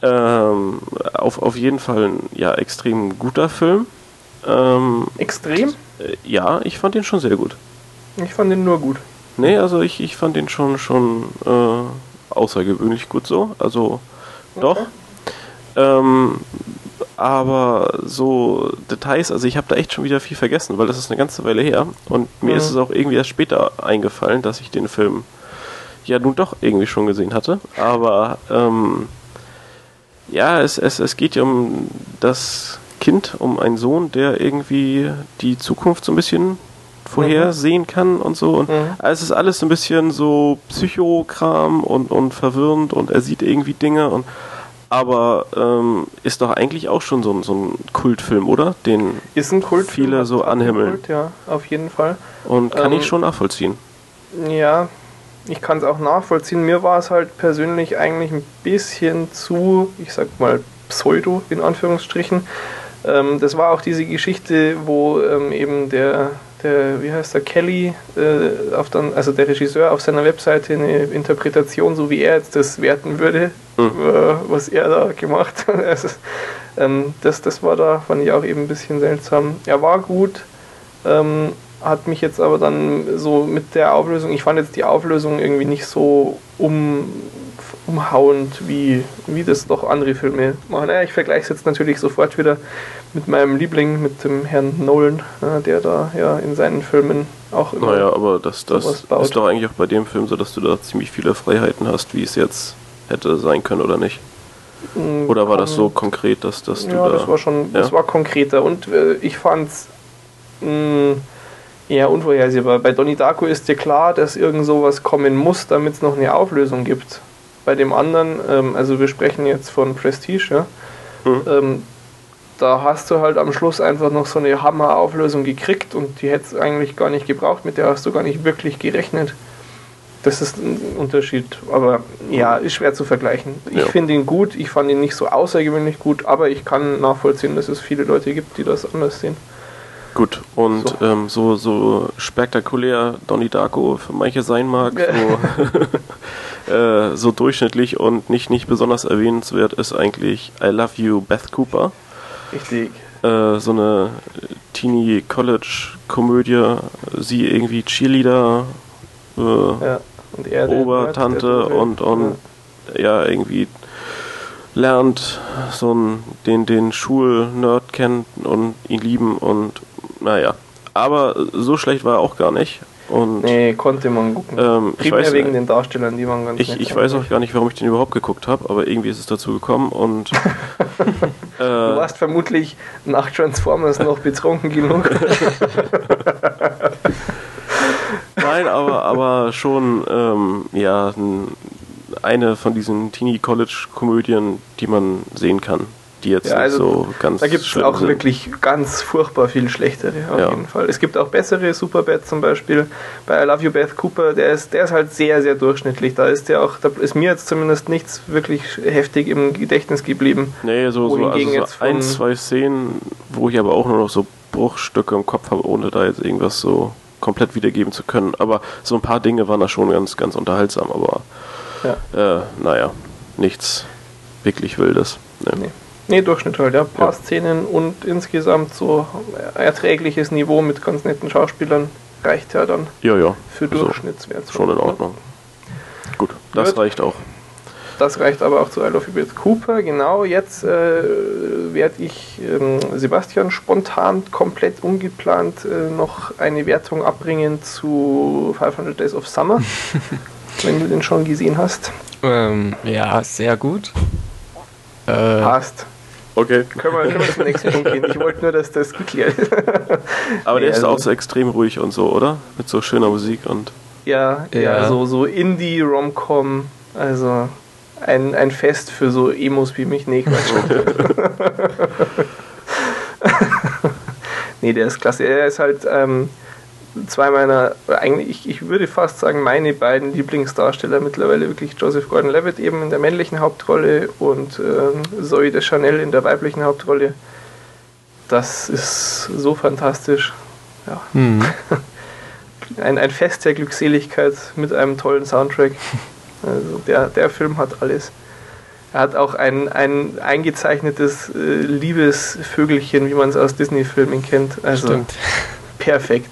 Ähm, auf, auf jeden Fall ein ja, extrem guter Film. Ähm, Extrem? äh, ja, ich fand den schon sehr gut. Ich fand den nur gut. Nee, also ich, ich fand den schon schon äh, außergewöhnlich gut so. Also doch. Ähm, aber so Details, also ich habe da echt schon wieder viel vergessen, weil das ist eine ganze Weile her. Und mir Mhm. ist es auch irgendwie erst später eingefallen, dass ich den Film ja nun doch irgendwie schon gesehen hatte. Aber ähm, ja, es, es, es geht ja um das Kind, um einen Sohn, der irgendwie die Zukunft so ein bisschen vorhersehen kann und so. Und Mhm. es ist alles so ein bisschen so Psychokram und, und verwirrend und er sieht irgendwie Dinge und aber ähm, ist doch eigentlich auch schon so ein, so ein Kultfilm, oder? Den Ist ein Kult. Viele so anhimmeln. Kult, ja, auf jeden Fall. und kann Ähm, ich schon nachvollziehen. Ja, ich kann es auch nachvollziehen. Mir war es halt persönlich eigentlich ein bisschen zu, ich sag mal, pseudo in Anführungsstrichen. Ähm, das war auch diese Geschichte, wo ähm, eben der, der, wie heißt der, Kelly, äh, auf dann, also der Regisseur auf seiner Webseite eine Interpretation, so wie er jetzt das werten würde, Mhm. äh, was er da gemacht hat. [laughs] Also, ähm, das, das war da, fand ich auch eben ein bisschen seltsam. Er war gut, ähm, hat mich jetzt aber dann so mit der Auflösung, ich fand jetzt die Auflösung irgendwie nicht so um, umhauend, wie, wie das doch andere Filme machen. Ja, ich vergleiche es jetzt natürlich sofort wieder mit meinem Liebling, mit dem Herrn Nolan, ja, der da ja in seinen Filmen auch immer. Naja, aber das, das ist doch eigentlich auch bei dem Film so, dass du da ziemlich viele Freiheiten hast, wie es jetzt hätte sein können oder nicht. Mm, Oder war das so konkret, dass, dass du Ja, da. das war schon, das Ja? war konkreter und äh, ich fand's mh, eher unvorhersehbar. Bei Donnie Darko ist dir klar, dass irgend sowas kommen muss, damit es noch eine Auflösung gibt. Bei dem anderen, ähm, also wir sprechen jetzt von Prestige, ja, Mhm. ähm, da hast du halt am Schluss einfach noch so eine Hammer-Auflösung gekriegt und die hättest eigentlich gar nicht gebraucht, mit der hast du gar nicht wirklich gerechnet. Das ist ein Unterschied, aber ja, ist schwer zu vergleichen. Ich Ja. finde ihn gut, ich fand ihn nicht so außergewöhnlich gut, aber ich kann nachvollziehen, dass es viele Leute gibt, die das anders sehen. Gut, und So. Ähm, so, so spektakulär Donnie Darko für manche sein mag, [laughs] so, [laughs] äh, so durchschnittlich und nicht, nicht besonders erwähnenswert ist eigentlich I Love You Beth Cooper. Richtig. Äh, so eine Teenie-College-Komödie, sie irgendwie Cheerleader, äh, Ja. Und er, Obertante und, und ja, irgendwie lernt so einen, den, den Schulnerd kennen und ihn lieben und naja. Aber so schlecht war er auch gar nicht. Und Nee, konnte man gucken. ähm, ich, weiß, wegen den Darstellern, die waren ganz ich, ich weiß auch gar nicht, warum ich den überhaupt geguckt habe, aber irgendwie ist es dazu gekommen und [laughs] Du äh, warst vermutlich nach Transformers noch betrunken genug. [laughs] Nein, aber, aber schon ähm, ja, eine von diesen Teenie-College-Komödien, die man sehen kann, die jetzt Ja, also nicht so ganz Da gibt es auch sind. wirklich ganz furchtbar viel schlechtere, auf Ja. jeden Fall. Es gibt auch bessere, Superbad zum Beispiel. Bei I Love You Beth Cooper, der ist, der ist halt sehr, sehr durchschnittlich. Da ist der auch, da ist mir jetzt zumindest nichts wirklich heftig im Gedächtnis geblieben. Nee, so, so, also so ein, zwei Szenen, wo ich aber auch nur noch so Bruchstücke im Kopf habe, ohne da jetzt irgendwas so komplett wiedergeben zu können. Aber so ein paar Dinge waren da schon ganz, ganz unterhaltsam, aber Ja. äh, naja, nichts wirklich Wildes. Nee. Nee. Nee, Durchschnitt halt, ja. Ein paar Ja. Szenen und insgesamt so erträgliches Niveau mit ganz netten Schauspielern reicht ja dann Ja, ja. für Also, Durchschnittswert. Schon in Ordnung. Gut, das Gut. reicht auch. Das reicht aber auch zu I Love You Beth Cooper. Genau, jetzt äh, werde ich ähm, Sebastian spontan, komplett ungeplant äh, noch eine Wertung abbringen zu 500 Days of Summer, [laughs] wenn du den schon gesehen hast. Ähm, ja, sehr gut. Äh, Passt. Okay. Können wir, können wir zum nächsten Punkt gehen. Ich wollte nur, dass das geklärt ist. [laughs] Aber der Nee, ist also- auch so extrem ruhig und so, oder? Mit so schöner Musik und. Ja, ja, Ja. so, so Indie-Romcom, also ein, ein Fest für so Emos wie mich. Nee, Quatsch. [laughs] nee, der ist klasse. Er ist halt ähm, zwei meiner, eigentlich, ich, ich würde fast sagen, meine beiden Lieblingsdarsteller mittlerweile wirklich Joseph Gordon-Levitt eben in der männlichen Hauptrolle und ähm, Zoe Deschanel in der weiblichen Hauptrolle. Das ist so fantastisch. Ja hm. [laughs] ein, ein Fest der Glückseligkeit mit einem tollen Soundtrack. Also der, der Film hat alles. Er hat auch ein, ein eingezeichnetes äh, Liebesvögelchen, wie man es aus Disney-Filmen kennt. Also Stimmt. perfekt.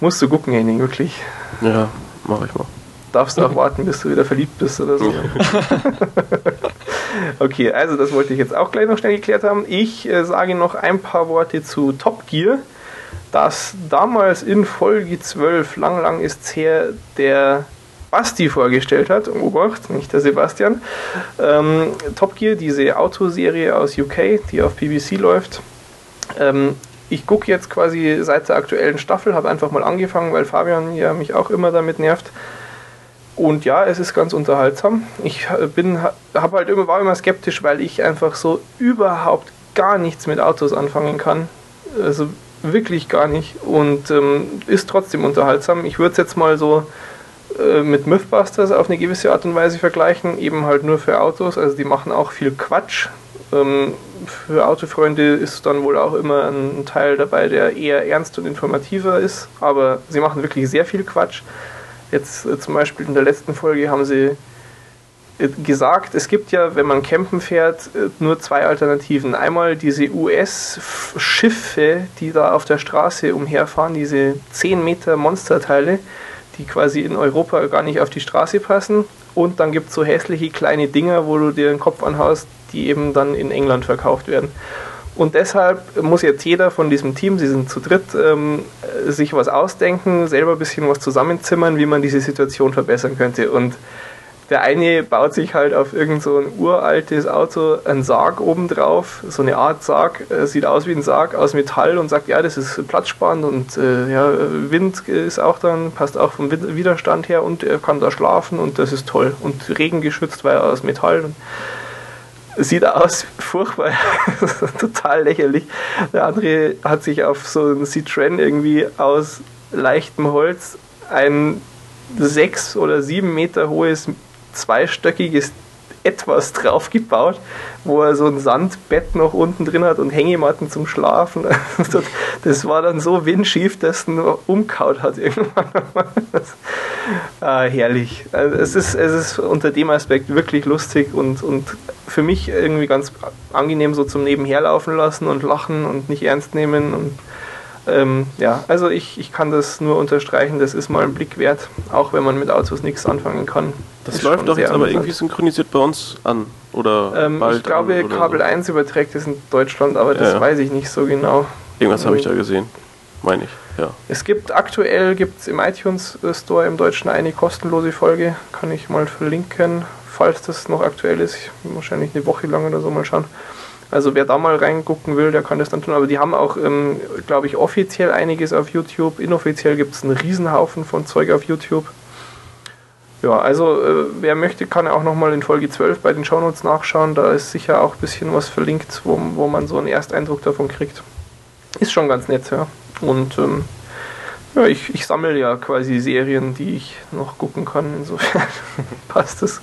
Musst du gucken, Henning, wirklich. Ja, mach ich mal. Darfst du auch warten, bis du wieder verliebt bist oder so. [laughs] okay, also das wollte ich jetzt auch gleich noch schnell geklärt haben. Ich äh, sage noch ein paar Worte zu Top Gear, das damals in Folge 12, lang, lang ist's her, der Basti vorgestellt hat. Obacht, nicht der Sebastian. Ähm, Top Gear, diese Autoserie aus UK, die auf BBC läuft. Ähm, ich gucke jetzt quasi seit der aktuellen Staffel, habe einfach mal angefangen, weil Fabian ja mich auch immer damit nervt. Und ja, es ist ganz unterhaltsam. Ich bin, habe halt immer, war immer skeptisch, weil ich einfach so überhaupt gar nichts mit Autos anfangen kann. Also wirklich gar nicht. Und ähm, ist trotzdem unterhaltsam. Ich würde es jetzt mal so äh, mit Mythbusters auf eine gewisse Art und Weise vergleichen, eben halt nur für Autos. Also die machen auch viel Quatsch. Ähm, für Autofreunde ist dann wohl auch immer ein Teil dabei, der eher ernst und informativer ist. Aber sie machen wirklich sehr viel Quatsch. Jetzt äh, zum Beispiel in der letzten Folge haben sie äh, gesagt, es gibt ja, wenn man campen fährt, äh, nur zwei Alternativen. Einmal diese US-Schiffe, die da auf der Straße umherfahren, diese 10 Meter Monsterteile, die quasi in Europa gar nicht auf die Straße passen. Und dann gibt es so hässliche kleine Dinger, wo du dir den Kopf anhaust, die eben dann in England verkauft werden. Und deshalb muss jetzt jeder von diesem Team, sie sind zu dritt, ähm, sich was ausdenken, selber ein bisschen was zusammenzimmern, wie man diese Situation verbessern könnte. Und der eine baut sich halt auf irgend so ein uraltes Auto einen Sarg obendrauf, so eine Art Sarg, äh, sieht aus wie ein Sarg aus Metall und sagt, ja, das ist platzsparend und äh, ja, Wind ist auch dann, passt auch vom Widerstand her und er kann da schlafen und das ist toll. Und regengeschützt, weil er aus Metall und sieht aus furchtbar, [laughs] total lächerlich. Der andere hat sich auf so ein Citroën irgendwie aus leichtem Holz ein sechs oder sieben Meter hohes zweistöckiges etwas draufgebaut, wo er so ein Sandbett noch unten drin hat und Hängematten zum Schlafen. [laughs] Das war dann so windschief, dass es nur umkaut hat irgendwann. [laughs] ah, herrlich. Also es, ist, es ist unter dem Aspekt wirklich lustig und, und für mich irgendwie ganz angenehm so zum Nebenherlaufen lassen und lachen und nicht ernst nehmen und ähm, ja, also ich, ich kann das nur unterstreichen, das ist mal ein Blick wert, auch wenn man mit Autos nichts anfangen kann. Das läuft doch jetzt aber irgendwie synchronisiert bei uns an, oder? Ähm, ich glaube, Kabel so. 1 überträgt es in Deutschland, aber das ja, weiß ich nicht so genau. Irgendwas habe ich da gesehen, meine ich, ja. Es gibt aktuell gibt's im iTunes Store im Deutschen eine kostenlose Folge, kann ich mal verlinken, falls das noch aktuell ist, wahrscheinlich eine Woche lang oder so mal schauen. Also wer da mal reingucken will, der kann das dann tun. Aber die haben auch, ähm, glaube ich, offiziell einiges auf YouTube. Inoffiziell gibt es einen Riesenhaufen von Zeug auf YouTube. Ja, also äh, wer möchte, kann auch nochmal in Folge 12 bei den Shownotes nachschauen. Da ist sicher auch ein bisschen was verlinkt, wo, wo man so einen Ersteindruck davon kriegt. Ist schon ganz nett, ja. Und ähm, ja, ich, ich sammle ja quasi Serien, die ich noch gucken kann. Insofern [laughs] passt es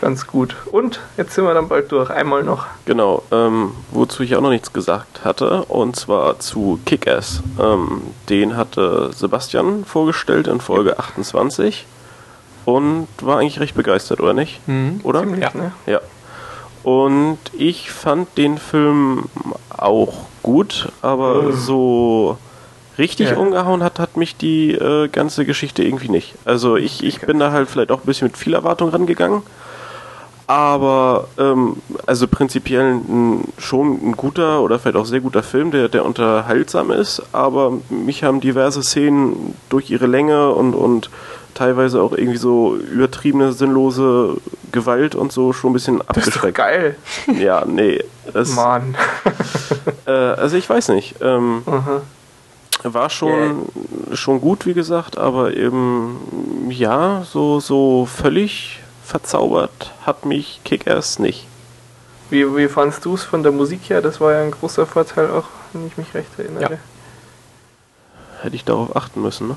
ganz gut. Und jetzt sind wir dann bald durch. Einmal noch. Genau, ähm, wozu ich auch noch nichts gesagt hatte, und zwar zu Kick-Ass. Ähm, den hatte Sebastian vorgestellt in Folge 28 und war eigentlich recht begeistert, oder nicht? Mhm, oder? Ziemlich, ja. Ne? ja. Und ich fand den Film auch gut, aber mhm. so richtig ja. umgehauen hat, hat mich die äh, ganze Geschichte irgendwie nicht. Also ich, ich bin da halt vielleicht auch ein bisschen mit viel Erwartung rangegangen. Aber ähm, also prinzipiell ein, schon ein guter oder vielleicht auch sehr guter Film, der, der unterhaltsam ist, aber mich haben diverse Szenen durch ihre Länge und, und teilweise auch irgendwie so übertriebene, sinnlose Gewalt und so schon ein bisschen abgeschreckt. Das ist geil. Ja, nee. Das, Mann. [laughs] äh, also ich weiß nicht. Ähm, war schon, yeah. schon gut, wie gesagt, aber eben, ja, so, so völlig verzaubert hat mich Kick-Ass nicht. Wie, wie fandst du es von der Musik her? Das war ja ein großer Vorteil auch, wenn ich mich recht erinnere. Ja. Hätte ich darauf achten müssen, ne?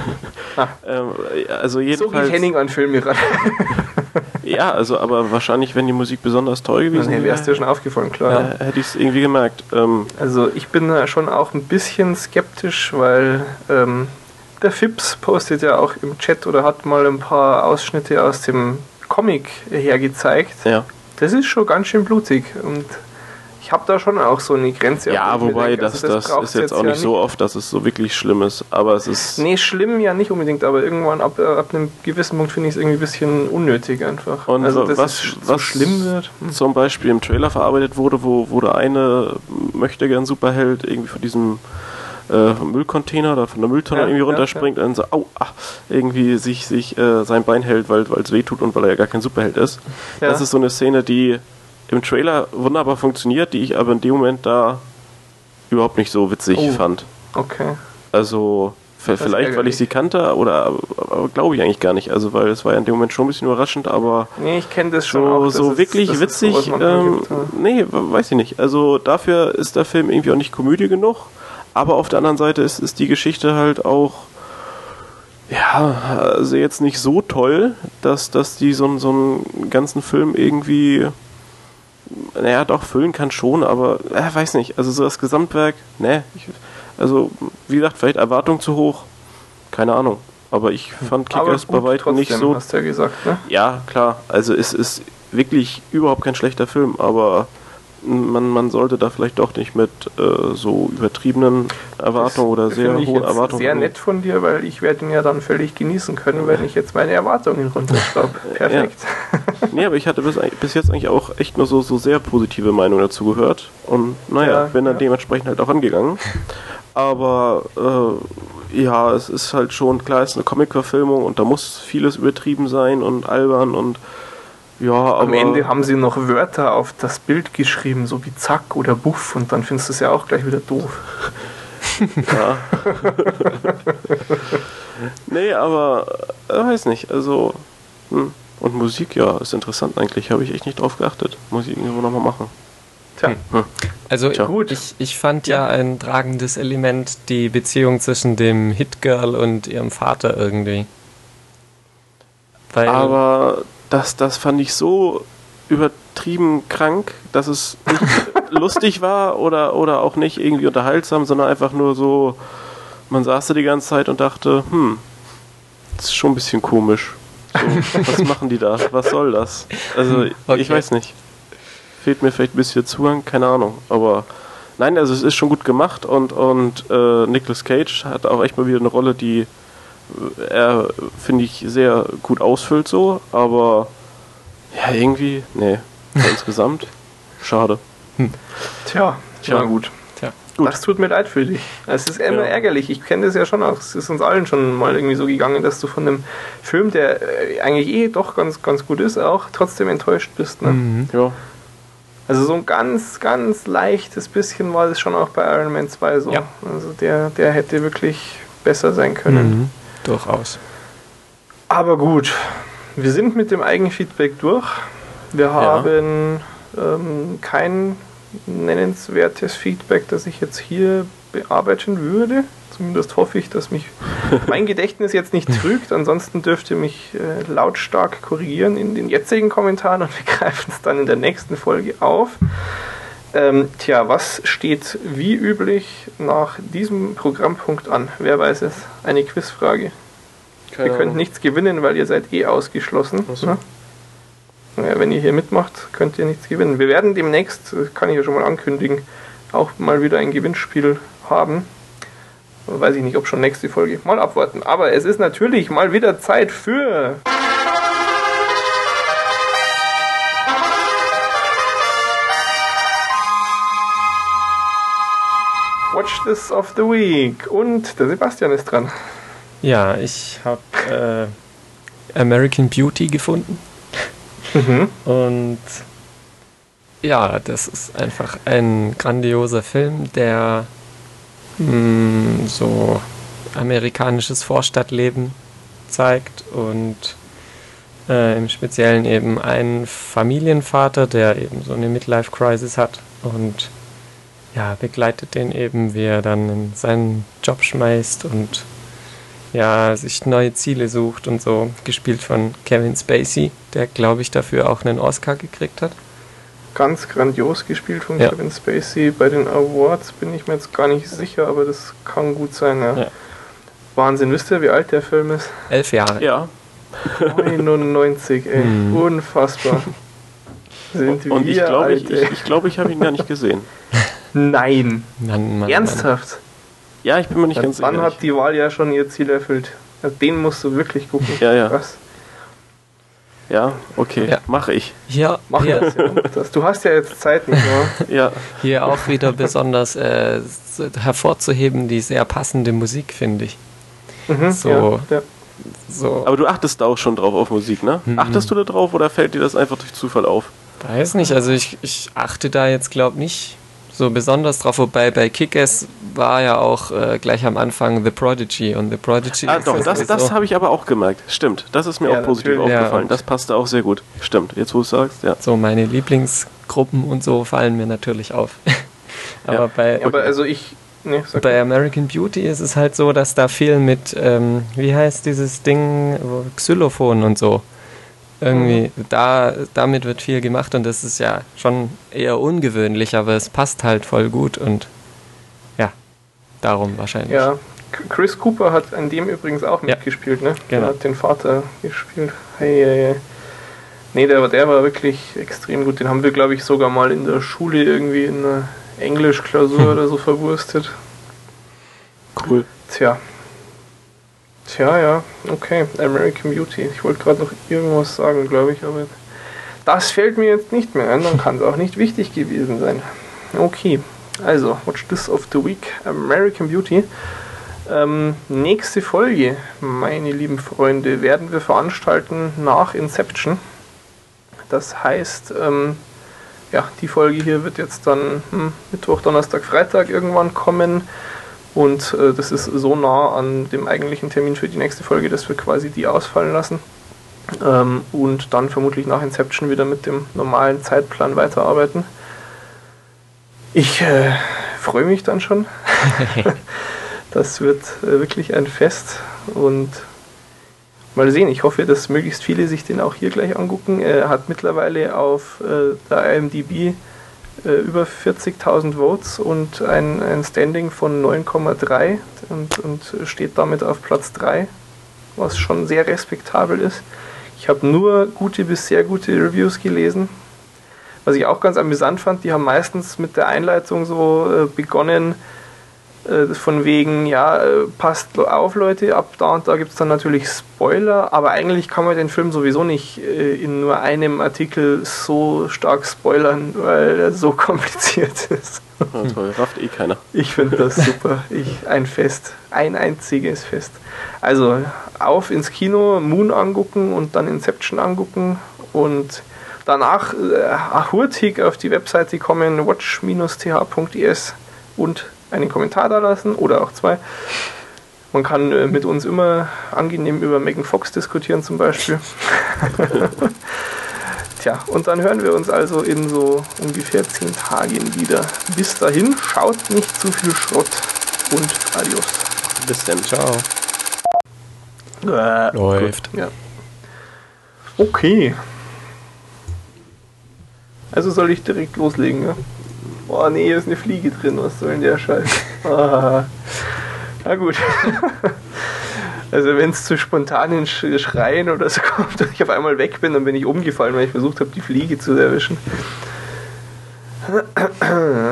[laughs] ah. ähm, also jedenfalls, so geht Henning an Filme [laughs] ran. Ja, also aber wahrscheinlich, wenn die Musik besonders toll gewesen wäre. wäre es dir schon aufgefallen, klar. Ja, hätte ich es irgendwie gemerkt. Ähm, also ich bin da schon auch ein bisschen skeptisch, weil ähm, der Fips postet ja auch im Chat oder hat mal ein paar Ausschnitte aus dem Comic hergezeigt. Ja. Das ist schon ganz schön blutig und ich habe da schon auch so eine Grenze. Ja, wobei denke, das, also das, das ist jetzt, jetzt auch nicht ja so oft, dass es so wirklich schlimm ist. Aber es ist. Nee, schlimm ja nicht unbedingt, aber irgendwann ab, ab einem gewissen Punkt finde ich es irgendwie ein bisschen unnötig einfach. Und also, was, es was schlimm wird. Hm. Zum Beispiel im Trailer verarbeitet wurde, wo, wo der eine möchte gern Superheld irgendwie von diesem äh, Müllcontainer oder von der Mülltonne ja, irgendwie runterspringt ja, ja. und so, au, ach, irgendwie sich, sich äh, sein Bein hält, weil es weh tut und weil er ja gar kein Superheld ist. Das ist so eine Szene, die im Trailer wunderbar funktioniert, die ich aber in dem Moment da überhaupt nicht so witzig oh. fand. Okay. Also vielleicht, weil ich sie kannte, oder glaube ich eigentlich gar nicht. Also weil es war ja in dem Moment schon ein bisschen überraschend, aber nee, ich kenne das schon so, auch, so wirklich ist, witzig. Ähm, gibt, ja. Nee, weiß ich nicht. Also dafür ist der Film irgendwie auch nicht Komödie genug. Aber auf der anderen Seite ist, ist die Geschichte halt auch ja, also jetzt nicht so toll, dass, dass die so, so einen ganzen Film irgendwie naja, doch, füllen kann schon, aber äh, weiß nicht. Also so das Gesamtwerk, ne. also, wie gesagt, vielleicht Erwartung zu hoch. Keine Ahnung. Aber ich fand Kickers bei weitem nicht so. Hast du ja gesagt, ne? Ja, klar. Also es ist wirklich überhaupt kein schlechter Film, aber man, man sollte da vielleicht doch nicht mit äh, so übertriebenen Erwartungen oder sehr hohen Erwartungen. Sehr nett von dir, weil ich werde ihn ja dann völlig genießen können, wenn ich jetzt meine Erwartungen runterschraube. [laughs] Perfekt. Ja. nee, aber ich hatte bis, bis, jetzt eigentlich auch echt nur so, so sehr positive Meinungen dazu gehört und naja, ja, bin dann ja. dementsprechend halt auch angegangen. Aber äh, ja, es ist halt schon, klar, es ist eine Comic-Verfilmung und da muss vieles übertrieben sein und albern und ja, aber. Am Ende haben sie noch Wörter auf das Bild geschrieben, so wie Zack oder Buff, und dann findest du es ja auch gleich wieder doof. [laughs] Ja. [laughs] nee, aber äh, weiß nicht, also. Hm. Und Musik, ja, ist interessant eigentlich. Habe ich echt nicht drauf geachtet. Muss ich irgendwo nochmal machen. Tja, Hm. Also Tja. gut, ich, ich fand ja. ein tragendes Element die Beziehung zwischen dem Hitgirl und ihrem Vater irgendwie. Weil, Aber das, das fand ich so übertrieben krank, dass es nicht [laughs] lustig war oder, oder auch nicht irgendwie unterhaltsam, sondern einfach nur so, man saß da die ganze Zeit und dachte, hm, das ist schon ein bisschen komisch. So, was [laughs] machen die da? Was soll das? Also, Okay. ich weiß nicht. Fehlt mir vielleicht ein bisschen Zugang, keine Ahnung. Aber nein, also es ist schon gut gemacht und, und äh, Nicolas Cage hat auch echt mal wieder eine Rolle, die er, finde ich, sehr gut ausfüllt so, aber ja, irgendwie, nee, [laughs] insgesamt, schade. tja, Tja. na gut. Tja. Gut. Das tut mir leid für dich. Es ist immer Ja. ärgerlich. Ich kenne das ja schon auch. Es ist uns allen schon mal irgendwie so gegangen, dass du von einem Film, der äh, eigentlich eh doch ganz, ganz gut ist, auch trotzdem enttäuscht bist. Ne? Mhm. Ja, Also so ein ganz, ganz leichtes bisschen war das schon auch bei Iron Man 2 so. Ja. Also der, der hätte wirklich besser sein können. Mhm. Durchaus. Aber gut, wir sind mit dem Eigenfeedback durch. Wir haben ähm, kein nennenswertes Feedback, das ich jetzt hier bearbeiten würde. Zumindest hoffe ich, dass mich [laughs] mein Gedächtnis jetzt nicht trügt. Ansonsten dürft ihr mich äh, lautstark korrigieren in den jetzigen Kommentaren und wir greifen es dann in der nächsten Folge auf. Ähm, tja, was steht wie üblich nach diesem Programmpunkt an? Wer weiß es? Eine Quizfrage. keine Ihr könnt Ahnung. nichts gewinnen, weil ihr seid eh ausgeschlossen. So. Ne? Naja, wenn ihr hier mitmacht, könnt ihr nichts gewinnen. Wir werden demnächst, das kann ich ja schon mal ankündigen, auch mal wieder ein Gewinnspiel haben. Weiß ich nicht, ob schon nächste Folge. Mal abwarten. Aber es ist natürlich mal wieder Zeit für. Watch This of the Week. Und der Sebastian ist dran. Ja, ich habe äh, American Beauty gefunden. Mhm. Und ja, das ist einfach ein grandioser Film, der mh, so amerikanisches Vorstadtleben zeigt und äh, im Speziellen eben einen Familienvater, der eben so eine Midlife-Crisis hat und ja, begleitet den eben, wie er dann in seinen Job schmeißt und ja, sich neue Ziele sucht und so, gespielt von Kevin Spacey, der glaube ich dafür auch einen Oscar gekriegt hat. ganz grandios gespielt von Ja. Kevin Spacey. Bei den Awards bin ich mir jetzt gar nicht sicher, aber das kann gut sein. Ja. Ja. Wahnsinn, wisst ihr, wie alt der Film ist? Elf Jahre. Ja, 99, ey. Hm. Unfassbar. [laughs] Sind wir und ich glaube, ich, ich, ich, glaube, ich habe ihn gar nicht gesehen. [laughs] Nein. Mann, Mann, Ernsthaft? Ja, ich bin mir nicht ganz Wann sicher. hat die Wahl ja schon ihr Ziel erfüllt? Ja, Den musst du wirklich gucken. Ja, ja. Krass. Ja, okay, Ja. mache ich. Hier, Mach hier, das, ja. Mach das. Du hast ja jetzt Zeit, nicht wahr? [laughs] Ja, hier auch wieder besonders äh, hervorzuheben, die sehr passende Musik, finde ich. Mhm, So. Ja, ja. So, aber du achtest da auch schon drauf auf Musik, ne? Mhm. Achtest du da drauf oder fällt dir das einfach durch Zufall auf? weiß nicht, also ich, ich achte da jetzt, glaube nicht so besonders drauf, wobei bei Kick-Ass war ja auch äh, gleich am Anfang The Prodigy und The Prodigy Ah, doch, das, das habe ich aber auch gemerkt. Stimmt, das ist mir Ja, auch positiv natürlich. Ja, aufgefallen. und- das passte auch sehr gut. Stimmt, jetzt wo du es sagst, ja. so meine Lieblingsgruppen und so fallen mir natürlich auf. [laughs] Aber Ja. bei, Aber also ich. Ne, sag bei American Beauty ist es halt so, dass da viel mit, ähm, wie heißt dieses Ding, Xylophon und so. Irgendwie, da, damit wird viel gemacht und das ist ja schon eher ungewöhnlich, aber es passt halt voll gut und ja, darum wahrscheinlich. Ja, Chris Cooper hat an dem übrigens auch Ja. mitgespielt, ne? Genau. Der hat den Vater gespielt. Hey, hey, hey. Nee, der, war- der war wirklich extrem gut. Den haben wir, glaube ich, sogar mal in der Schule irgendwie in einer Englischklausur [laughs] oder so verwurstet. Cool. Tja. Tja, ja, okay. American Beauty. Ich wollte gerade noch irgendwas sagen, glaube ich, aber das fällt mir jetzt nicht mehr ein. Dann kann es auch nicht wichtig gewesen sein. Okay, also, Watch This of the Week, American Beauty. Ähm, nächste Folge, meine lieben Freunde, werden wir veranstalten nach Inception. Das heißt, ähm, ja, die Folge hier wird jetzt dann hm, Mittwoch, Donnerstag, Freitag irgendwann kommen. Und äh, das ist so nah an dem eigentlichen Termin für die nächste Folge, dass wir quasi die ausfallen lassen. Ähm, und dann vermutlich nach Inception wieder mit dem normalen Zeitplan weiterarbeiten. Ich äh, freue mich dann schon. [laughs] [laughs] das wird äh, wirklich ein Fest und mal sehen. Ich hoffe, dass möglichst viele sich den auch hier gleich angucken. Er hat mittlerweile auf äh, der IMDb über 40.000 Votes und ein, ein Standing von 9,3 und, und steht damit auf Platz 3, was schon sehr respektabel ist. Ich habe nur gute bis sehr gute Reviews gelesen. Was ich auch ganz amüsant fand, die haben meistens mit der Einleitung so äh, begonnen, äh, von wegen, ja, äh, passt auf Leute, ab da und da gibt es dann natürlich Spoiler, aber eigentlich kann man den Film sowieso nicht äh, in nur einem Artikel so stark spoilern, weil er so [laughs] kompliziert ist. Ja, toll, rafft eh keiner. Ich finde das super. Ich, ein Fest. Ein einziges Fest. Also auf ins Kino, Moon angucken und dann Inception angucken und danach äh, hurtig auf die Webseite kommen, watch-th.es und einen Kommentar da lassen oder auch zwei. Man kann äh, mit uns immer angenehm über Megan Fox diskutieren zum Beispiel. [laughs] Tja, und dann hören wir uns also in so ungefähr zehn Tagen wieder. Bis dahin, schaut nicht zu viel Schrott und adios. Bis dann. Ciao. Äh, Läuft. Ja. Okay. Also soll ich direkt loslegen, ja? Boah, nee, hier ist eine Fliege drin. Was soll denn der Scheiß? [laughs] Ah. Na gut. [laughs] Also wenn es zu spontanen Sch- Schreien oder so kommt und ich auf einmal weg bin, dann bin ich umgefallen, weil ich versucht habe, die Fliege zu erwischen.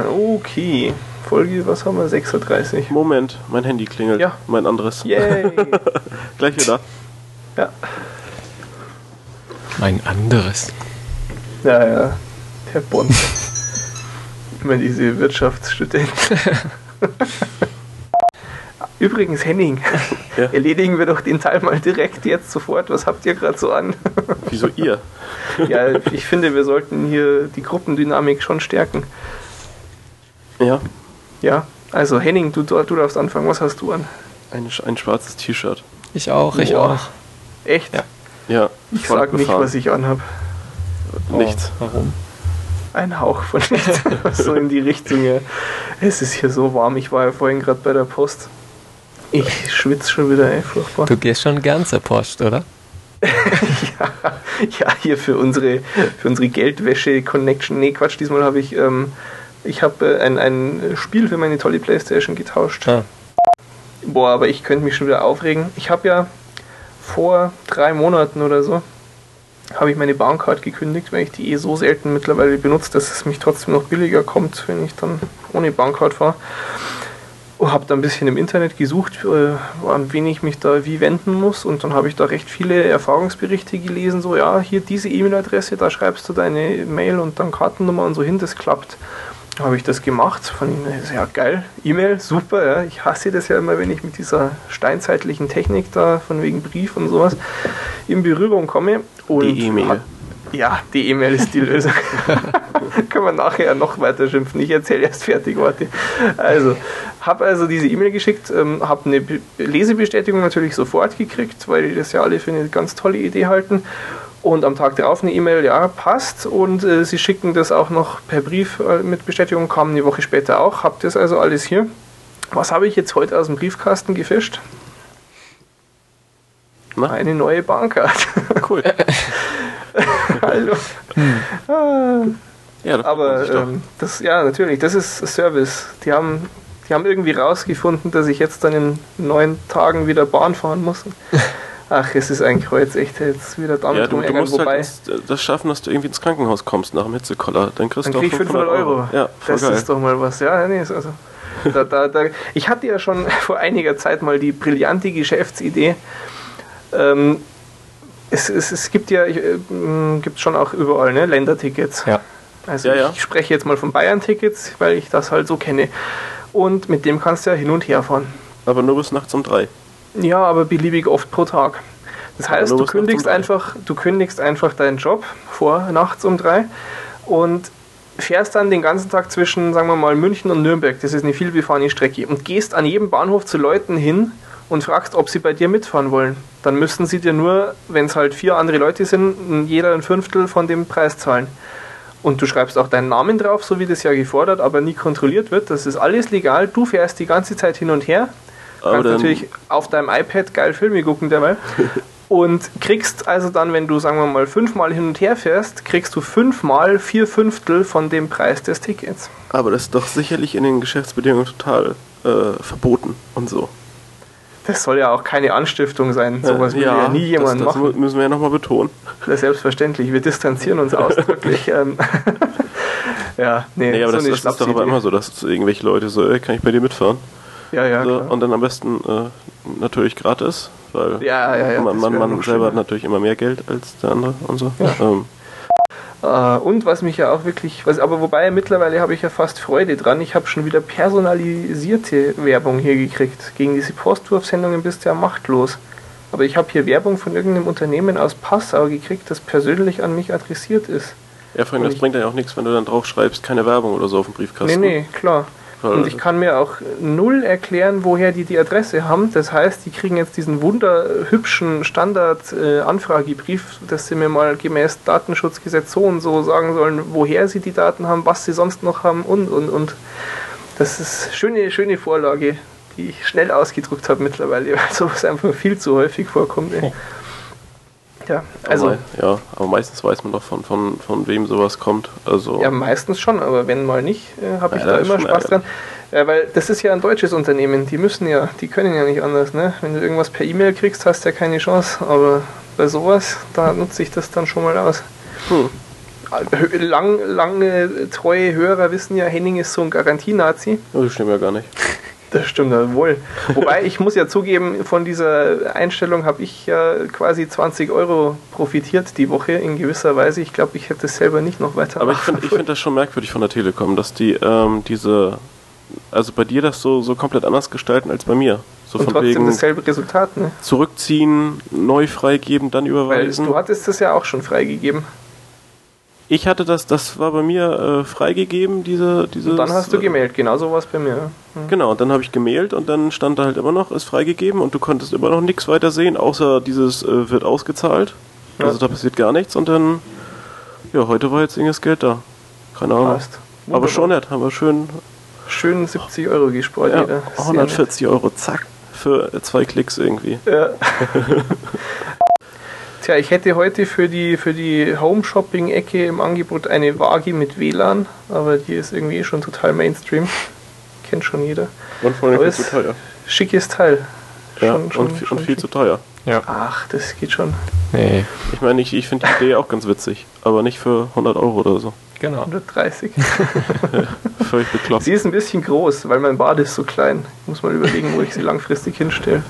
Okay. Folge, was haben wir? 36. Moment, mein Handy klingelt. Ja. Mein anderes. Yay! [laughs] Gleich wieder. Ja, Ein anderes. ja, ja. Der Bond. Immer diese Wirtschaftsstudenten. [laughs] Übrigens, Henning, Ja. erledigen wir doch den Teil mal direkt jetzt sofort. Was habt ihr gerade so an? Wieso ihr? ja, ich finde, wir sollten hier die Gruppendynamik schon stärken. Ja, Ja, also Henning, du, du darfst anfangen. Was hast du an? ein, ein schwarzes T-Shirt. Ich auch, ich Boah. auch. Echt? Ja. Ja, Ich sag nicht, was ich anhab. Nichts. Oh, warum? Ein Hauch von [laughs] nichts. so in die Richtung. Ja. Es ist hier so warm. Ich war ja vorhin gerade bei der Post. Ich schwitze schon wieder, ey, furchtbar. Du gehst schon gern zur Post, oder? [laughs] ja, ja, hier für unsere, für unsere Geldwäsche-Connection. Nee, Quatsch, diesmal habe ich, ähm, ich habe äh, ein, ein Spiel für meine tolle Playstation getauscht. Ah. Boah, aber ich könnte mich schon wieder aufregen. Ich habe ja vor drei Monaten oder so, habe ich meine Bahncard gekündigt, weil ich die eh so selten mittlerweile benutze, dass es mich trotzdem noch billiger kommt, wenn ich dann ohne Bahncard fahre. Und habe da ein bisschen im Internet gesucht, äh, an wen ich mich da wie wenden muss. Und dann habe ich da recht viele Erfahrungsberichte gelesen, so ja, hier diese E-Mail-Adresse, da schreibst du deine Mail und dann Kartennummer und so hin, das klappt. Habe ich das gemacht, fand ich ja geil, E-Mail, super, ja. Ich hasse das ja immer, wenn ich mit dieser steinzeitlichen Technik da, von wegen Brief und sowas, in Berührung komme. Und Die E-Mail. Ja, die E-Mail ist die Lösung. [laughs] Können wir nachher noch weiter schimpfen. Ich erzähle erst fertig, warte. Also, habe also diese E-Mail geschickt, ähm, habe eine Be- Lesebestätigung natürlich sofort gekriegt, weil die das ja alle für eine ganz tolle Idee halten. Und am Tag darauf eine E-Mail, ja, passt. Und äh, sie schicken das auch noch per Brief äh, mit Bestätigung, kam eine Woche später auch. Habt das also alles hier. Was habe ich jetzt heute aus dem Briefkasten gefischt? Na? Eine neue Bahncard. [laughs] Cool. [laughs] Hallo. Ah. Ja, das Aber ähm, das, ja, natürlich, das ist Service. Die haben, die haben irgendwie rausgefunden, dass ich jetzt dann in neun Tagen wieder Bahn fahren muss. [laughs] Ach, es ist ein Kreuz, echt jetzt wieder damit ja, du, du musst Wobei, halt das, schaffen, dass du irgendwie ins Krankenhaus kommst nach dem Hitzekoller. Dann kriegst dann du auch krieg ich 500 Euro. Ja, voll das geil. ist doch mal was. Ja, nee, also. Da, da, da, ich hatte ja schon [laughs] vor einiger Zeit mal die brillante Geschäftsidee. Ähm, es, es, es gibt ja äh, m, gibt schon auch überall ne, Ländertickets. Ja. Also Ja, ja. ich spreche jetzt mal von Bayern-Tickets, weil ich das halt so kenne. Und mit dem kannst du ja hin und her fahren. Aber nur bis nachts um drei. Ja, aber beliebig oft pro Tag. Das heißt, du kündigst einfach, du kündigst einfach deinen Job vor nachts um drei und fährst dann den ganzen Tag zwischen, sagen wir mal, München und Nürnberg. Das ist eine vielbefahrene Strecke und gehst an jedem Bahnhof zu Leuten hin und fragst, ob sie bei dir mitfahren wollen. Dann müssten sie dir nur, wenn es halt vier andere Leute sind, jeder ein Fünftel von dem Preis zahlen. Und du schreibst auch deinen Namen drauf, so wie das ja gefordert, aber nie kontrolliert wird. Das ist alles legal. Du fährst die ganze Zeit hin und her. Aber kannst natürlich auf deinem iPad geil Filme gucken dabei. [laughs] Und kriegst also dann, wenn du, sagen wir mal, fünfmal hin und her fährst, kriegst du fünfmal vier Fünftel von dem Preis des Tickets. aber das ist doch sicherlich in den Geschäftsbedingungen total äh, verboten und so. Das soll ja auch keine Anstiftung sein. Sowas Äh, würde ja, nie jemand das, das machen. mu- müssen wir ja nochmal betonen. Das ist selbstverständlich. Wir distanzieren uns ausdrücklich. [laughs] ähm, [laughs] ja, nee, Nee, aber so das, das ist doch aber immer so, dass irgendwelche Leute so, ey, kann ich bei dir mitfahren? Ja, ja, so, und dann am besten äh, natürlich gratis, weil Ja, ja, ja. man, man, man selber hat natürlich immer mehr Geld als der andere und so. Ähm, Äh, und was mich ja auch wirklich, was, aber wobei mittlerweile habe ich ja fast Freude dran, ich habe schon wieder personalisierte Werbung hier gekriegt. Gegen diese Postwurfsendungen bist du ja machtlos. Aber ich habe hier Werbung von irgendeinem Unternehmen aus Passau gekriegt, das persönlich an mich adressiert ist. ja, vor allem, das bringt ja auch nichts, wenn du dann drauf schreibst, keine Werbung oder so auf dem Nee, Briefkasten. nee, klar. Und ich kann mir auch null erklären, woher die die Adresse haben. Das heißt, die kriegen jetzt diesen wunderhübschen Standard-Anfragebrief, dass sie mir mal gemäß Datenschutzgesetz so und so sagen sollen, woher sie die Daten haben, was sie sonst noch haben und, und, und. Das ist schöne, schöne Vorlage, die ich schnell ausgedruckt habe mittlerweile, [laughs] weil sowas einfach viel zu häufig vorkommt. Ey. Ja, also. aber, ja, aber meistens weiß man doch von, von, von wem sowas kommt. Also Ja, meistens schon, aber wenn mal nicht, äh, habe ich Ja, da immer Spaß dran. Ja, weil das ist ja ein deutsches Unternehmen, die müssen ja, die können ja nicht anders, ne? Wenn du irgendwas per E-Mail kriegst, hast du ja keine Chance, aber bei sowas, da nutze ich das dann schon mal aus. hm, Lang, lange treue Hörer wissen ja, Henning ist so ein Garantienazi. das stimmt ja gar nicht. Das stimmt ja wohl. Wobei [laughs] ich muss ja zugeben, von dieser Einstellung habe ich ja quasi 20 Euro profitiert die Woche in gewisser Weise. Ich glaube, ich hätte es selber nicht noch weiter Aber ich finde find das schon merkwürdig von der Telekom, dass die ähm, diese, also bei dir das so, so komplett anders gestalten als bei mir. So Und trotzdem dasselbe Resultat, ne? zurückziehen, neu freigeben, dann Weil überweisen. du hattest das ja auch schon freigegeben. Ich hatte das, das war bei mir äh, freigegeben, diese, diese. Und dann hast du gemeldet, genauso war es bei mir. Hm. Genau, und dann habe ich gemailt und dann stand da halt immer noch, ist freigegeben und du konntest immer noch nichts weiter sehen, außer dieses äh, wird ausgezahlt. Ja. Also da passiert gar nichts und dann, ja, heute war jetzt irgendwas Geld da. Keine Ahnung. Aber schon nett, haben wir schön Schön 70 Euro gespart. ja, jeder. Sehr 140 Euro, zack, für äh, zwei Klicks irgendwie. Ja. [laughs] [laughs] Tja, ich hätte heute für die, für die Home-Shopping-Ecke im Angebot eine Waage mit WLAN, aber die ist irgendwie schon total Mainstream. Kennt schon jeder. Und vor allem zu teuer. Schickes Teil. Ja, Schon- schon- und, viel- schon und viel schick. zu teuer. Ja. Ach, das geht schon. Nee, Ich meine, ich, ich finde die Idee auch ganz witzig, aber nicht für 100 Euro oder so. genau. 130. [laughs] Völlig bekloppt. Sie ist ein bisschen groß, weil mein Bad ist so klein. Ich muss mal überlegen, wo ich sie langfristig hinstelle.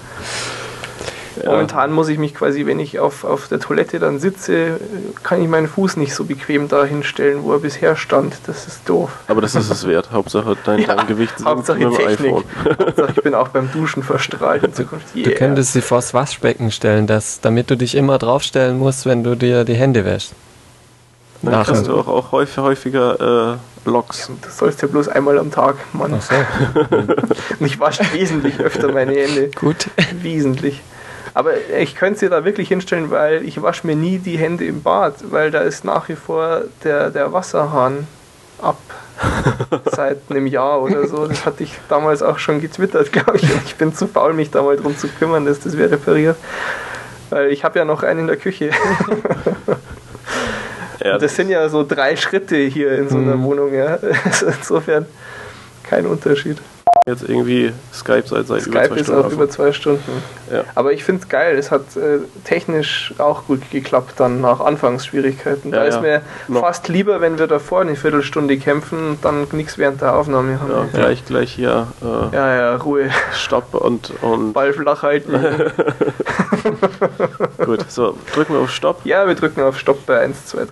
Ja. Momentan muss ich mich quasi, wenn ich auf, auf der Toilette dann sitze, kann ich meinen Fuß nicht so bequem da hinstellen, wo er bisher stand. Das ist doof. Aber das ist es wert. Hauptsache dein, [laughs] Ja, dein Gewicht sinkt Hauptsache mit dem Technik. iPhone. Hauptsache ich bin auch beim [laughs] Duschen verstrahlt in Zukunft. Du Yeah. könntest sie vors Waschbecken stellen, dass, damit du dich immer draufstellen musst, wenn du dir die Hände wäschst. Dann Nach kriegst du auch, auch häufig, häufiger äh, Loks. Du sollst ja bloß einmal am Tag, Mann. Ach so, [laughs] Und ich wasche wesentlich öfter meine Hände. gut. Wesentlich. Aber ich könnte sie da wirklich hinstellen, weil ich wasche mir nie die Hände im Bad, weil da ist nach wie vor der, der Wasserhahn ab. [laughs] Seit einem Jahr oder so. Das hatte ich damals auch schon getwittert, glaube ich. Ich bin zu faul, mich da mal drum zu kümmern, dass das wer repariert. Weil ich habe ja noch einen in der Küche. [laughs] Ja, das sind ja so drei Schritte hier in so einer Mhm. Wohnung. Ja. [laughs] Also insofern kein Unterschied. Jetzt irgendwie Skype seit, seit über Skype zwei ist Stunden. auch über zwei Stunden. Ja. Aber ich finde es geil, es hat äh, technisch auch gut geklappt dann nach Anfangsschwierigkeiten. Da Ja, ist ja. mir Noch. fast lieber, wenn wir davor eine Viertelstunde kämpfen und dann nichts während der Aufnahme haben. ja, gleich, gleich hier äh, ja, ja, Ruhe. Stopp und, und Ball flach halten. [laughs] gut. So, drücken wir auf Stopp. ja, wir drücken auf Stopp bei 1, 2, 3.